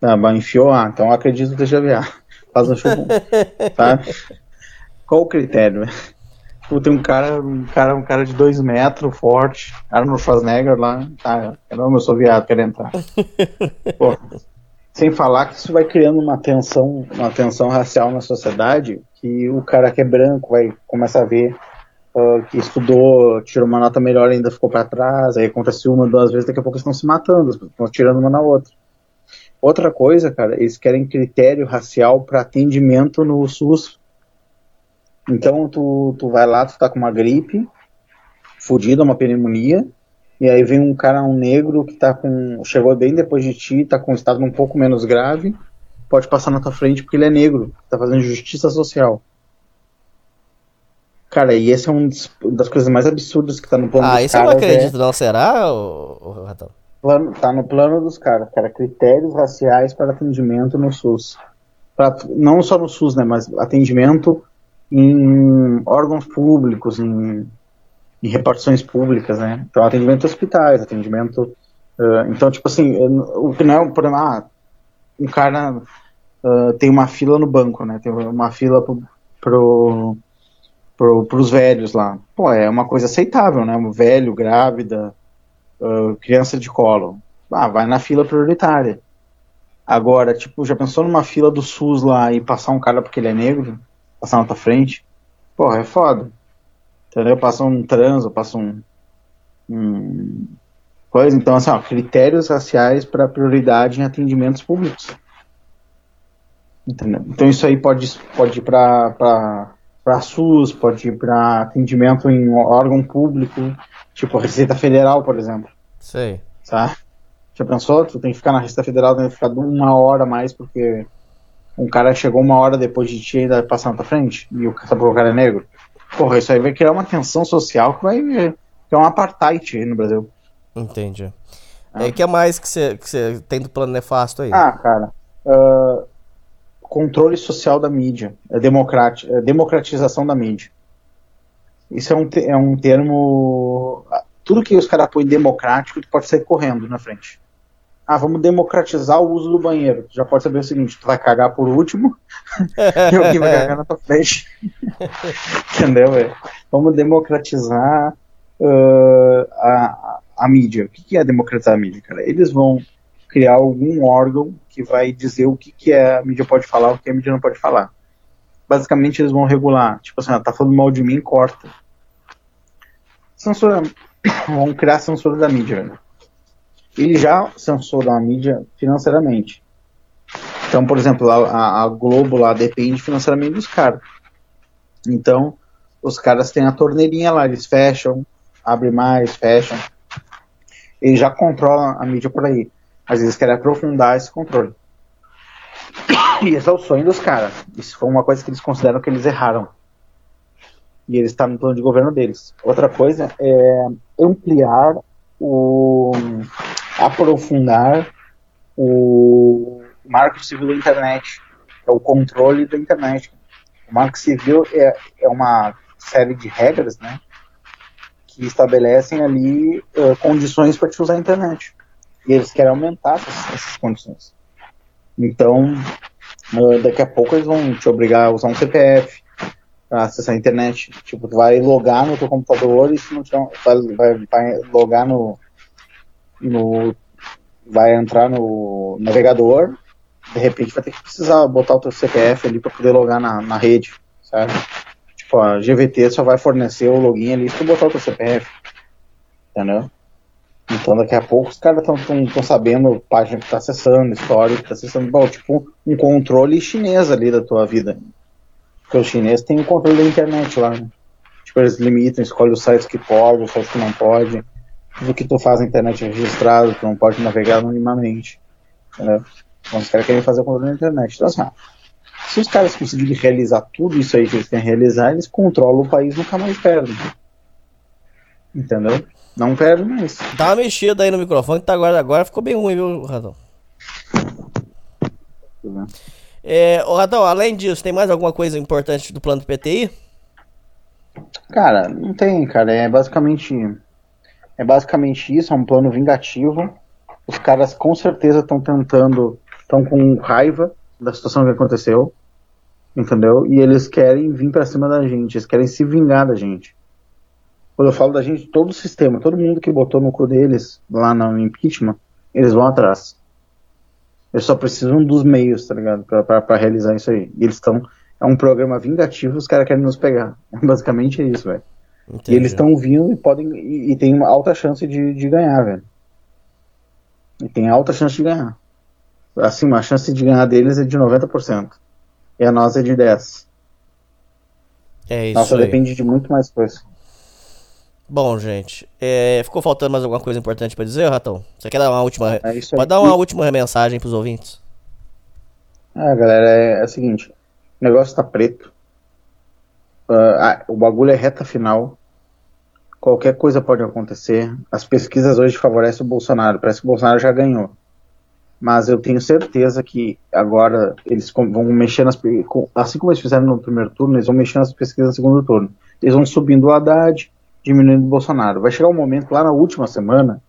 Tá, mas enfiou, ah, então eu acredito que seja viado. Faz um show, tá? Qual o critério, Tipo, tem um cara, um cara, um cara de dois metros, forte, Arnold Schwarzenegger lá, tá, não, eu sou viado, quero entrar. Pô, sem falar que isso vai criando uma tensão, uma tensão racial na sociedade, que o cara que é branco vai começar a ver ah, que estudou, tirou uma nota melhor ainda ficou para trás, aí acontece uma, duas vezes, daqui a pouco eles estão se matando, estão tirando uma na outra. Outra coisa, cara, eles querem critério racial para atendimento no SUS. Então tu, tu vai lá, tu tá com uma gripe, fudida, uma pneumonia, e aí vem um cara, um negro, que tá com. chegou bem depois de ti, tá com um estado um pouco menos grave, pode passar na tua frente porque ele é negro, tá fazendo justiça social. Cara, e esse é um das coisas mais absurdas que tá no plano Ah, dos isso eu não caras. é- acredito, não. Será, ô, Ratão? plano, tá no plano dos caras, cara, critérios raciais para atendimento no SUS. Pra- não só no SUS, né, mas atendimento em órgãos públicos, em, em repartições públicas, né. Então, atendimento em hospitais, atendimento. ah, então, tipo assim, n- o que não é um problema. Ah, um cara ah, tem uma fila no banco, né, tem uma fila pro, pro, pros velhos lá. Pô, é uma coisa aceitável, né? Um velho, grávida, uh, criança de colo. Ah, vai na fila prioritária. Agora, tipo, já pensou numa fila do SUS lá e passar um cara porque ele é negro? Passar na tua frente? Porra, é foda. Entendeu? Passa um trans, passa um, um. coisa. Então, assim, ó, critérios raciais para prioridade em atendimentos públicos. Entendeu? Então isso aí pode, pode ir para SUS, pode ir para atendimento em órgão público, tipo Receita Federal, por exemplo. Sei. Tá? Já pensou? Tu tem que ficar na Receita Federal, tem que ficar uma hora a mais porque um cara chegou uma hora depois de ti e ainda passar na tua frente e o, cara é negro. Porra, isso aí vai criar uma tensão social que vai que é um apartheid aí no Brasil. Entendi. O é. que é mais que você que tem do plano nefasto aí? Ah, cara. Uh, controle social da mídia. É, democrati é democratização da mídia. Isso é um, é um termo. Tudo que os caras põem democrático, tu pode sair correndo na frente. Ah, vamos democratizar o uso do banheiro. Tu já pode saber o seguinte: tu vai cagar por último e alguém vai cagar na tua frente. Entendeu? Véio? Vamos democratizar uh, a, a mídia. O que é democratizar a mídia, cara? Eles vão criar algum órgão que vai dizer o que, que é, a mídia pode falar, o que a mídia não pode falar. Basicamente, eles vão regular. Tipo assim, ah, tá falando mal de mim, corta. Censura. vão criar censura da mídia, velho. Ele já censurou a mídia financeiramente. Então, por exemplo, a, a Globo lá depende financeiramente dos caras. Então, os caras têm a torneirinha lá, eles fecham, abrem mais, fecham. Eles já controlam a mídia por aí. Mas eles querem aprofundar esse controle. E esse é o sonho dos caras. Isso foi uma coisa que eles consideram que eles erraram. E eles estão no plano de governo deles. Outra coisa é ampliar o. aprofundar o marco civil da internet. É o controle da internet. O marco civil é, é uma série de regras, né? Que estabelecem ali uh, condições para te usar a internet. E eles querem aumentar essas, essas condições. Então, uh, daqui a pouco eles vão te obrigar a usar um CPF para acessar a internet. Tipo, tu vai logar no teu computador e se não tiver, vai, vai, vai logar no, no. Vai entrar no navegador, de repente vai ter que precisar botar o teu CPF ali para poder logar na, na rede, sabe? Tipo, a GVT só vai fornecer o login ali se tu botar o teu CPF. Entendeu? Então daqui a pouco os caras estão sabendo página que tá acessando, história que tá acessando, bom, tipo um controle chinês ali da tua vida. Porque os chineses têm o controle da internet lá, né? Tipo, eles limitam, escolhem os sites que pode, os sites que não pode. Tudo que tu faz na internet é registrado, tu não pode navegar anonimamente. Entendeu? Então os caras querem fazer o controle da internet. Então assim, se os caras conseguirem realizar tudo isso aí que eles querem realizar, eles controlam o país nunca mais perdem. Entendeu? Não perde mais. Dá uma mexida aí no microfone que tá agora, agora ficou bem ruim, viu, Radão? É, ô, Radão, além disso, tem mais alguma coisa importante do plano do PTI? Cara, não tem, cara. É basicamente. É basicamente isso, é um plano vingativo. Os caras com certeza estão tentando. estão com raiva da situação que aconteceu. Entendeu? E eles querem vir para cima da gente, eles querem se vingar da gente. Quando eu falo da gente, todo o sistema, todo mundo que botou no cu deles lá no impeachment, eles vão atrás. Eles só precisam dos meios, tá ligado? Pra, pra, pra realizar isso aí. E eles estão. É um programa vingativo, os caras querem nos pegar. Basicamente é isso, velho. E eles estão vindo e podem. E, e tem uma alta chance de, de ganhar, velho. E tem alta chance de ganhar. Assim, a chance de ganhar deles é de 90%. E a nossa é de 10%. É isso. Nossa, aí. depende de muito mais coisa. Bom, gente, é, ficou faltando mais alguma coisa importante para dizer, Ratão? Você quer dar uma última. É pode dar uma última mensagem pros ouvintes? Ah, galera, é, é o seguinte: o negócio tá preto. Uh, ah, o bagulho é reta final. Qualquer coisa pode acontecer. As pesquisas hoje favorecem o Bolsonaro. Parece que o Bolsonaro já ganhou. Mas eu tenho certeza que agora eles vão mexer nas. Assim como eles fizeram no primeiro turno, eles vão mexer nas pesquisas no segundo turno. Eles vão subindo o Haddad, diminuindo o Bolsonaro. Vai chegar um momento lá na última semana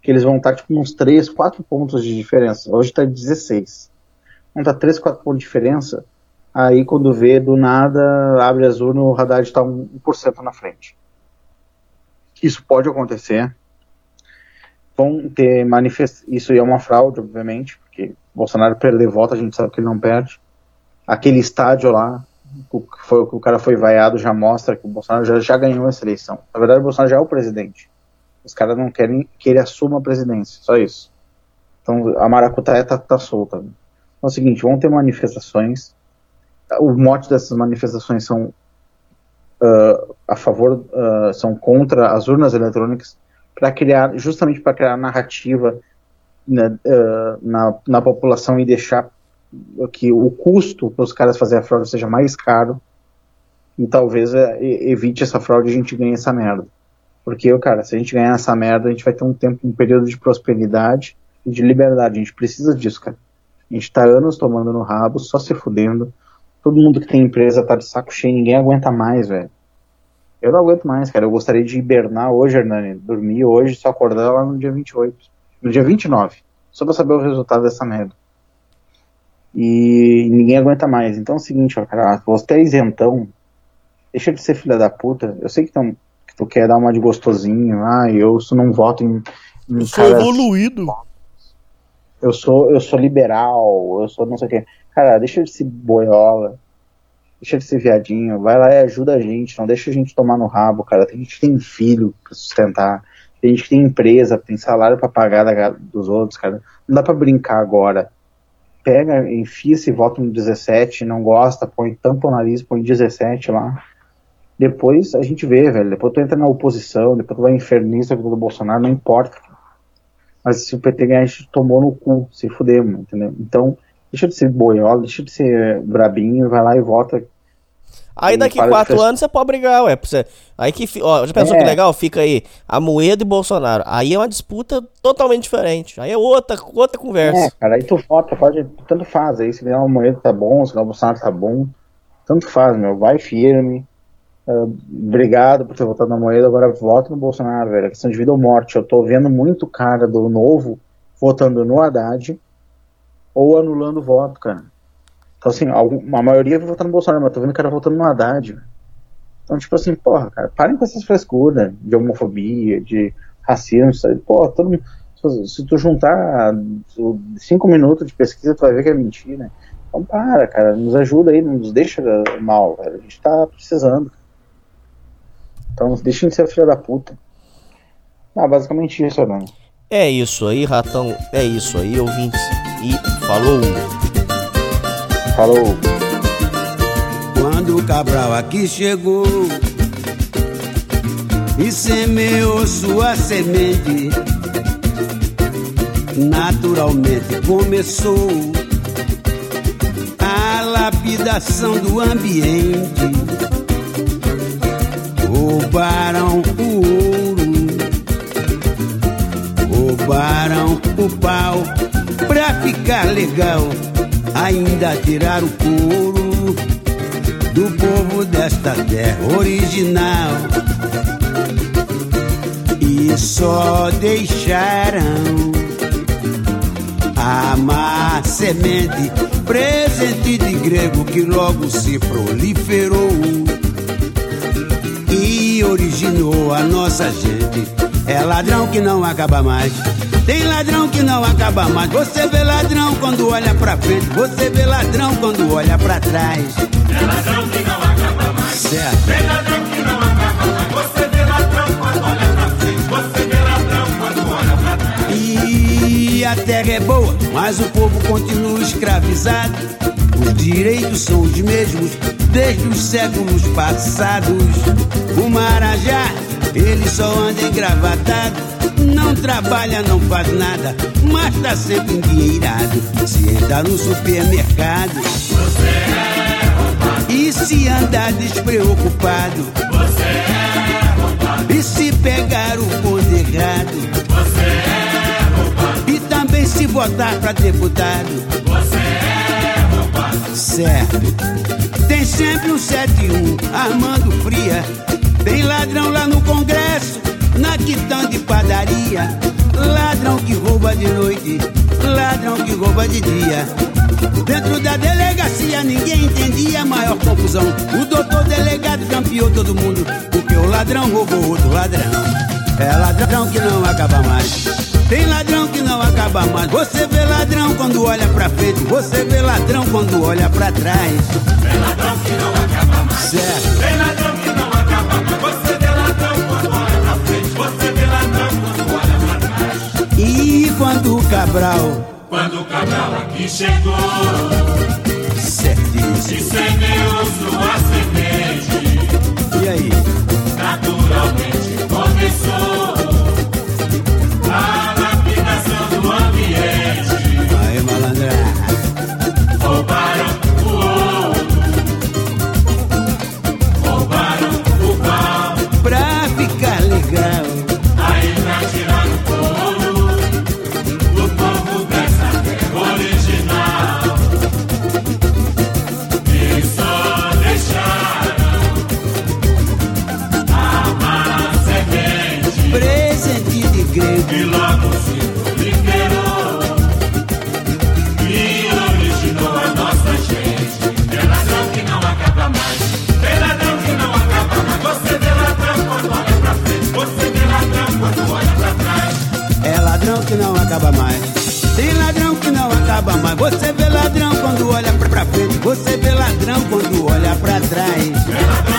que eles vão estar tipo uns 3, 4 pontos de diferença. Hoje está 16. Vão estar 3, 4 pontos de diferença Aí quando vê, do nada, abre urnas, o Haddad está 1% na frente. Isso pode acontecer. Vão ter manifestações. Isso é uma fraude, obviamente, porque Bolsonaro perder voto, a gente sabe que ele não perde. Aquele estádio lá, o que foi, o cara foi vaiado, já mostra que o Bolsonaro já, já ganhou essa eleição. Na verdade, o Bolsonaro já é o presidente. Os caras não querem que ele assuma a presidência, só isso. Então a maracutaia tá, tá solta. Então é o seguinte, vão ter manifestações. O mote dessas manifestações são uh, a favor, uh, são contra as urnas eletrônicas, para criar, justamente para criar narrativa na, uh, na, na população e deixar que o custo para os caras fazer a fraude seja mais caro e talvez evite essa fraude e a gente ganhe essa merda. Porque, cara, se a gente ganhar essa merda, a gente vai ter um tempo, um período de prosperidade e de liberdade. A gente precisa disso, cara. A gente tá anos tomando no rabo, só se fudendo. Todo mundo que tem empresa tá de saco cheio, ninguém aguenta mais, velho. Eu não aguento mais, cara. Eu gostaria de hibernar hoje, Hernani. Dormir hoje, só acordar lá no dia 28. No dia 29. Só pra saber o resultado dessa merda. E ninguém aguenta mais. Então é o seguinte, ó, cara. Você é isentão. Deixa de ser filha da puta. Eu sei que, tão, que tu quer dar uma de gostosinho. Ah, eu não voto em. em eu sou caras- evoluído. eu sou, eu sou liberal, eu sou não sei o que. Cara, deixa de ser boiola, deixa de ser viadinho, vai lá e ajuda a gente, não deixa a gente tomar no rabo, cara. Tem gente que tem filho pra sustentar, tem gente que tem empresa, tem salário pra pagar da- dos outros, cara. Não dá pra brincar agora. Pega, enfia esse voto no 17, não gosta, põe, tampa o nariz, põe 17 lá. Depois a gente vê, velho. Depois tu entra na oposição, depois tu vai inferniza a vida do Bolsonaro, não importa. Mas se o PT ganhar, a gente tomou no cu, se fudemos, entendeu? Então, deixa de ser boiola, deixa de ser brabinho, vai lá e vota. Aí E daqui quatro anos você pode brigar, ué. Você... Aí que. Ó, já pensou É. que legal? Fica aí a Moeda e Bolsonaro. Aí é uma disputa totalmente diferente. Aí é outra, outra É, conversa. cara, aí tu vota, pode, tanto faz. Aí se ganhar uma moeda tá bom, se ganhar o Bolsonaro tá bom, tanto faz, meu. Vai firme. Ah, obrigado por ter votado na moeda, agora vota no Bolsonaro, velho. É questão de vida ou morte. Eu tô vendo muito cara do novo votando no Haddad ou anulando o voto, cara. Então, assim, a maioria vai votar no Bolsonaro, mas eu tô vendo cara votando no Haddad. Então, tipo assim, porra, cara, parem com essas frescuras de homofobia, de racismo, sabe? Porra, todo mundo. Se, se tu juntar o- cinco minutos de pesquisa, tu vai ver que é mentira. Então, para, cara, nos ajuda aí, não nos deixa mal. A gente tá precisando. Então, deixem de ser filha da puta. Ah, basicamente isso, Orlando. É isso aí, ratão. É isso aí, ouvintes. Falou. Falou. Quando o Cabral aqui chegou e semeou sua semente, naturalmente começou a lapidação do ambiente. Roubaram o ouro, roubaram o pau pra ficar legal, ainda tirar o couro do povo desta terra original. E só deixaram a má semente, presente de grego que logo se proliferou e originou a nossa gente. É ladrão que não acaba mais. Tem ladrão que não acaba mais. Você vê ladrão quando olha pra frente. Você vê ladrão quando olha pra trás. É ladrão que não acaba mais. Certo. Tem ladrão que não acaba mais. Você vê ladrão quando olha pra frente. Você vê ladrão quando olha pra trás. E a terra é boa, mas o povo continua escravizado. Os direitos são os mesmos desde os séculos passados. O Marajá, ele só anda engravatado. Não trabalha, não faz nada, mas tá sempre endinheirado. Se entra no supermercado, Você é roubado. e se andar despreocupado, Você é roubado. e se pegar o bonde errado, Você é roubado. e também se votar pra deputado. Você é roubado. Certo. Tem sempre um 71 armando fria. Tem ladrão lá no Congresso, na quitanda de padaria. Ladrão que rouba de noite, ladrão que rouba de dia. Dentro da delegacia ninguém entendia a maior confusão. O doutor delegado campeou todo mundo, porque o ladrão roubou outro ladrão. É ladrão que não acaba mais. Tem ladrão que não acaba mais. Você vê ladrão quando olha pra frente, você vê ladrão quando olha pra trás. Tem ladrão que não acaba mais. Certo. Cabral Quando o Cabral aqui chegou, certíssimo. e semeou sua semente, E aí? naturalmente começou mais. Você vê ladrão quando olha pra frente. Você vê ladrão quando olha pra trás.